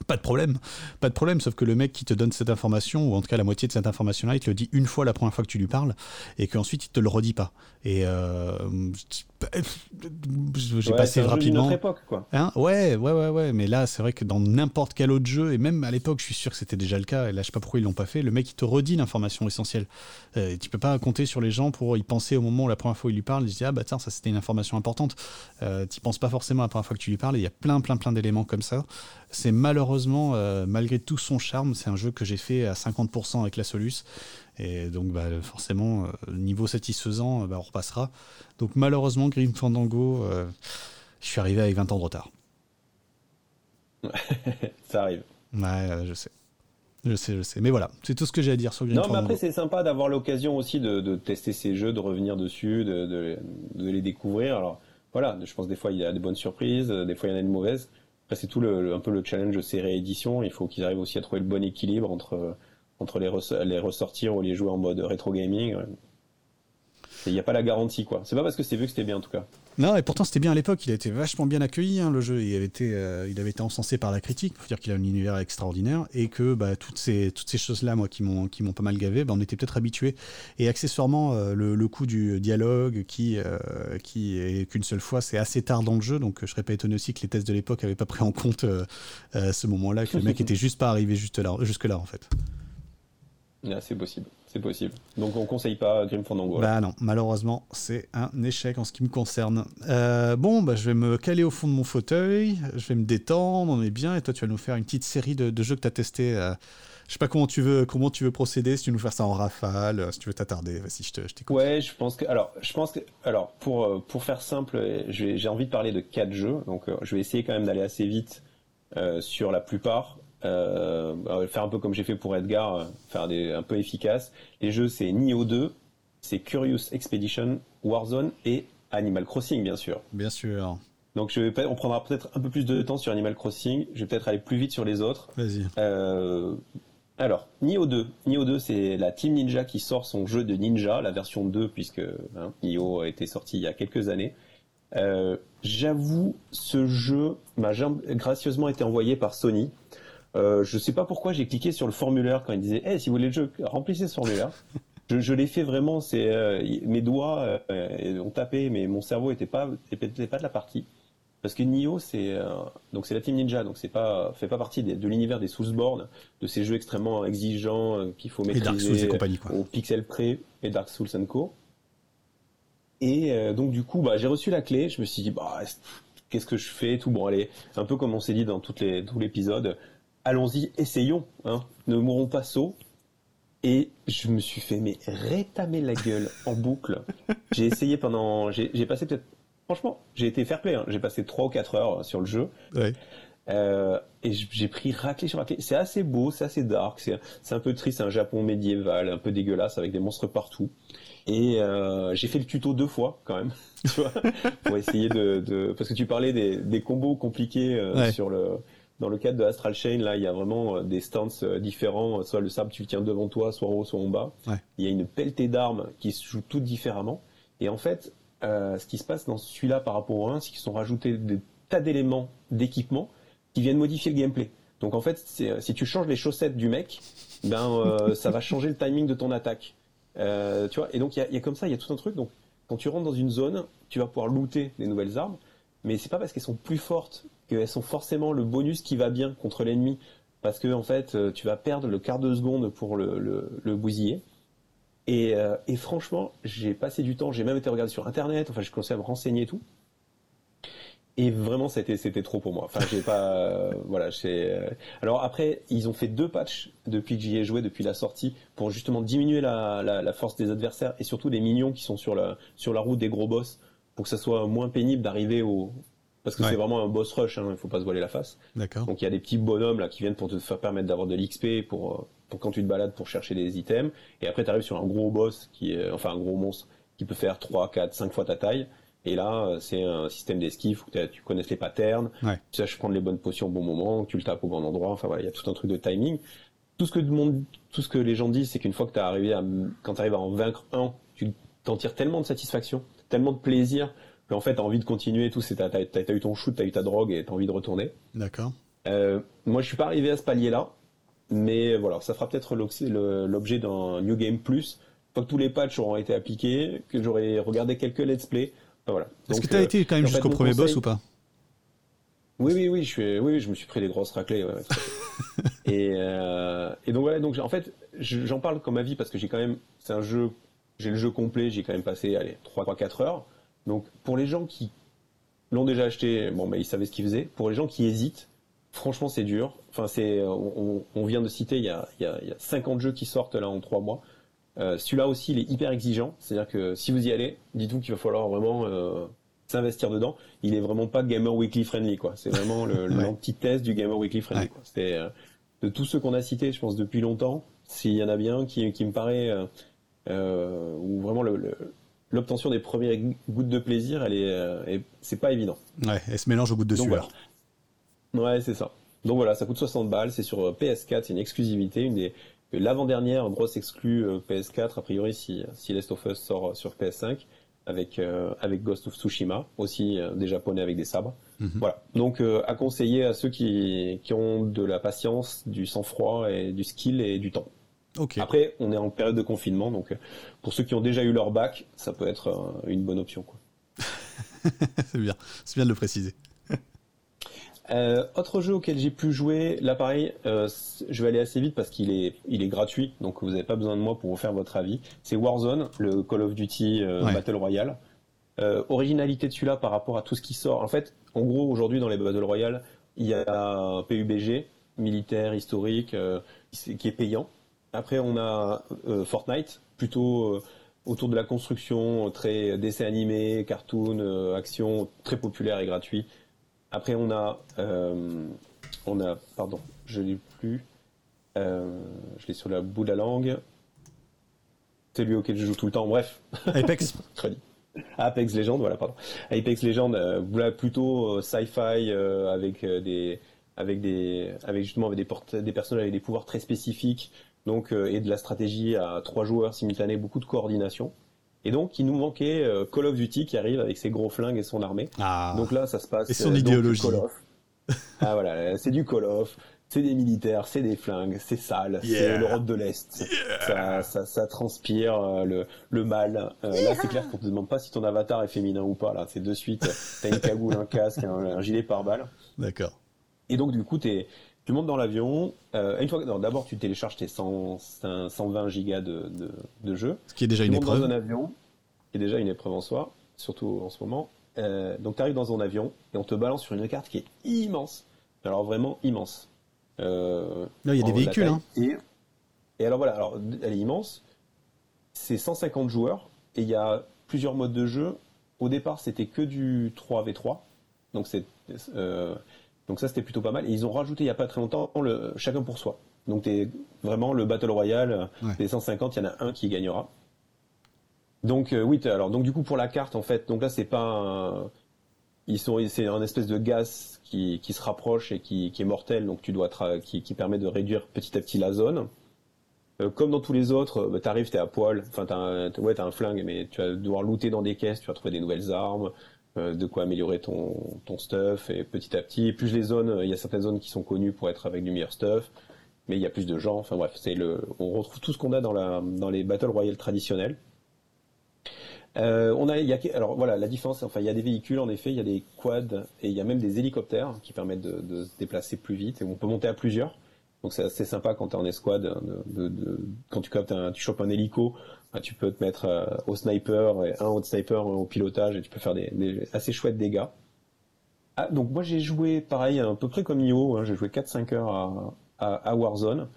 Pas de problème, pas de problème, sauf que le mec qui te donne cette information, ou en tout cas la moitié de cette information-là, il te le dit une fois la première fois que tu lui parles, et qu'ensuite il te le redit pas. Euh, j'ai passé rapidement. Jeu époque, quoi. Hein ouais, ouais, ouais, ouais. Mais là, c'est vrai que dans n'importe quel autre jeu, et même à l'époque, je suis sûr que c'était déjà le cas. Et là, je sais pas pourquoi ils l'ont pas fait. Le mec, il te redit l'information essentielle. Euh, tu peux pas compter sur les gens pour y penser au moment où la première fois il lui parle. Il dit ah bah tiens, ça c'était une information importante. Euh, tu penses pas forcément la première fois que tu lui parles. Il y a plein, plein, plein d'éléments comme ça. C'est malheureusement, euh, malgré tout son charme, c'est un jeu que j'ai fait à 50% avec la Solus. Et donc, bah, forcément, euh, niveau satisfaisant, bah, on repassera. Donc, malheureusement, Grim Fandango, euh, je suis arrivé avec 20 ans de retard. Ça arrive. Ouais, je sais. Je sais, je sais. Mais voilà, c'est tout ce que j'ai à dire sur Grim Fandango. Non, mais après, c'est sympa d'avoir l'occasion aussi de, tester ces jeux, de revenir dessus, de, les découvrir. Alors, voilà, je pense des fois, il y a des bonnes surprises, des fois, il y en a des mauvaises. Après, c'est tout le, un peu le challenge de ces rééditions. Il faut qu'ils arrivent aussi à trouver le bon équilibre entre entre les, les ressortir ou les jouer en mode rétro gaming. Il n'y a pas la garantie, quoi. C'est pas parce que c'est vu que c'était bien, en tout cas. Non, et pourtant c'était bien à l'époque. Il a été vachement bien accueilli, hein, le jeu. Il avait été, euh, il avait été encensé par la critique. Il faut dire qu'il a un univers extraordinaire et que bah, toutes ces, toutes ces choses-là, moi, qui m'ont, pas mal gavé, bah, on était peut-être habitués. Et accessoirement, euh, le, le, coup du dialogue, qui, euh, qui est qu'une seule fois, c'est assez tard dans le jeu. Donc, je serais pas étonné aussi que les tests de l'époque n'avaient pas pris en compte ce moment-là, que le mec était juste pas arrivé juste là, jusque là, en fait. C'est possible, c'est possible. Donc on conseille pas Grim Fandango. Bah non, malheureusement, c'est un échec en ce qui me concerne. Euh, bon, bah, je vais me caler au fond de mon fauteuil, je vais me détendre, on est bien, et toi tu vas nous faire une petite série de, jeux que tu as testés. Euh, je sais pas comment tu veux comment tu veux procéder, si tu veux nous faire ça en rafale, euh, si tu veux t'attarder, vas-y, je t'écoute. Ouais, je pense que alors, je pense que alors pour pour faire simple, j'ai envie de parler de quatre jeux, donc je vais essayer quand même d'aller assez vite sur la plupart. Euh, faire un peu comme j'ai fait pour Edgar, euh, faire des un peu efficace. Les jeux c'est Nioh 2, c'est Curious Expedition, Warzone et Animal Crossing bien sûr. Bien sûr. Donc je vais, on prendra peut-être un peu plus de temps sur Animal Crossing. Je vais peut-être aller plus vite sur les autres. Vas-y. Euh, alors, Nioh 2. Nioh 2, c'est la Team Ninja qui sort son jeu de ninja, la version 2, puisque hein, Nioh a été sorti il y a quelques années. J'avoue, ce jeu m'a gracieusement été envoyé par Sony. Euh, je sais pas pourquoi j'ai cliqué sur le formulaire quand il disait hey, si vous voulez le jeu, remplissez ce formulaire. je, je l'ai fait vraiment, c'est euh, mes doigts euh, ont tapé, mais mon cerveau était pas était pas de la partie. Parce que Nioh, c'est euh, donc c'est la team Ninja, donc c'est pas fait pas partie de, l'univers des Soulsborne, de ces jeux extrêmement exigeants qu'il faut maîtriser au pixel près et Dark Souls Co. Et donc du coup, bah, j'ai reçu la clé, je me suis dit bah qu'est-ce que je fais tout bon allez, un peu comme on s'est dit dans toutes les tout l'épisode, allons-y, essayons, hein. ne mourons pas saut. Et je me suis fait mais rétamer la gueule en boucle. J'ai essayé pendant, j'ai passé peut-être, franchement, j'ai été fair play. Hein. J'ai passé 3 ou 4 heures sur le jeu. Euh, et j'ai pris raclé sur raclé. C'est assez beau, c'est assez dark, c'est un peu triste, c'est un Japon médiéval, un peu dégueulasse avec des monstres partout. Et euh, j'ai fait le tuto deux fois quand même, tu vois, pour essayer de, parce que tu parlais des, combos compliqués euh, sur le dans le cadre de Astral Chain, là, il y a vraiment euh, des stances euh, différents. Soit le sable, tu le tiens devant toi, soit en haut, soit en bas. Il y a une pelletée d'armes qui se jouent toutes différemment. Et en fait, euh, ce qui se passe dans celui-là par rapport au 1, c'est qu'ils sont rajoutés des tas d'éléments d'équipement qui viennent modifier le gameplay. Donc en fait, si tu changes les chaussettes du mec, ben ça va changer le timing de ton attaque. tu vois? Et donc il y a, y a, comme ça, il y a tout un truc. Donc quand tu rentres dans une zone, tu vas pouvoir looter les nouvelles armes, mais c'est pas parce qu'elles sont plus fortes qu'elles sont forcément le bonus qui va bien contre l'ennemi, parce que en fait, euh, tu vas perdre le quart de seconde pour le, le, bousiller. Et, euh, et franchement, j'ai passé du temps, j'ai même été regarder sur internet, enfin, je commençais à me renseigner et tout. Et vraiment, c'était trop pour moi. Enfin, j'ai pas, euh, voilà. Euh, alors après, ils ont fait deux patchs depuis que j'y ai joué, depuis la sortie, pour justement diminuer la, la, force des adversaires et surtout les minions qui sont sur la sur la route des gros boss, pour que ça soit moins pénible d'arriver au parce que c'est vraiment un boss rush. Hein, il faut pas se voiler la face. D'accord. Donc il y a des petits bonhommes là qui viennent pour te faire permettre d'avoir de l'XP pour euh, pour quand tu te balades pour chercher des items. Et après, tu arrives sur un gros boss qui est, enfin un gros monstre qui peut faire 3, 4, 5 fois ta taille et là, euh, c'est un système d'esquive où tu connaisses les patterns, ouais. tu saches prendre les bonnes potions au bon moment, tu le tapes au bon endroit. Enfin voilà, il y a tout un truc de timing. Tout ce que, monde, tout ce que les gens disent, c'est qu'une fois que tu arrivé à, quand tu arrives à en vaincre un, tu t'en tires tellement de satisfaction, tellement de plaisir, qu'en fait, tu as envie de continuer tout. Tu as, as, eu ton shoot, tu as eu ta drogue et tu as envie de retourner. D'accord. Euh, moi, je suis pas arrivé à ce palier-là, mais voilà, ça fera peut-être l'objet d'un New Game Plus. Fois que tous les patchs auront été appliqués, que j'aurai regardé quelques let's play, voilà. Est-ce que tu as euh, été quand même jusqu'au premier boss ou pas? Oui, oui, oui, je suis, oui, je me suis pris des grosses raclées. et, euh, et, donc voilà, donc en fait, j'en parle comme avis parce que j'ai quand même, c'est un jeu, j'ai le jeu complet, j'ai quand même passé, allez, 3 4 heures. Donc pour les gens qui l'ont déjà acheté, bon, mais ils savaient ce qu'ils faisaient. Pour les gens qui hésitent, franchement, c'est dur. Enfin, c'est, on, on, vient de citer, il y, a, il, y a, il y a 50 jeux qui sortent là en 3 mois. Euh, celui-là aussi, il est hyper exigeant. C'est-à-dire que si vous y allez, dites-vous qu'il va falloir vraiment euh, s'investir dedans. Il est vraiment pas Gamer Weekly friendly, quoi. C'est vraiment l'antithèse du Gamer Weekly friendly. C'est euh, de tous ceux qu'on a cités, je pense depuis longtemps. S'il y en a bien qui, qui me paraît euh, où vraiment l'obtention des premières gouttes de plaisir, elle est, c'est pas évident. Ouais, elle se mélange aux gouttes de sueur. Ouais, c'est ça. Donc voilà, ça coûte 60 balles, c'est sur PS4, c'est une exclusivité, une des l'avant-dernière grosse exclue euh, PS4, a priori, si, si Last of Us sort euh, sur PS5, avec, euh, avec Ghost of Tsushima, aussi des japonais avec des sabres. Mhm. Voilà. Donc, à conseiller à ceux qui, qui ont de la patience, du sang-froid et du skill et du temps. Okay. Après, on est en période de confinement, donc pour ceux qui ont déjà eu leur bac, ça peut être une bonne option. c'est bien, c'est bien de le préciser. Euh, autre jeu auquel j'ai pu jouer, là pareil, euh, je vais aller assez vite parce qu'il est, il est gratuit, donc vous n'avez pas besoin de moi pour vous faire votre avis. C'est Warzone, le Call of Duty euh, Battle Royale. originalité de celui-là par rapport à tout ce qui sort. En fait, en gros, aujourd'hui dans les Battle Royale, il y a PUBG, militaire, historique, qui est payant. Après, on a Fortnite, plutôt autour de la construction, très dessin animé, cartoon, action, très populaire et gratuit. Après, on a, euh, on a, pardon, je l'ai plus, euh, je l'ai sur la bout de la langue. C'est lui auquel je joue tout le temps. Bref. Apex. Apex Legends, voilà, pardon. Apex Legends, euh, voilà, plutôt sci-fi avec des, avec des, avec justement avec des, des personnages avec des pouvoirs très spécifiques, donc et de la stratégie à trois joueurs simultanés, beaucoup de coordination. Et donc, il nous manquait euh, Call of Duty qui arrive avec ses gros flingues et son armée. Ah. Donc là, ça se passe. Et son euh, idéologie. ah voilà, c'est du Call of. C'est des militaires, c'est des flingues, c'est sale, c'est l'Europe de l'Est. Ça, ça, ça, transpire euh, le, le mal. là, c'est clair qu'on te demande pas si ton avatar est féminin ou pas. Là, c'est de suite, t'as une cagoule, un casque, un, gilet pare-balles. D'accord. Et donc, du coup, t'es tu montes dans l'avion. Euh, une fois, d'abord, tu télécharges tes 100, 120 gigas de, de, de, jeu. Ce qui est déjà une épreuve. dans un avion, qui est déjà une épreuve en soi, surtout en ce moment. Euh, donc, tu arrives dans un avion et on te balance sur une carte qui est immense. Alors, vraiment immense. Euh, Là, il y a des véhicules. Hein. Et, et, alors, voilà, alors, elle est immense. C'est 150 joueurs et il y a plusieurs modes de jeu. Au départ, c'était que du 3v3. Donc, c'est. Euh, donc ça, c'était plutôt pas mal. Et ils ont rajouté il y a pas très longtemps le chacun pour soi. Donc es vraiment le battle royale des 150, il y en a un qui gagnera. Donc euh, oui, alors donc du coup pour la carte en fait, donc là c'est pas ils sont c'est un espèce de gaz qui, qui se rapproche et qui, qui est mortel, donc tu dois qui, qui permet de réduire petit à petit la zone. Euh, comme dans tous les autres, bah, t'arrives, t'es à poil, enfin t'as un, ouais, t'as un flingue, mais tu vas devoir looter dans des caisses, tu vas trouver des nouvelles armes, euh, de quoi améliorer ton, stuff et petit à petit. plus les zones, euh, il y a certaines zones qui sont connues pour être avec du meilleur stuff, mais il y a plus de gens. Enfin bref, c'est le, on retrouve tout ce qu'on a dans la, dans les battle royale traditionnels. Euh, on a, il y a, alors voilà, la différence, enfin, il y a des véhicules en effet, il y a des quads et il y a même des hélicoptères qui permettent de, se déplacer plus vite et on peut monter à plusieurs. Donc c'est assez sympa quand tu es en escouade, de, de, quand tu captes un, tu chopes un hélico, tu peux te mettre euh, au sniper et un autre sniper au pilotage et tu peux faire des, assez chouettes dégâts. ah, donc moi j'ai joué pareil à peu près comme Io, hein, j'ai joué 4-5 heures à, Warzone.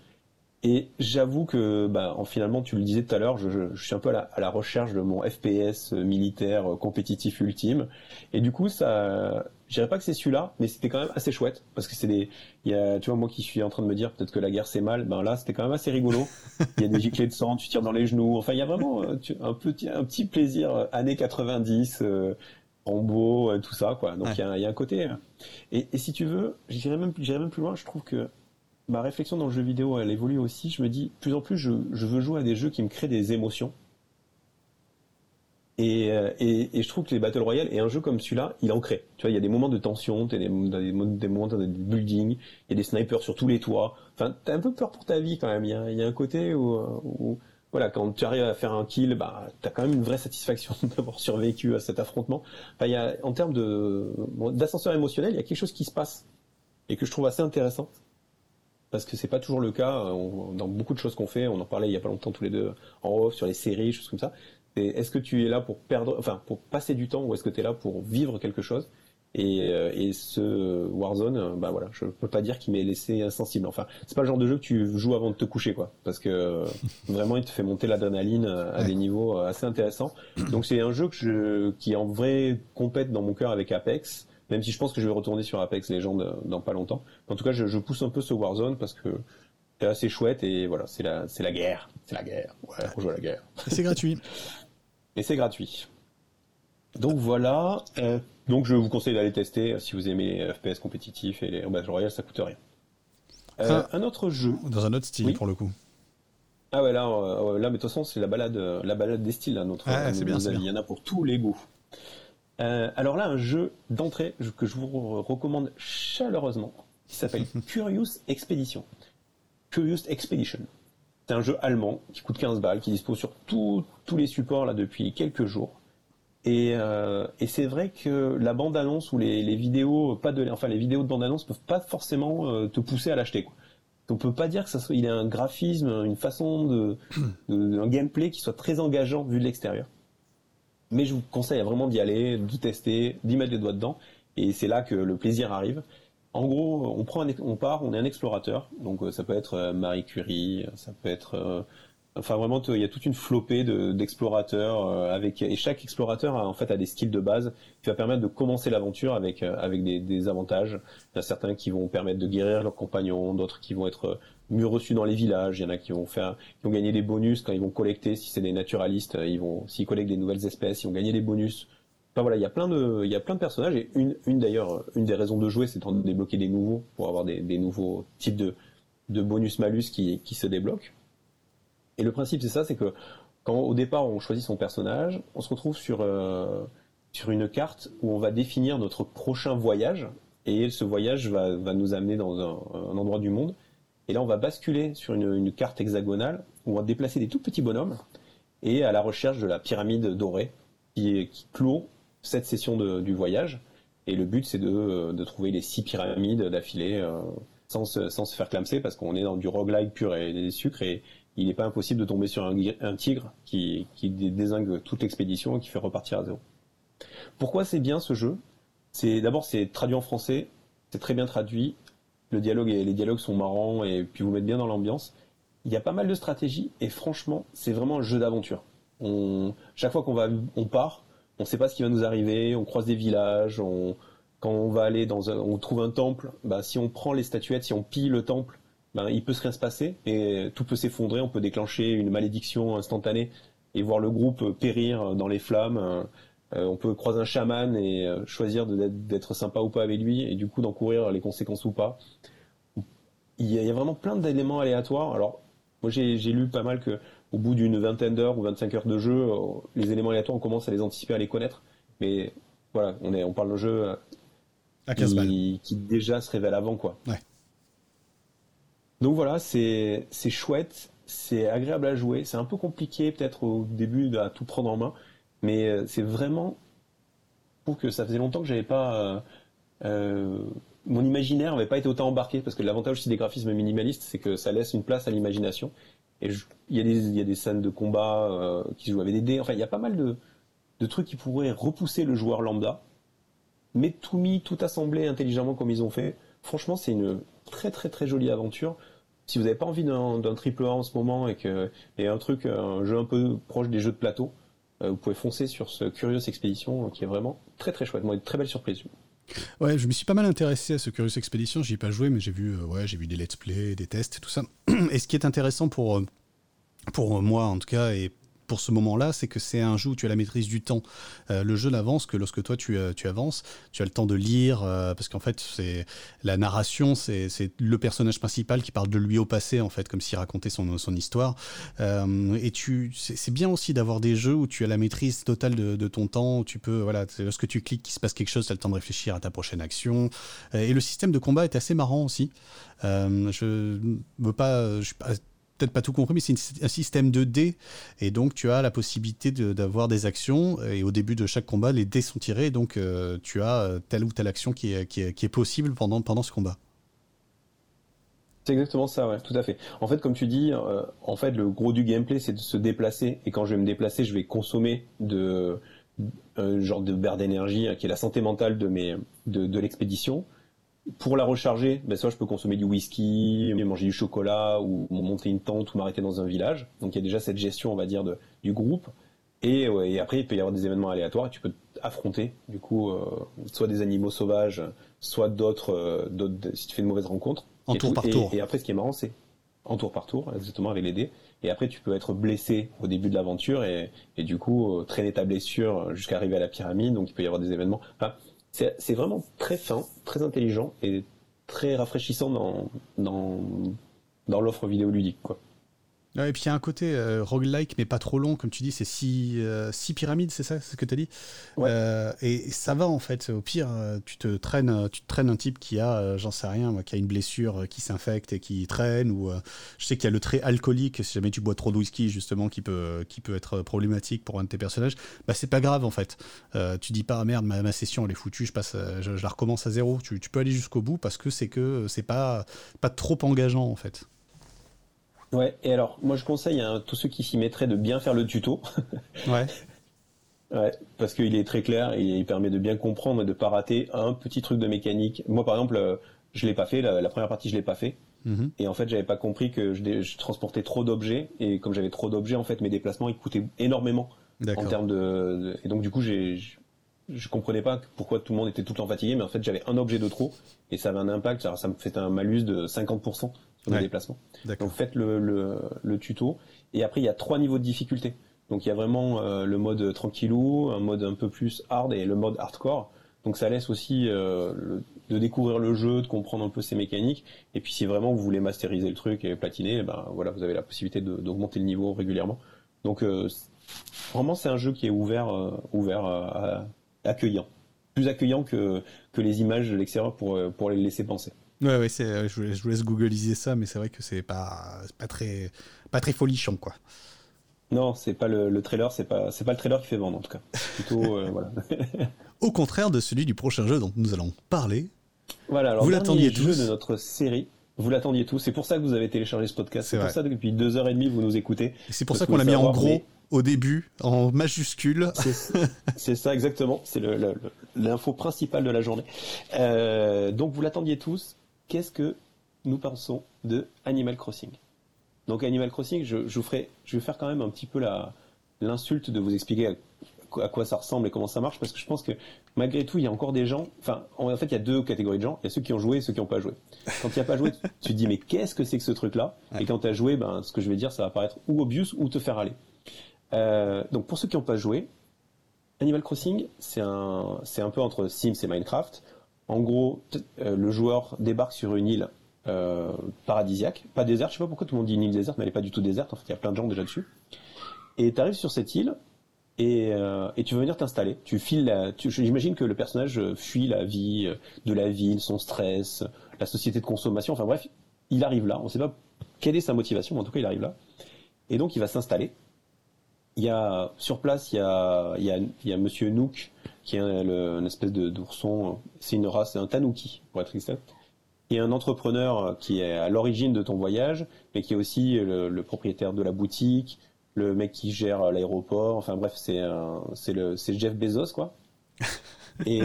Et j'avoue que, bah, en, finalement, tu le disais tout à l'heure, je, suis un peu à la, recherche de mon FPS militaire compétitif ultime. Et du coup, ça, je dirais pas que c'est celui-là, mais c'était quand même assez chouette parce que c'est des, il y a, tu vois, moi qui suis en train de me dire peut-être que la guerre c'est mal, ben là c'était quand même assez rigolo. Il y a des giclées de sang, tu tires dans les genoux. Enfin, il y a vraiment euh, un petit, un petit plaisir euh, années 90, euh, en beau, euh, tout ça, quoi. Donc il y, a, y, a un côté. Et, et si tu veux, j'irais même, j'irais même plus loin. Je trouve que ma réflexion dans le jeu vidéo, elle évolue aussi. Je me dis, plus en plus, je, veux jouer à des jeux qui me créent des émotions. Euh, et, je trouve que les Battle Royale et un jeu comme celui-là, il en crée. Tu vois, il y a des moments de tension, t'as des, des, des moments de building, il y a des snipers sur tous les toits. Enfin, t'as un peu peur pour ta vie quand même. Il y a, un côté où, où, voilà, quand tu arrives à faire un kill, bah, t'as quand même une vraie satisfaction d'avoir survécu à cet affrontement. En termes d'ascenseur émotionnel, il y a quelque chose qui se passe et que je trouve assez intéressant parce que c'est pas toujours le cas dans beaucoup de choses qu'on fait. On en parlait il y a pas longtemps tous les deux en off sur les séries, choses comme ça est-ce que tu es là pour perdre, enfin pour passer du temps ou est-ce que tu es là pour vivre quelque chose? Et, euh, et, ce Warzone, euh, bah voilà, je peux pas dire qu'il m'ait laissé insensible. Enfin, c'est pas le genre de jeu que tu joues avant de te coucher, quoi, parce que euh, vraiment il te fait monter l'adrénaline à des niveaux assez intéressants. Donc c'est un jeu que je, qui en vrai compète dans mon cœur avec Apex, même si je pense que je vais retourner sur Apex Legends dans pas longtemps. En tout cas, je, je pousse un peu ce Warzone parce que c'est assez chouette et voilà, c'est la, c'est la guerre, c'est la guerre. Ouais, on joue à la guerre. C'est gratuit. et c'est gratuit. Donc voilà. Euh, donc je vous conseille d'aller tester euh, si vous aimez les FPS compétitifs et les Battle Royale, ça coûte rien. Euh, un autre jeu. Dans un autre style pour le coup. Ah ouais là, là mais de toute façon c'est la balade, la balade des styles là, notre. Ah, c'est bien, Il y en a pour tous les goûts. Alors là un jeu d'entrée que je vous recommande chaleureusement, qui s'appelle Curious Expedition. Curious Expedition. C'est un jeu allemand qui coûte 15 balles, qui dispose sur tous les supports là depuis quelques jours. Et, euh, et c'est vrai que la bande annonce ou les, les, vidéos, pas de, enfin les vidéos de bande annonce peuvent pas forcément euh, te pousser à l'acheter. On peut pas dire que ça soit, il a un graphisme, une façon de, de, un gameplay qui soit très engageant vu de l'extérieur. Mais je vous conseille vraiment d'y aller, de tester, d'y mettre les doigts dedans. Et c'est là que le plaisir arrive. En gros, on prend, on part, on est un explorateur. Donc euh, ça peut être euh, Marie Curie, ça peut être, euh, enfin vraiment, il y a toute une flopée d'explorateurs avec et chaque explorateur a en fait a des skills de base qui va permettre de commencer l'aventure avec avec des, avantages. Il y a certains qui vont permettre de guérir leurs compagnons, d'autres qui vont être mieux reçus dans les villages. Il y en a qui vont faire, qui vont gagner des bonus quand ils vont collecter. Si c'est des naturalistes, ils vont, s'ils collectent des nouvelles espèces, ils vont gagner des bonus voilà, il y a plein de, il y a plein de personnages et une, une d'ailleurs, une des raisons de jouer, c'est de débloquer des nouveaux pour avoir des, des nouveaux types de, de bonus malus qui, qui se débloquent. Et le principe c'est ça, c'est que quand au départ on choisit son personnage, on se retrouve sur euh, sur une carte où on va définir notre prochain voyage et ce voyage va, va nous amener dans un, endroit du monde. Et là on va basculer sur une, carte hexagonale où on va déplacer des tout petits bonhommes et à la recherche de la pyramide dorée qui, qui clôt cette session du voyage. Et le but, c'est de, de, trouver les six pyramides d'affilée euh, sans, sans se faire clamser parce qu'on est dans du roguelike pur et des sucres il n'est pas impossible de tomber sur un, tigre qui, qui désingue toute l'expédition et qui fait repartir à zéro. Pourquoi c'est bien ce jeu? C'est d'abord c'est traduit en français, c'est très bien traduit, le dialogue et les dialogues sont marrants et puis vous mettez bien dans l'ambiance. Il y a pas mal de stratégies et franchement c'est vraiment un jeu d'aventure. Chaque fois qu'on va on part, on ne sait pas ce qui va nous arriver, on croise des villages, quand on va aller dans un, on trouve un temple, bah, si on prend les statuettes, si on pille le temple, bah, il peut se rien se passer et tout peut s'effondrer, on peut déclencher une malédiction instantanée et voir le groupe périr dans les flammes. Euh, on peut croiser un chaman et euh, choisir d'être sympa ou pas avec lui et du coup d'en courir les conséquences ou pas. Il y a, vraiment plein d'éléments aléatoires. Alors moi j'ai lu pas mal que au bout d'une vingtaine d'heures ou 25 heures de jeu, euh, les éléments aléatoires, on commence à les anticiper, à les connaître. Mais voilà, on, est, on parle d'un jeu à qui, qui, déjà se révèle avant, quoi. Donc voilà, c'est chouette, c'est agréable à jouer. C'est un peu compliqué peut-être au début à tout prendre en main, mais euh, c'est vraiment pour que ça faisait longtemps que j'avais pas euh, mon imaginaire n'avait pas été autant embarqué parce que l'avantage aussi des graphismes minimalistes, c'est que ça laisse une place à l'imagination. Et il y, a des, il y a des scènes de combat euh, qui jouent avec des dés. Enfin, il y a pas mal de, de trucs qui pourraient repousser le joueur lambda. mais tout mis, tout assemblé intelligemment comme ils ont fait. Franchement, c'est une très très très jolie aventure. Si vous n'avez pas envie d'un triple A en ce moment et que et un truc, un jeu un peu proche des jeux de plateau, euh, vous pouvez foncer sur ce Curious Expedition qui est vraiment très très chouette. Moi, une très belle surprise. Ouais, je me suis pas mal intéressé à ce Curious Expedition. J'y ai pas joué, mais j'ai vu, ouais, j'ai vu des let's play, des tests tout ça. Et ce qui est intéressant pour pour moi en tout cas et pour ce moment-là, c'est que c'est un jeu où tu as la maîtrise du temps. Euh, le jeu n'avance que lorsque toi tu, euh, tu, avances, tu as le temps de lire, euh, parce qu'en fait, c'est la narration, c'est le personnage principal qui parle de lui au passé, en fait, comme s'il racontait son, histoire. et tu, c'est bien aussi d'avoir des jeux où tu as la maîtrise totale de, ton temps, tu peux, voilà, lorsque tu cliques, qu'il se passe quelque chose, tu as le temps de réfléchir à ta prochaine action. et le système de combat est assez marrant aussi. je veux pas, je suis pas peut-être pas tout compris, mais c'est un système de dés. Et donc, tu as la possibilité d'avoir des actions. Et au début de chaque combat, les dés sont tirés. Donc, euh, tu as euh, telle ou telle action qui est, possible pendant, pendant ce combat. C'est exactement ça, tout à fait. En fait, comme tu dis, euh, en fait, le gros du gameplay, c'est de se déplacer. Et quand je vais me déplacer, je vais consommer de un genre de beurre d'énergie qui est la santé mentale de, de l'expédition pour la recharger, ben soit je peux consommer du whisky, manger du chocolat ou monter une tente ou m'arrêter dans un village. Donc il y a déjà cette gestion, on va dire, de, du groupe. Et, et, après, il peut y avoir des événements aléatoires et tu peux affronter, du coup, euh, soit des animaux sauvages, soit d'autres, euh, si tu fais une mauvaise rencontre. En tour par tour. Et, après, ce qui est marrant, c'est en tour par tour, exactement, avec les dés. Et après, tu peux être blessé au début de l'aventure et, et du coup, euh, traîner ta blessure jusqu'à arriver à la pyramide. Donc il peut y avoir des événements. Enfin, c'est vraiment très fin, très intelligent et très rafraîchissant dans, dans, dans l'offre vidéoludique. Quoi et puis il y a un côté euh, roguelike, mais pas trop long, comme tu dis, c'est six, euh, six pyramides, c'est ça, ce que tu as dit euh, et, ça va en fait. Au pire, tu te traînes, tu te traînes un type qui a, j'en sais rien, moi, qui a une blessure, qui s'infecte et qui traîne, ou je sais qu'il y a le trait alcoolique, si jamais tu bois trop de whisky, justement, qui peut, qui peut être problématique pour un de tes personnages. Bah c'est pas grave en fait. tu dis pas, ah, merde, ma, session elle est foutue, je, passe, je, la recommence à zéro. Tu, tu peux aller jusqu'au bout parce que c'est que c'est pas, pas trop engageant en fait. Ouais, et alors, moi je conseille à tous ceux qui s'y mettraient de bien faire le tuto. ouais. Ouais, parce qu'il est très clair et il permet de bien comprendre et de pas rater un petit truc de mécanique. Moi, par exemple, euh, je l'ai pas fait, la, première partie, je l'ai pas fait. Mm-hmm. Et en fait, j'avais pas compris que je, transportais trop d'objets. Et comme j'avais trop d'objets, en fait, mes déplacements, ils coûtaient énormément. En termes de, Et donc, du coup, j'ai, je comprenais pas pourquoi tout le monde était tout le temps fatigué, mais en fait, j'avais un objet de trop. Et ça avait un impact, ça, ça me fait un malus de 50% sur déplacement. Donc faites le, le, le, tuto. Et après, il y a trois niveaux de difficulté. Donc il y a vraiment euh, le mode tranquillou, un mode un peu plus hard et le mode hardcore. Donc ça laisse aussi euh, de découvrir le jeu, de comprendre un peu ses mécaniques. Et puis si vraiment vous voulez masteriser le truc et platiner, ben voilà, vous avez la possibilité d'augmenter le niveau régulièrement. Donc euh, vraiment c'est un jeu qui est ouvert, ouvert, accueillant, plus accueillant que que les images de l'extérieur pour pour les laisser penser. Ouais, ouais, c'est, euh, je, vous laisse googliser ça, mais c'est vrai que c'est pas, pas très, pas très folichon, quoi. Non, c'est pas le, trailer, c'est pas, c'est pas le trailer qui fait vendre en tout cas. Plutôt, euh, voilà. Au contraire de celui du prochain jeu dont nous allons parler. Voilà, alors vous l'attendiez tous de notre série. Vous l'attendiez tous. C'est pour ça que vous avez téléchargé ce podcast. C'est, pour ça que depuis deux heures et demie vous nous écoutez. c'est pour ça qu'on l'a mis en gros. Au début, en majuscule. C'est, ça exactement. C'est l'info principale de la journée. Euh, donc vous l'attendiez tous qu'est-ce que nous pensons de Animal Crossing? Donc Animal Crossing, je, vous ferai, je vais faire quand même un petit peu l'insulte de vous expliquer à, quoi ça ressemble et comment ça marche, parce que je pense que malgré tout, il y a encore des gens. Enfin, en fait, il y a deux catégories de gens. Il y a ceux qui ont joué et ceux qui n'ont pas joué. Quand tu n'as pas joué, tu te dis mais qu'est-ce que c'est que ce truc-là? Et quand tu as joué, ben, ce que je vais dire, ça va paraître ou obvious ou te faire aller. Euh, donc pour ceux qui n'ont pas joué, Animal Crossing, c'est un, c'est un peu entre Sims et Minecraft. En gros, euh, le joueur débarque sur une île euh, paradisiaque, pas déserte. Je sais pas pourquoi tout le monde dit une île déserte, mais elle n'est pas du tout déserte. En fait, il y a plein de gens déjà dessus. Et tu arrives sur cette île et, euh, et tu veux venir t'installer. Tu files. J'imagine que le personnage fuit la vie de la ville, son stress, la société de consommation. Enfin bref, il arrive là. On sait pas quelle est sa motivation, mais en tout cas, il arrive là. Et donc, il va s'installer. Il y a sur place, il y a, il il y a Monsieur Nook qui est une espèce de d'ourson. C'est une race, c'est un tanuki pour être exact. Et un entrepreneur qui est à l'origine de ton voyage, mais qui est aussi le, propriétaire de la boutique, le mec qui gère l'aéroport. Enfin bref, c'est c'est le c'est Jeff Bezos quoi. et,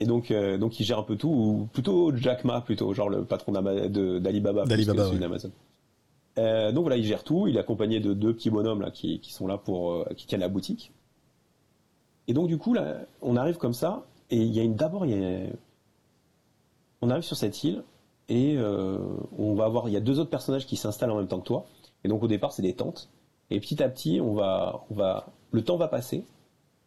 et donc, donc il gère un peu tout, ou plutôt Jack Ma, plutôt, genre le patron d'Alibaba. D'Alibaba, Amazon. donc voilà, il gère tout. Il est accompagné de deux petits bonhommes là qui, qui sont là pour qui tiennent la boutique. Et donc du coup là, on arrive comme ça et d'abord on arrive sur cette île et euh, on va avoir, il y a deux autres personnages qui s'installent en même temps que toi. Et donc au départ, c'est des tentes. Et petit à petit, on va, le temps va passer.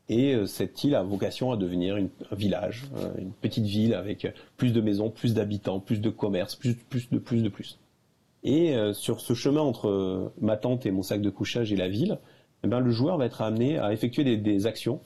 Et euh, cette île a vocation à devenir un village, euh, une petite ville avec plus de maisons, plus d'habitants, plus de commerce, plus, plus de plus de plus. Et sur ce chemin entre ma tente et mon sac de couchage et la ville, eh ben, le joueur va être amené à effectuer des actions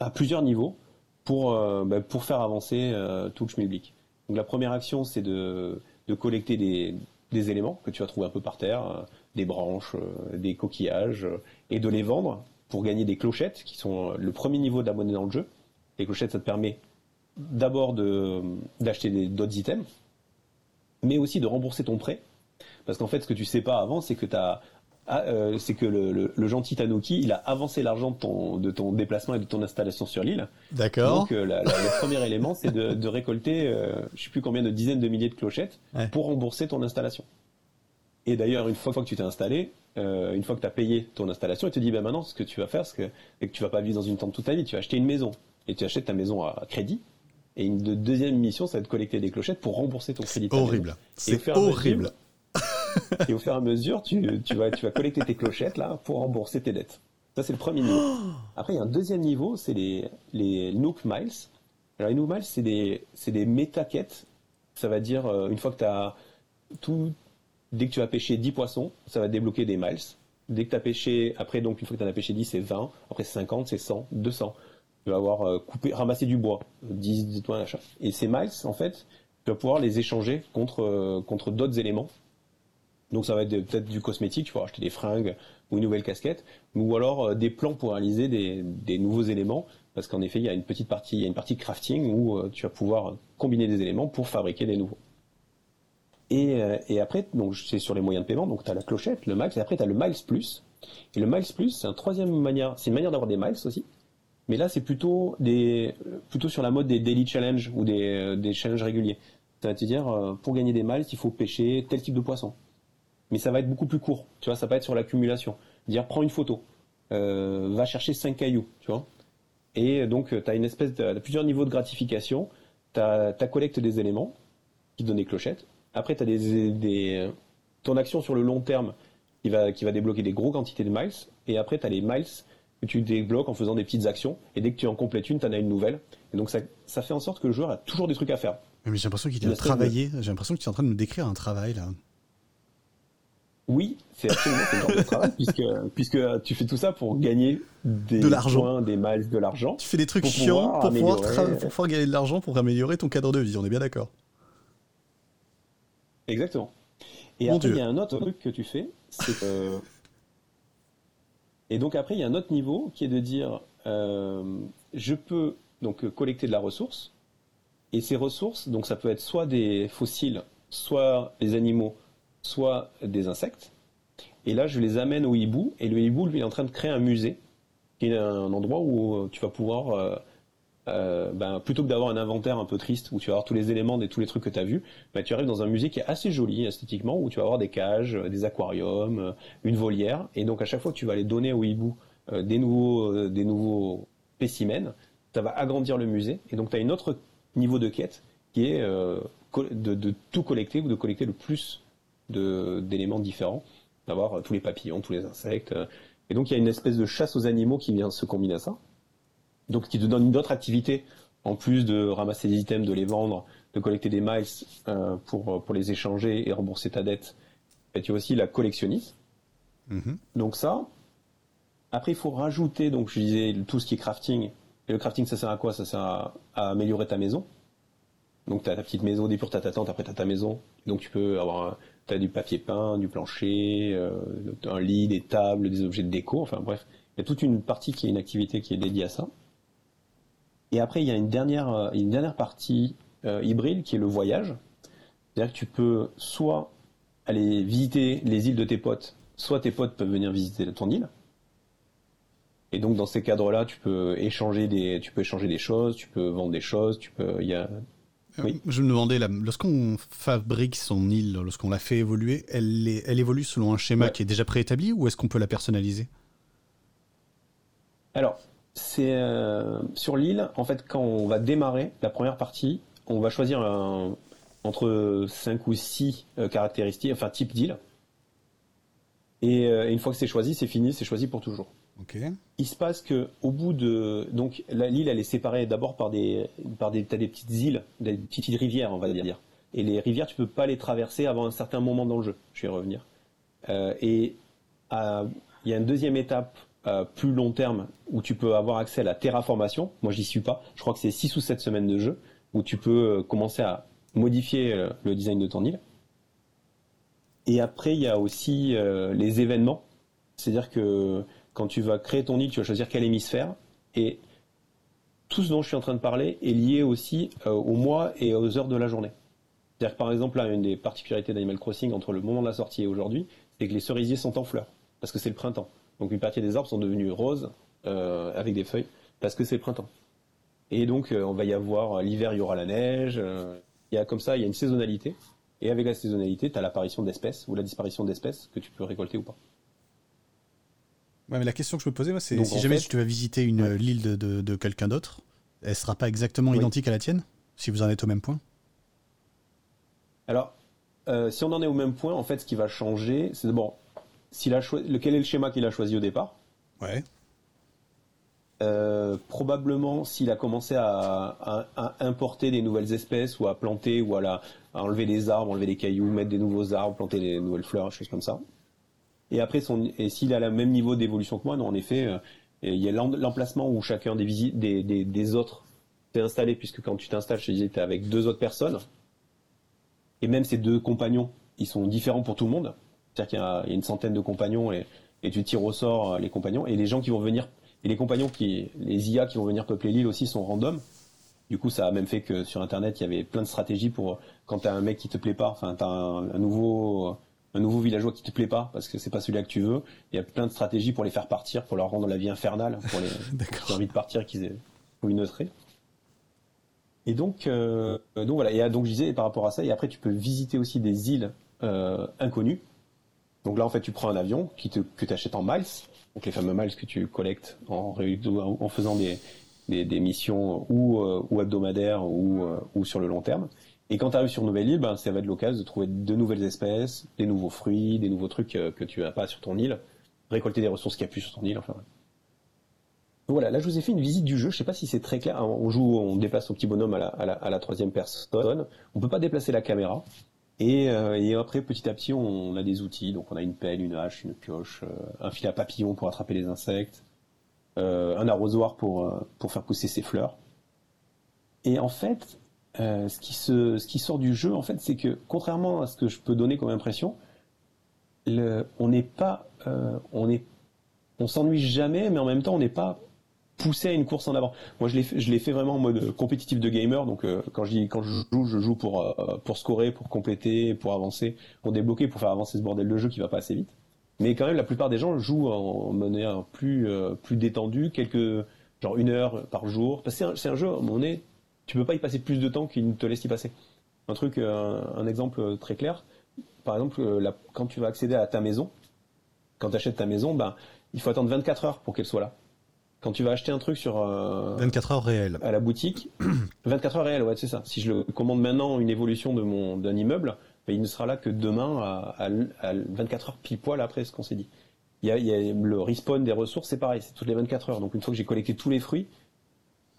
à plusieurs niveaux pour, ben, pour faire avancer tout le schmilblick. Donc la première action, c'est de, collecter des, éléments que tu vas trouver un peu par terre, euh, des branches, euh, des coquillages, euh, et de les vendre pour gagner des clochettes, qui sont le premier niveau de dans le jeu. Les clochettes, ça te permet d'abord d'acheter d'autres items, mais aussi de rembourser ton prêt. Parce qu'en fait, ce que tu sais pas avant, c'est que tu as ah, euh, c'est que le, gentil Tanuki, il a avancé l'argent de ton, déplacement et de ton installation sur l'île. D'accord. Donc, euh, le premier élément, c'est de, récolter, euh, je sais plus combien de dizaines de milliers de clochettes pour rembourser ton installation. Et d'ailleurs, une fois, que tu t'es installé, une fois que tu as payé ton installation, il te dit, ben maintenant, ce que tu vas faire, c'est que, que tu vas pas vivre dans une tente toute ta vie, tu vas acheter une maison. Et tu achètes ta maison à crédit. Et une deuxième mission, ça va être de collecter des clochettes pour rembourser ton crédit. Horrible. C'est horrible et au fur et à mesure, tu, vas, vas collecter tes clochettes là pour rembourser tes dettes. Ça, c'est le premier niveau. Après, il y a un deuxième niveau, c'est les, les Nook Miles. Alors, les Nook Miles, c'est des, c'est des méta-quêtes. Ça va dire, euh, une fois que tu as tout, dès que tu as pêché 10 poissons, ça va débloquer des miles. Dès que tu as pêché, après, donc, une fois que tu en as pêché 10, c'est 20. Après, 50, c'est 100, 200. Tu vas avoir euh, coupé, ramassé du bois, 10, 10 toits. Et ces miles, en fait, tu vas pouvoir les échanger contre, euh, contre d'autres éléments donc ça va être peut-être du cosmétique, tu vas acheter des fringues ou une nouvelle casquette, ou alors euh, des plans pour réaliser des, nouveaux éléments, parce qu'en effet il y a une petite partie, il y a une partie crafting où euh, tu vas pouvoir combiner des éléments pour fabriquer des nouveaux. Et, euh, après, c'est sur les moyens de paiement, donc tu as la clochette, le miles, et après tu as le miles plus. Et le miles plus, c'est une troisième manière, c'est une manière d'avoir des miles aussi. Mais là, c'est plutôt sur la mode des daily challenge ou des, des challenges réguliers. C'est-à-dire, pour gagner des miles, il faut pêcher tel type de poisson mais ça va être beaucoup plus court. Tu vois, ça va être sur l'accumulation. Dire, prends une photo, euh, va chercher cinq cailloux, tu vois. Et donc, tu as une espèce de, plusieurs niveaux de gratification. Tu as ta collecte des éléments qui te donnent des clochettes. Après, tu as des, des, ton action sur le long terme qui va, qui va débloquer des grosses quantités de miles. Et après, tu as les miles que tu débloques en faisant des petites actions. Et dès que tu en complètes une, tu en as une nouvelle. Et donc, ça, ça fait en sorte que le joueur a toujours des trucs à faire. Mais j'ai l'impression qu'il a travaillé. J'ai l'impression que tu es en train de me décrire un travail là. Oui, c'est absolument ce genre de travail, puisque, puisque tu fais tout ça pour gagner des de l'argent, des miles, de l'argent. Tu fais des trucs chiants pour pouvoir, pour pouvoir, gagner de l'argent pour améliorer ton cadre de vie, on est bien d'accord. Exactement. Et après, il y a un autre truc que tu fais, c'est que... Et donc après, il y a un autre niveau qui est de dire, euh, je peux donc collecter de la ressource, et ces ressources, donc ça peut être soit des fossiles, soit des animaux, soit des insectes. Et là, je les amène au hibou, et le hibou, lui, est en train de créer un musée, qui est un endroit où euh, tu vas pouvoir, euh, euh, ben, plutôt que d'avoir un inventaire un peu triste, où tu vas avoir tous les éléments et tous les trucs que tu as vus, ben, tu arrives dans un musée qui est assez joli esthétiquement, où tu vas avoir des cages, des aquariums, une volière, et donc à chaque fois tu vas aller donner au hibou des nouveaux, des nouveaux spécimens, ça va agrandir le musée, et donc tu as un autre niveau de quête qui est de tout collecter ou de collecter le plus d'éléments différents, d'avoir tous les papillons, tous les insectes. Et donc il y a une espèce de chasse aux animaux qui vient se combiner à ça. Donc qui te donne une autre activité, en plus de ramasser des items, de les vendre, de collecter des miles euh, pour, pour les échanger et rembourser ta dette. Et tu as aussi la collectionniste. Mm-hmm. Donc ça. Après, il faut rajouter, donc je disais, tout ce qui est crafting. Et le crafting, ça sert à quoi? Ça sert à, améliorer ta maison. Donc tu as ta petite maison, au début tu as ta tente, après tu as ta maison. Donc tu peux avoir tu as du papier peint, du plancher, euh, un lit, des tables, des objets de déco, enfin bref, il y a toute une partie qui est une activité qui est dédiée à ça. Et après, il y a une dernière, euh, partie euh, hybride qui est le voyage. C'est-à-dire que tu peux soit aller visiter les îles de tes potes, soit tes potes peuvent venir visiter ton île. Et donc dans ces cadres-là, tu peux échanger des, tu peux échanger des choses, tu peux vendre des choses, tu peux, y a. Oui. Je me demandais, lorsqu'on fabrique son île, lorsqu'on la fait évoluer, elle, elle évolue selon un schéma qui est déjà préétabli ou est-ce qu'on peut la personnaliser? Alors, c'est euh, sur l'île, en fait, quand on va démarrer la première partie, on va choisir entre 5 ou 6 euh, caractéristiques, enfin type d'île. Et, euh, une fois que c'est choisi, c'est fini, c'est choisi pour toujours. Il se passe que au bout de donc l'île elle est séparée d'abord par des par des des petites îles, des petites rivières on va dire. Et les rivières tu peux pas les traverser avant un certain moment dans le jeu. Je vais y revenir. et il y a une deuxième étape plus long terme où tu peux avoir accès à la terraformation. Moi, j'y suis pas. Je crois que c'est 6 ou 7 semaines de jeu où tu peux euh, commencer à modifier euh, le design de ton île. Et après, il y a aussi euh, les événements. C'est-à-dire que quand tu vas créer ton île, tu vas choisir quel hémisphère. Et tout ce dont je suis en train de parler est lié aussi au mois et aux heures de la journée. C'est-à-dire que par exemple, là, une des particularités d'Animal Crossing entre le moment de la sortie et aujourd'hui, c'est que les cerisiers sont en fleurs, parce que c'est le printemps. Donc une partie des arbres sont devenus roses euh, avec des feuilles parce que c'est le printemps. Et donc euh, on va y avoir l'hiver, il y aura la neige. Euh, il y a comme ça, il y a une saisonnalité. Et avec la saisonnalité, tu as l'apparition d'espèces ou la disparition d'espèces que tu peux récolter ou pas. Ouais, mais la question que je me posais, c'est si jamais tu vas visiter une l'île de, quelqu'un d'autre, elle sera pas exactement identique à la tienne si vous en êtes au même point? Alors, si on en est au même point, en fait, ce qui va changer, c'est d'abord quel est le schéma qu'il a choisi au départ? Ouais. Euh, probablement s'il a commencé à, importer des nouvelles espèces ou à planter ou à, enlever des arbres, enlever des cailloux, mettre des nouveaux arbres, planter des nouvelles fleurs, choses comme ça. Et après, son, et s'il a le même niveau d'évolution que moi, non, en effet, euh, il y a l'emplacement où chacun des, autres s'est installé, puisque quand tu t'installes, je te disais, tu es avec deux autres personnes. Et même ces deux compagnons, ils sont différents pour tout le monde. C'est-à-dire qu'il y, a une centaine de compagnons et, tu tires au sort euh, les compagnons. Et les gens qui vont venir et les compagnons qui, les IA qui vont venir peupler l'île aussi sont random. Du coup, ça a même fait que sur Internet, il y avait plein de stratégies pour quand t'as un mec qui te plaît pas, enfin t'as un, un nouveau un nouveau villageois qui te plaît pas parce que c'est pas celui-là que tu veux. Il y a plein de stratégies pour les faire partir, pour leur rendre la vie infernale, pour les qui ont envie de partir, qu'ils aient une Et donc, euh, donc voilà. Et donc je disais par rapport à ça. Et après, tu peux visiter aussi des îles euh, inconnues. Donc là, en fait, tu prends un avion qui te, que tu achètes en miles donc les fameux miles que tu collectes en, en faisant des, des, missions ou, euh, ou hebdomadaires ou, euh, ou, sur le long terme. Et quand tu arrives sur une nouvelle île, ben, ça va être l'occasion de trouver de nouvelles espèces, des nouveaux fruits, des nouveaux trucs euh, que tu n'as pas sur ton île, récolter des ressources qu'il n'y a plus sur ton île, enfin. Voilà, là je vous ai fait une visite du jeu. Je sais pas si c'est très clair. On joue, on déplace son petit bonhomme à la, troisième personne. On peut pas déplacer la caméra. Euh, et, après, petit à petit, on, a des outils. Donc, on a une pelle, une hache, une pioche, euh, un fil à papillon pour attraper les insectes, un arrosoir pour faire pousser ses fleurs. Et en fait, ce, qui se, ce qui sort du jeu, en fait, c'est que contrairement à ce que je peux donner comme impression, on n'est pas, on est, on s'ennuie jamais, mais en même temps, on n'est pas pousser à une course en avant. Moi, je l'ai fait, vraiment en mode compétitif de gamer. Donc, euh, quand je joue, je joue pour euh, scorer, pour compléter, pour avancer, pour débloquer, pour faire avancer ce bordel de jeu qui va pas assez vite. Mais quand même, la plupart des gens jouent en manière plus euh, plus détendue, quelques genre une heure par jour. Parce que c'est un, jeu, on est, tu peux pas y passer plus de temps qu'il ne te laisse y passer. Un truc, un, exemple très clair. Par exemple, quand tu vas accéder à ta maison, quand tu achètes ta maison, ben il faut attendre 24 heures pour qu'elle soit là quand tu vas acheter un truc sur 24 euh, heures réelles à la boutique, 24 heures réelles, ouais, c'est ça. Si je le commande maintenant une évolution de mon d'un immeuble, ben, il ne sera là que demain à, 24 heures pile poil après ce qu'on s'est dit. Il y, a, le respawn des ressources, c'est pareil, c'est toutes les 24 heures. Donc une fois que j'ai collecté tous les fruits,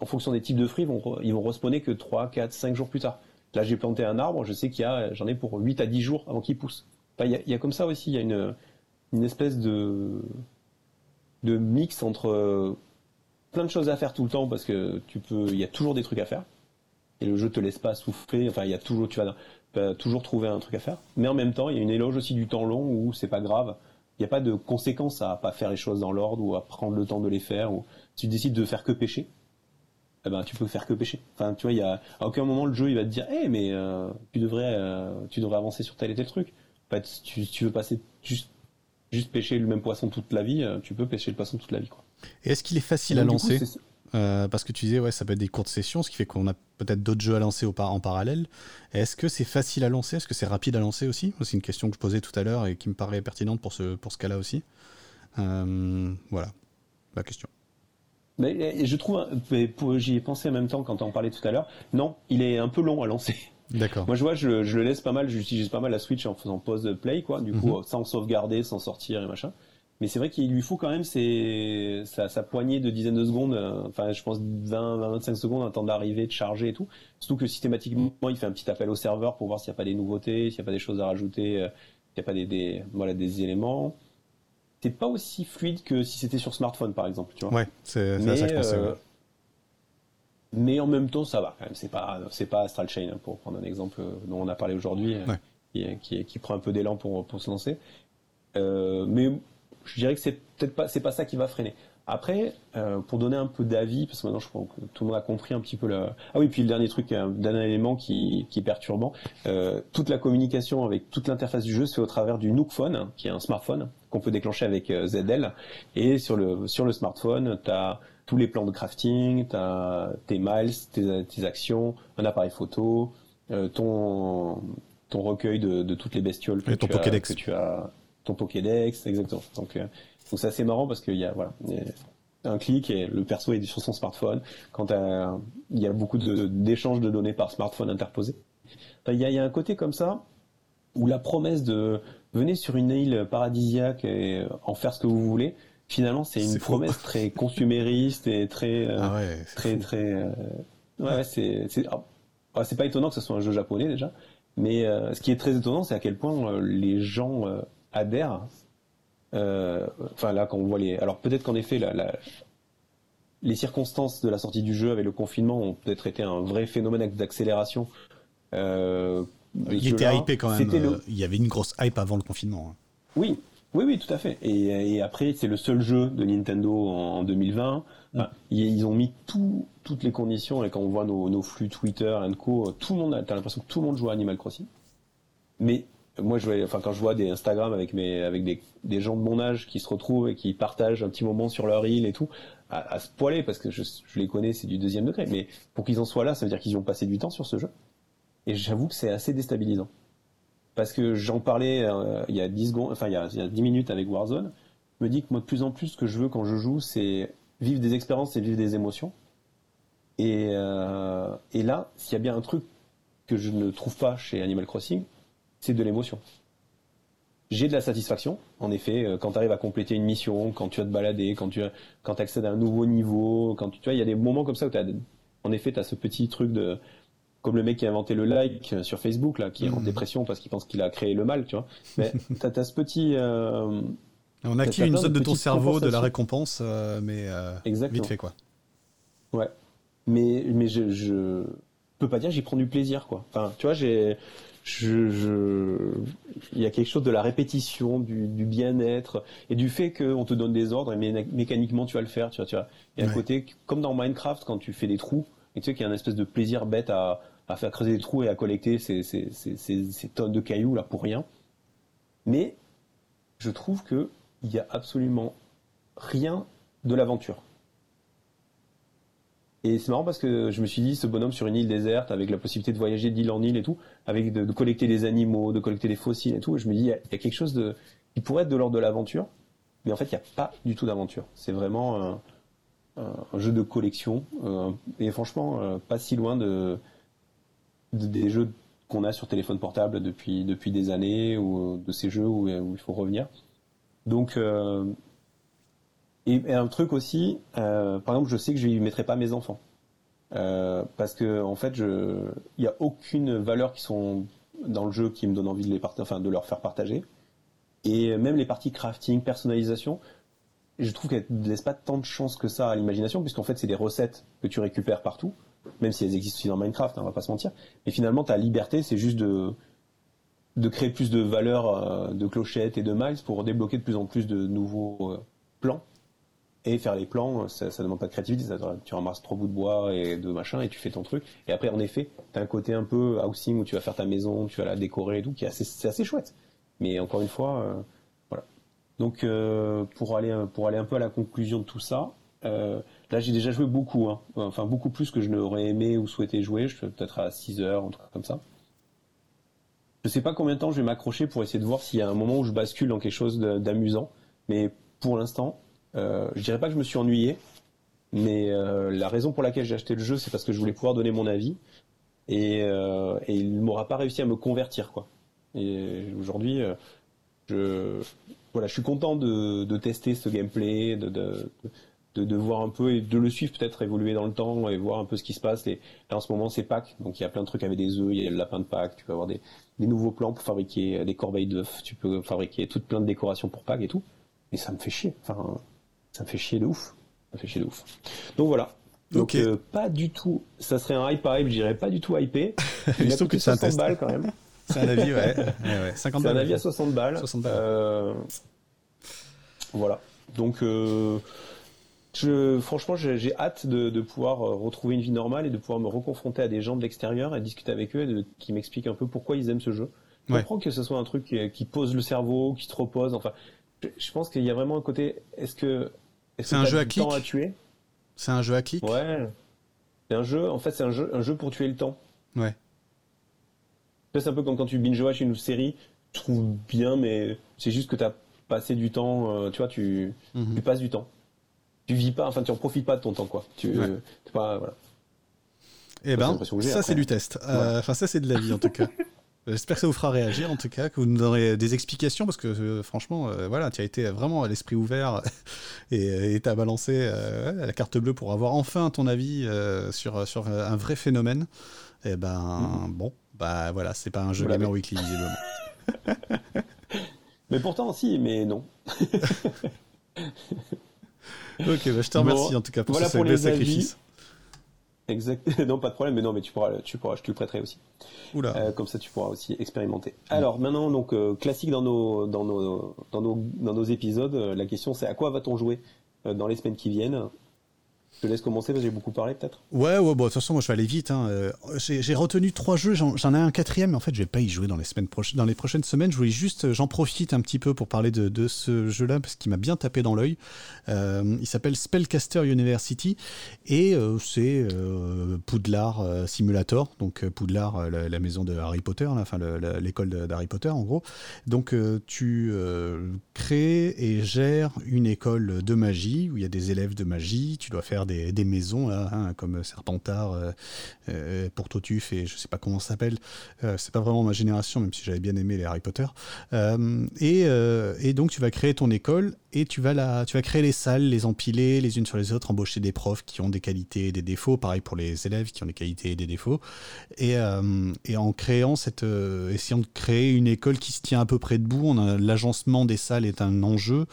en fonction des types de fruits, ils vont, ils vont respawner que 3, 4, 5 jours plus tard. Là, j'ai planté un arbre, je sais qu'il y a, j'en ai pour 8 à 10 jours avant qu'il pousse. il, y a, comme ça aussi, il y a une, espèce de, mix entre plein de choses à faire tout le temps parce que tu peux, il y a toujours des trucs à faire. Et le jeu te laisse pas souffler. Enfin, il y a toujours, tu vas, toujours trouver un truc à faire. Mais en même temps, il y a une éloge aussi du temps long où c'est pas grave. Il n'y a pas de conséquences à pas faire les choses dans l'ordre ou à prendre le temps de les faire. Ou si tu décides de faire que pêcher, eh ben tu peux faire que pêcher. Enfin, tu vois, il y a à aucun moment le jeu il va te dire, eh mais euh, tu devrais, euh, tu devrais avancer sur tel et tel truc. En fait, tu, tu veux passer juste juste pêcher le même poisson toute la vie, euh, tu peux pêcher le poisson toute la vie, quoi. Et est-ce qu'il est facile à lancer euh, parce que tu disais, ouais, ça peut être des courtes sessions, ce qui fait qu'on a peut-être d'autres jeux à lancer au en parallèle. Est-ce que c'est facile à lancer? Est-ce que c'est rapide à lancer aussi? C'est une question que je posais tout à l'heure et qui me paraît pertinente pour ce, pour ce cas-là aussi. Voilà, la question. Mais, je trouve, j'y ai pensé en même temps quand on parlait tout à l'heure, non, il est un peu long à lancer. D'accord. Moi, je vois, je, je, le laisse pas mal, j'utilise pas mal la Switch en faisant pause play, quoi, du coup, mhm. sans sauvegarder, sans sortir et machin. Mais c'est vrai qu'il lui faut quand même ses, sa, poignée de dizaines de secondes, euh, enfin je pense 20, 25 secondes, un temps d'arriver, de charger et tout. Surtout que systématiquement, il fait un petit appel au serveur pour voir s'il n'y a pas des nouveautés, s'il n'y a pas des choses à rajouter, euh, s'il n'y a pas des, des, voilà, des éléments. C'est pas aussi fluide que si c'était sur smartphone par exemple, tu vois. Ouais, c'est ça que je pensais. Euh, mais en même temps, ça va quand même. C'est pas, c'est pas Astral Chain, hein, pour prendre un exemple dont on a parlé aujourd'hui, qui, qui, qui, prend un peu d'élan pour, pour se lancer. Euh, mais je dirais que c'est peut-être pas c'est pas ça qui va freiner. Après, euh, pour donner un peu d'avis, parce que maintenant je crois que tout le monde a compris un petit peu le. Ah oui, puis le dernier truc, un dernier élément qui, qui est perturbant, euh, toute la communication avec toute l'interface du jeu se fait au travers du Nook Phone, qui est un smartphone qu'on peut déclencher avec euh, ZL. Et sur le sur le smartphone, tu as tous les plans de crafting, tu as tes miles, tes, tes, actions, un appareil photo, euh, ton ton recueil de, de toutes les bestioles que, ton tu as, que tu as ton Pokédex, exactement. Donc, euh, donc c'est assez marrant parce qu'il y a voilà un clic et le perso est sur son smartphone. Quand il y a beaucoup d'échanges de, données par smartphone interposés. il, y a, il y, a, un côté comme ça où la promesse de venez sur une île paradisiaque et en faire ce que vous voulez. Finalement, c'est une promesse très consumériste et très euh, ah ouais, très très euh, ouais, c'est ah, c'est pas étonnant que ce soit un jeu japonais déjà, mais euh, ce qui est très étonnant, c'est à quel point les gens adhèrent. Euh, enfin là, quand on voit les, alors peut-être qu'en effet, la, les circonstances de la sortie du jeu avec le confinement ont peut-être été un vrai phénomène d'accélération. Euh, il était hypé quand même. Euh, il y avait une grosse hype avant le confinement. Hein. Oui, oui, oui, tout à fait. Et, après, c'est le seul jeu de Nintendo en, 2020. ils, ont mis tout, toutes les conditions. Et quand on voit nos, nos flux Twitter, et co, tout le monde, t'as l'impression que tout le monde joue à Animal Crossing. Mais moi, quand je vois des Instagram avec des, gens de mon âge qui se retrouvent et qui partagent un petit moment sur leur île et tout, à, se poiler parce que je, les connais, c'est du deuxième degré. Mais pour qu'ils en soient là, ça veut dire qu'ils ont passé du temps sur ce jeu. Et j'avoue que c'est assez déstabilisant. Parce que j'en parlais euh, il y a 10 secondes, enfin il y a, il y a 10 minutes avec Warzone. Me dis que moi de plus en plus ce que je veux quand je joue, c'est vivre des expériences et vivre des émotions. Et, euh, et là, s'il y a bien un truc que je ne trouve pas chez Animal Crossing, c'est de l'émotion. J'ai de la satisfaction, en effet, euh, quand tu arrives à compléter une mission, quand tu vas te balader, quand tu quand accèdes à un nouveau niveau, quand tu, tu vois, il y a des moments comme ça où tu as, en effet, tu as ce petit truc de, comme le mec qui a inventé le like sur Facebook, là, qui est en mmh. dépression parce qu'il pense qu'il a créé le mal, tu vois. Mais tu as, ce petit. Euh, on active une zone de ton cerveau de la récompense, euh, mais vite fait, quoi. Ouais. Mais, mais je, je peux pas dire j'y prends du plaisir, quoi. Enfin, tu vois, j'ai je, il y a quelque chose de la répétition, du, bien-être et du fait qu'on te donne des ordres et mécaniquement tu vas le faire. Tu vois, tu vois. Il y a un côté comme dans Minecraft quand tu fais des trous et tu sais qu'il y a un espèce de plaisir bête à, à faire creuser des trous et à collecter ces, ces, ces, ces, tonnes de cailloux là pour rien. Mais je trouve que il y a absolument rien de l'aventure. Et c'est marrant parce que je me suis dit, ce bonhomme sur une île déserte, avec la possibilité de voyager d'île en île et tout, avec de, collecter des animaux, de collecter des fossiles et tout, je me dis, il y, a, quelque chose qui pourrait être de l'ordre de l'aventure, mais en fait, il n'y a pas du tout d'aventure. C'est vraiment un, jeu de collection, euh, et franchement, euh, pas si loin de, des jeux qu'on a sur téléphone portable depuis, depuis des années, ou de ces jeux où, il faut revenir. Donc, euh, et, un truc aussi, euh, par exemple, je sais que je ne mettrai pas mes enfants. Euh, parce que en fait, il n'y a aucune valeur qui sont dans le jeu qui me donne envie de les leur faire partager. Et même les parties crafting, personnalisation, je trouve qu'elles ne laissent pas tant de chance que ça à l'imagination, puisqu'en fait c'est des recettes que tu récupères partout, même si elles existent aussi dans Minecraft, hein, on va pas se mentir. Mais finalement, ta liberté, c'est juste de de créer plus de valeur euh, de clochettes et de miles pour débloquer de plus en plus de nouveaux plans et faire les plans, ça, ça demande pas de créativité, tu ramasses trois bouts de bois et de machin et tu fais ton truc. Et après, en effet, t'as un côté un peu housing où tu vas faire ta maison, tu vas la décorer et tout, qui est assez, assez chouette. Mais encore une fois, euh, voilà. Donc pour aller pour aller un peu à la conclusion de tout ça, là j'ai déjà joué beaucoup, hein. enfin beaucoup plus que je n'aurais aimé ou souhaité jouer. Je suis peut-être à 6 heures, un truc comme ça. Je sais pas combien de temps je vais m'accrocher pour essayer de voir s'il y a un moment où je bascule dans quelque chose d'amusant, mais pour l'instant, je dirais pas que je me suis ennuyé, mais la raison pour laquelle j'ai acheté le jeu, c'est parce que je voulais pouvoir donner mon avis et, euh, et il m'aura pas réussi à me convertir quoi. Et aujourd'hui, euh, je voilà, je suis content de, tester ce gameplay, de, de, de, voir un peu et de le suivre peut-être évoluer dans le temps et voir un peu ce qui se passe. Et là en ce moment c'est Pâques, donc il y a plein de trucs avec des œufs, il y a le lapin de Pâques, tu peux avoir des, nouveaux plans pour fabriquer des corbeilles d'œufs, tu peux fabriquer toutes plein de décorations pour Pâques et tout. Et ça me fait chier, enfin ça me fait chier de ouf, ça me fait chier de ouf. Donc voilà, donc euh, pas du tout, ça serait un hype hype, je dirais pas du tout hypé. Il coûté que 60 balles quand même. C'est un avis, ouais. ouais, 50 balles. C'est un avis à 60 balles. 60 balles. Euh, voilà. Donc euh, je, franchement, j'ai hâte de, de, pouvoir retrouver une vie normale et de pouvoir me reconfronter à des gens de l'extérieur et discuter avec eux et de, qui m'expliquent un peu pourquoi ils aiment ce jeu. Je comprends que ce soit un truc qui, qui, pose le cerveau, qui te repose. Enfin, je, je pense qu'il y a vraiment un côté. Est-ce que c'est un jeu à clic à tuer c'est un jeu à clic Ouais. C'est un jeu, en fait, c'est un jeu, un jeu pour tuer le temps. Ouais. C'est un peu comme quand tu binge-watch une série, tu trouves bien, mais c'est juste que tu as passé du temps, euh, tu vois, tu, mhm. tu, passes du temps. Tu vis pas, enfin, tu en profites pas de ton temps, quoi. Tu, ouais. pas, voilà. Eh ben, ça c'est du test. Euh, enfin, ça c'est de la vie en tout cas. J'espère que ça vous fera réagir en tout cas, que vous nous donnerez des explications parce que euh, franchement, euh, voilà, tu as été vraiment à l'esprit ouvert et tu as balancé euh, la carte bleue pour avoir enfin ton avis sur, sur un vrai phénomène. Et eh ben mm. bon, bah voilà, c'est pas un jeu Gamer Weekly visiblement. mais pourtant, si, mais non. ok, bah, je te remercie en tout cas pour voilà ce pour les sacrifice. Exact. non, pas de problème, mais non, mais tu pourras, tu pourras, je te le prêterai aussi. Oula. Euh, comme ça, tu pourras aussi expérimenter. Alors maintenant, donc euh, classique dans nos, dans nos, dans nos, dans nos épisodes, euh, la question c'est à quoi va-t-on jouer dans les semaines qui viennent? Je te laisse commencer parce que j'ai beaucoup parlé peut-être. Ouais, ouais, bon, de toute façon, moi je vais aller vite. Hein. Euh, j'ai retenu trois jeux, j'en ai un quatrième, mais en fait je vais pas y jouer dans les, semaines prochaines, dans les prochaines semaines. Je voulais juste, euh, j'en profite un petit peu pour parler de, ce jeu-là parce qu'il m'a bien tapé dans l'œil. Euh, il s'appelle Spellcaster University et c'est Poudlard Simulator, donc Poudlard, la, maison de Harry Potter, enfin l'école d'Harry Potter en gros. Donc tu crées et gères une école de magie où il y a des élèves de magie, tu dois faire des, maisons hein, comme Serpentard, euh, euh, et je sais pas comment ça s'appelle. Euh, c'est pas vraiment ma génération, même si j'avais bien aimé les Harry Potter. Et, et, donc tu vas créer ton école et tu vas, la, tu vas créer les salles, les empiler les unes sur les autres, embaucher des profs qui ont des qualités et des défauts, pareil pour les élèves qui ont des qualités et des défauts. Et, et en créant cette, essayant de créer une école qui se tient à peu près debout, l'agencement des salles est un enjeu,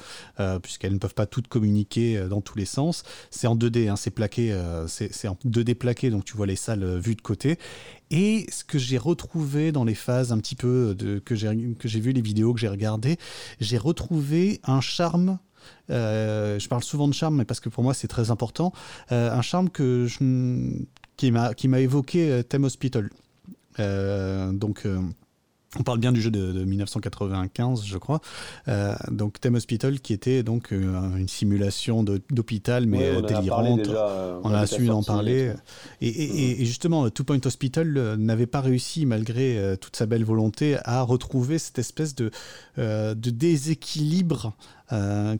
puisqu'elles ne peuvent pas toutes communiquer dans tous les sens. C'est en 2D Hein, c'est plaqué, euh, c'est en 2D plaqué, donc tu vois les salles euh, vues de côté. Et ce que j'ai retrouvé dans les phases un petit peu de, que j'ai vu les vidéos que j'ai regardées, j'ai retrouvé un charme euh, je parle souvent de charme, mais parce que pour moi c'est très important. un charme que je, qui m'a évoqué Theme Hospital. donc on parle bien du jeu de, 1995, je crois. Euh, donc Theme Hospital, qui était donc euh, une simulation d'hôpital, mais délirante. Euh, on a su en parler. Et, justement, Two Point Hospital n'avait pas réussi, malgré toute sa belle volonté, à retrouver cette espèce de, de déséquilibre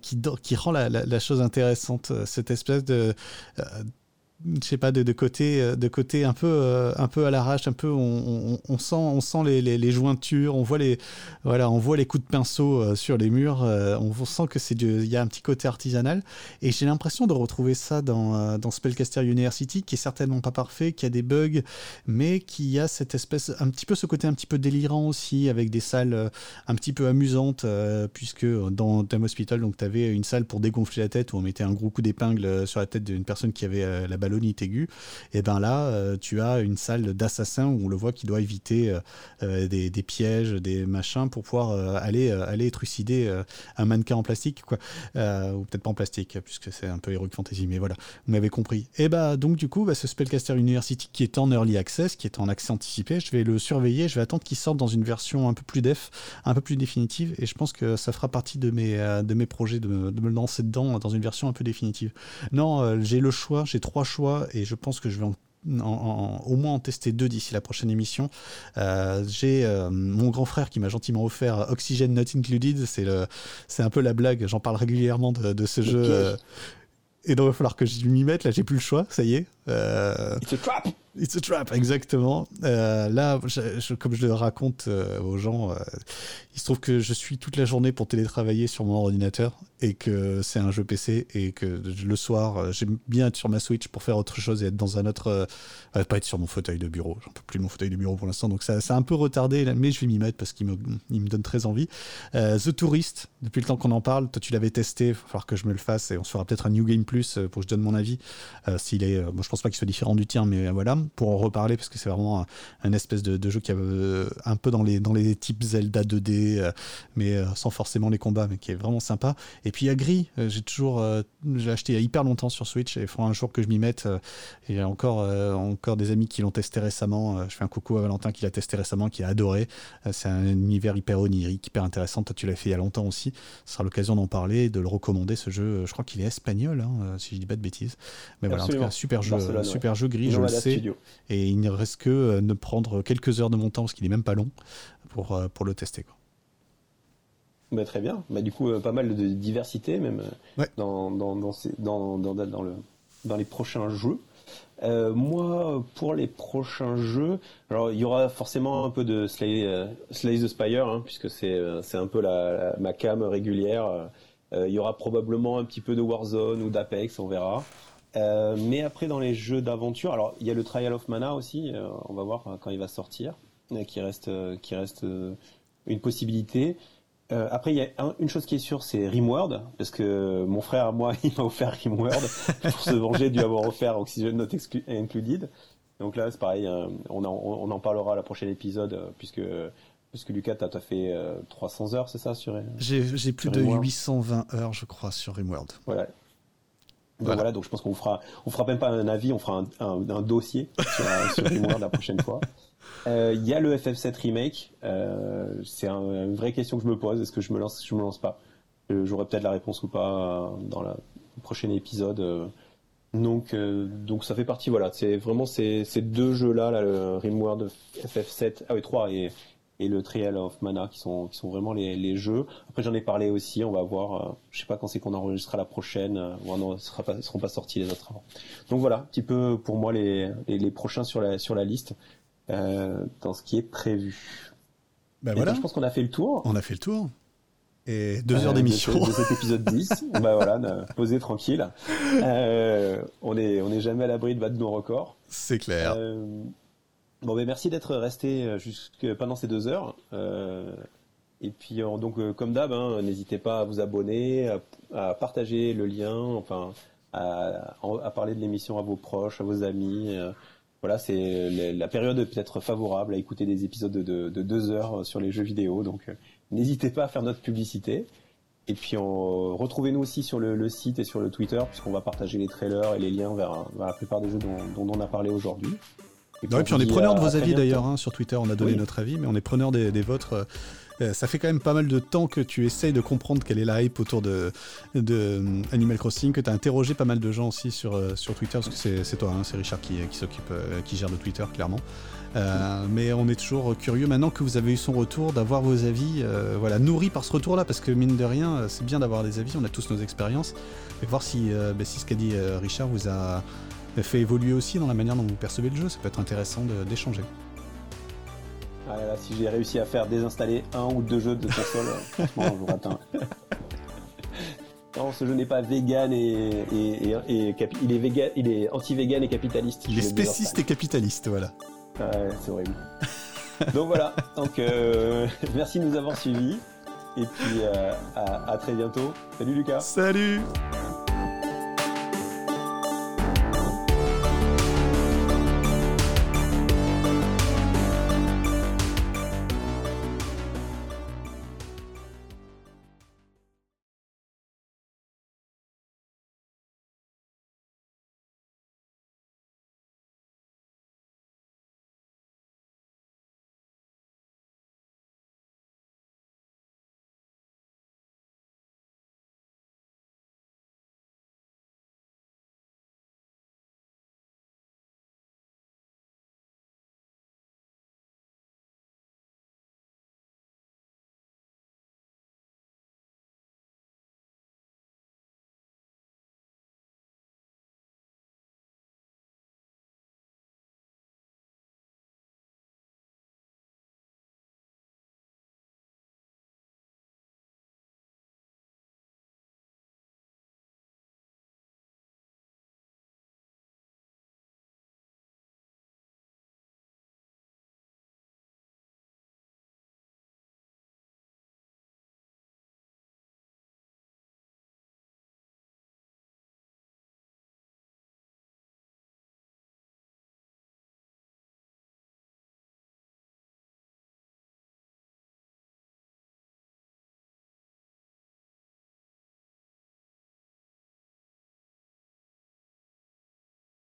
qui, qui rend la, la, chose intéressante. Cette espèce de je sais pas de, de, côté euh, de côté un peu euh, un peu à l'arrache un peu on, sent on sent les, les, jointures on voit les voilà on voit les coups de pinceau euh, sur les murs on sent que c'est il y a un petit côté artisanal. Et j'ai l'impression de retrouver ça dans, dans Spellcaster University qui est certainement pas parfait qui a des bugs mais qui a cette espèce un petit peu ce côté un petit peu délirant aussi avec des salles un petit peu amusantes puisque dans Thème Hospital donc tu avais une salle pour dégonfler la tête où on mettait un gros coup d'épingle sur la tête d'une personne qui avait la ballonite aiguë. Et ben là, tu as une salle d'assassin où on le voit qui doit éviter des, des, pièges, des machins pour pouvoir aller, aller trucider un mannequin en plastique, quoi. ou peut-être pas en plastique, puisque c'est un peu Heroic Fantasy, mais voilà, vous m'avez compris. Et bah donc du coup, bah, ce Spellcaster University qui est en early access, qui est en accès anticipé, je vais le surveiller, je vais attendre qu'il sorte dans une version un peu plus def, un peu plus définitive, et je pense que ça fera partie de mes, euh, de mes projets de de me lancer dedans dans une version un peu définitive. Non, euh, j'ai le choix, j'ai trois choix, et je pense que je vais en au moins en tester deux d'ici la prochaine émission. Euh, j'ai mon grand frère qui m'a gentiment offert Oxygen Not Included. C'est un peu la blague. J'en parle régulièrement de, de ce jeu. et donc il va falloir que je m'y mette. Là, j'ai plus le choix. Ça y est. It's a trap. It's a trap, exactement. Euh, là, comme je le raconte euh, aux gens, euh, il se trouve que je suis toute la journée pour télétravailler sur mon ordinateur et que c'est un jeu PC et que le soir, j'aime bien être sur ma Switch pour faire autre chose et être dans un autre. pas être sur mon fauteuil de bureau. J'en peux plus de mon fauteuil de bureau pour l'instant, donc ça, ça a un peu retardé, mais je vais m'y mettre parce qu'il me, il me donne très envie. The Tourist, depuis le temps qu'on en parle, toi tu l'avais testé, il va falloir que je me le fasse et on se fera peut-être un New Game Plus pour que je donne mon avis. S'il est, moi je pense pas qu'il soit différent du tien, mais voilà pour en reparler parce que c'est vraiment un, espèce de, jeu qui a euh, un peu dans les, dans les types Zelda 2D, euh, mais euh, sans forcément les combats, mais qui est vraiment sympa. Et puis il y a Gris, j'ai toujours j'ai acheté il y a hyper longtemps sur Switch et il faut un jour que je m'y mette. Il y a encore, encore des amis qui l'ont testé récemment. je fais un coucou à Valentin qui l'a testé récemment, qui a adoré. c'est un univers hyper onirique, hyper intéressant. Toi, tu l'as fait il y a longtemps aussi. Ce sera l'occasion d'en parler, de le recommander. Ce jeu, je crois qu'il est espagnol, hein, si je dis pas de bêtises. Mais voilà, en tout cas, super jeu, super jeu Gris, je le sais. Et il ne reste que euh, de prendre quelques heures de mon temps, parce qu'il n'est même pas long, pour, euh, pour le tester. Quoi. Bah, très bien. Bah, du coup, euh, pas mal de diversité, même dans, dans, dans, dans, dans, le, dans les prochains jeux. moi, pour les prochains jeux, alors il y aura forcément un peu de Slay, Slay the Spire, hein, puisque c'est c'est un peu la, ma cam régulière. il y aura probablement un petit peu de Warzone ou d'Apex, on verra. Euh, mais après, dans les jeux d'aventure, alors il y a le Trial of Mana aussi, euh, on va voir quand il va sortir, euh, qui reste, qui reste une possibilité. après, il y a une chose qui est sûre, c'est Rimworld, parce que mon frère, moi, il m'a offert Rimworld pour se venger dû avoir offert Oxygen Not Included. Donc là, c'est pareil, on, on, en parlera à la prochaine épisode, puisque puisque Lucas, tu as, fait 300 heures, c'est ça sur J'ai plus de 820 heures, je crois, sur Rimworld. Voilà. Donc voilà. donc je pense qu'on fera, on fera même pas un avis, on fera un, dossier sur, sur la prochaine fois. Euh, il y a le FF7 remake. Euh, c'est une vraie question que je me pose. Est-ce que je me lance, je me lance pas? Euh, J'aurai peut-être la réponse ou pas dans le prochain épisode. Donc, donc ça fait partie. Voilà, c'est vraiment ces, ces deux jeux-là, là, le Rimworld FF7, ah oui 3 et et le Trial of Mana qui sont qui sont vraiment les, les jeux. Après j'en ai parlé aussi, on va voir. Euh, je sais pas quand c'est qu'on enregistrera la prochaine. Euh, ou non, ce sera pas, seront pas sortis les autres avant. Donc voilà, un petit peu pour moi les, les, les prochains sur la sur la liste euh, dans ce qui est prévu. Ben voilà. je pense qu'on a fait le tour. On a fait le tour. Et deux heures d'émission. De, de, cet épisode 10. bah voilà, posé tranquille. Euh, on est on est jamais à l'abri de battre nos records. C'est clair. Bon, ben merci d'être resté euh, pendant ces deux heures. Euh, et puis euh, donc comme d'hab, hein, n'hésitez pas à vous abonner, à, partager le lien, enfin à, parler de l'émission à vos proches, à vos amis. voilà, c'est la période peut-être favorable à écouter des épisodes de, de, deux heures sur les jeux vidéo. Donc n'hésitez pas à faire notre publicité. Et puis retrouvez-nous aussi sur le, site et sur le Twitter, puisqu'on va partager les trailers et les liens vers, la plupart des jeux dont on a parlé aujourd'hui. Et, puis on est preneur de vos avis d'ailleurs, hein, sur Twitter on a donné notre avis, mais on est preneur des, vôtres. Euh, euh, ça fait quand même pas mal de temps que tu essayes de comprendre quelle est la hype autour de, de euh, Animal Crossing, que tu as interrogé pas mal de gens aussi sur, sur Twitter, parce que c'est toi, hein, c'est Richard qui, qui s'occupe, qui gère le Twitter clairement. mais on est toujours curieux maintenant que vous avez eu son retour, d'avoir vos avis, voilà, nourris par ce retour-là, parce que mine de rien, c'est bien d'avoir des avis, on a tous nos expériences, et voir si, bah, si ce qu'a dit Richard vous a fait évoluer aussi dans la manière dont vous percevez le jeu. Ça peut être intéressant d'échanger. Ah si j'ai réussi à faire désinstaller un ou deux jeux de console, franchement, je vous atteins. Non, ce jeu n'est pas vegan et, il est vegan, il est anti-vegan et capitaliste. Il est spéciste et capitaliste, voilà. Ouais, c'est horrible. donc voilà. Donc euh, merci de nous avoir suivis et puis euh, à très bientôt. Salut Lucas. Salut.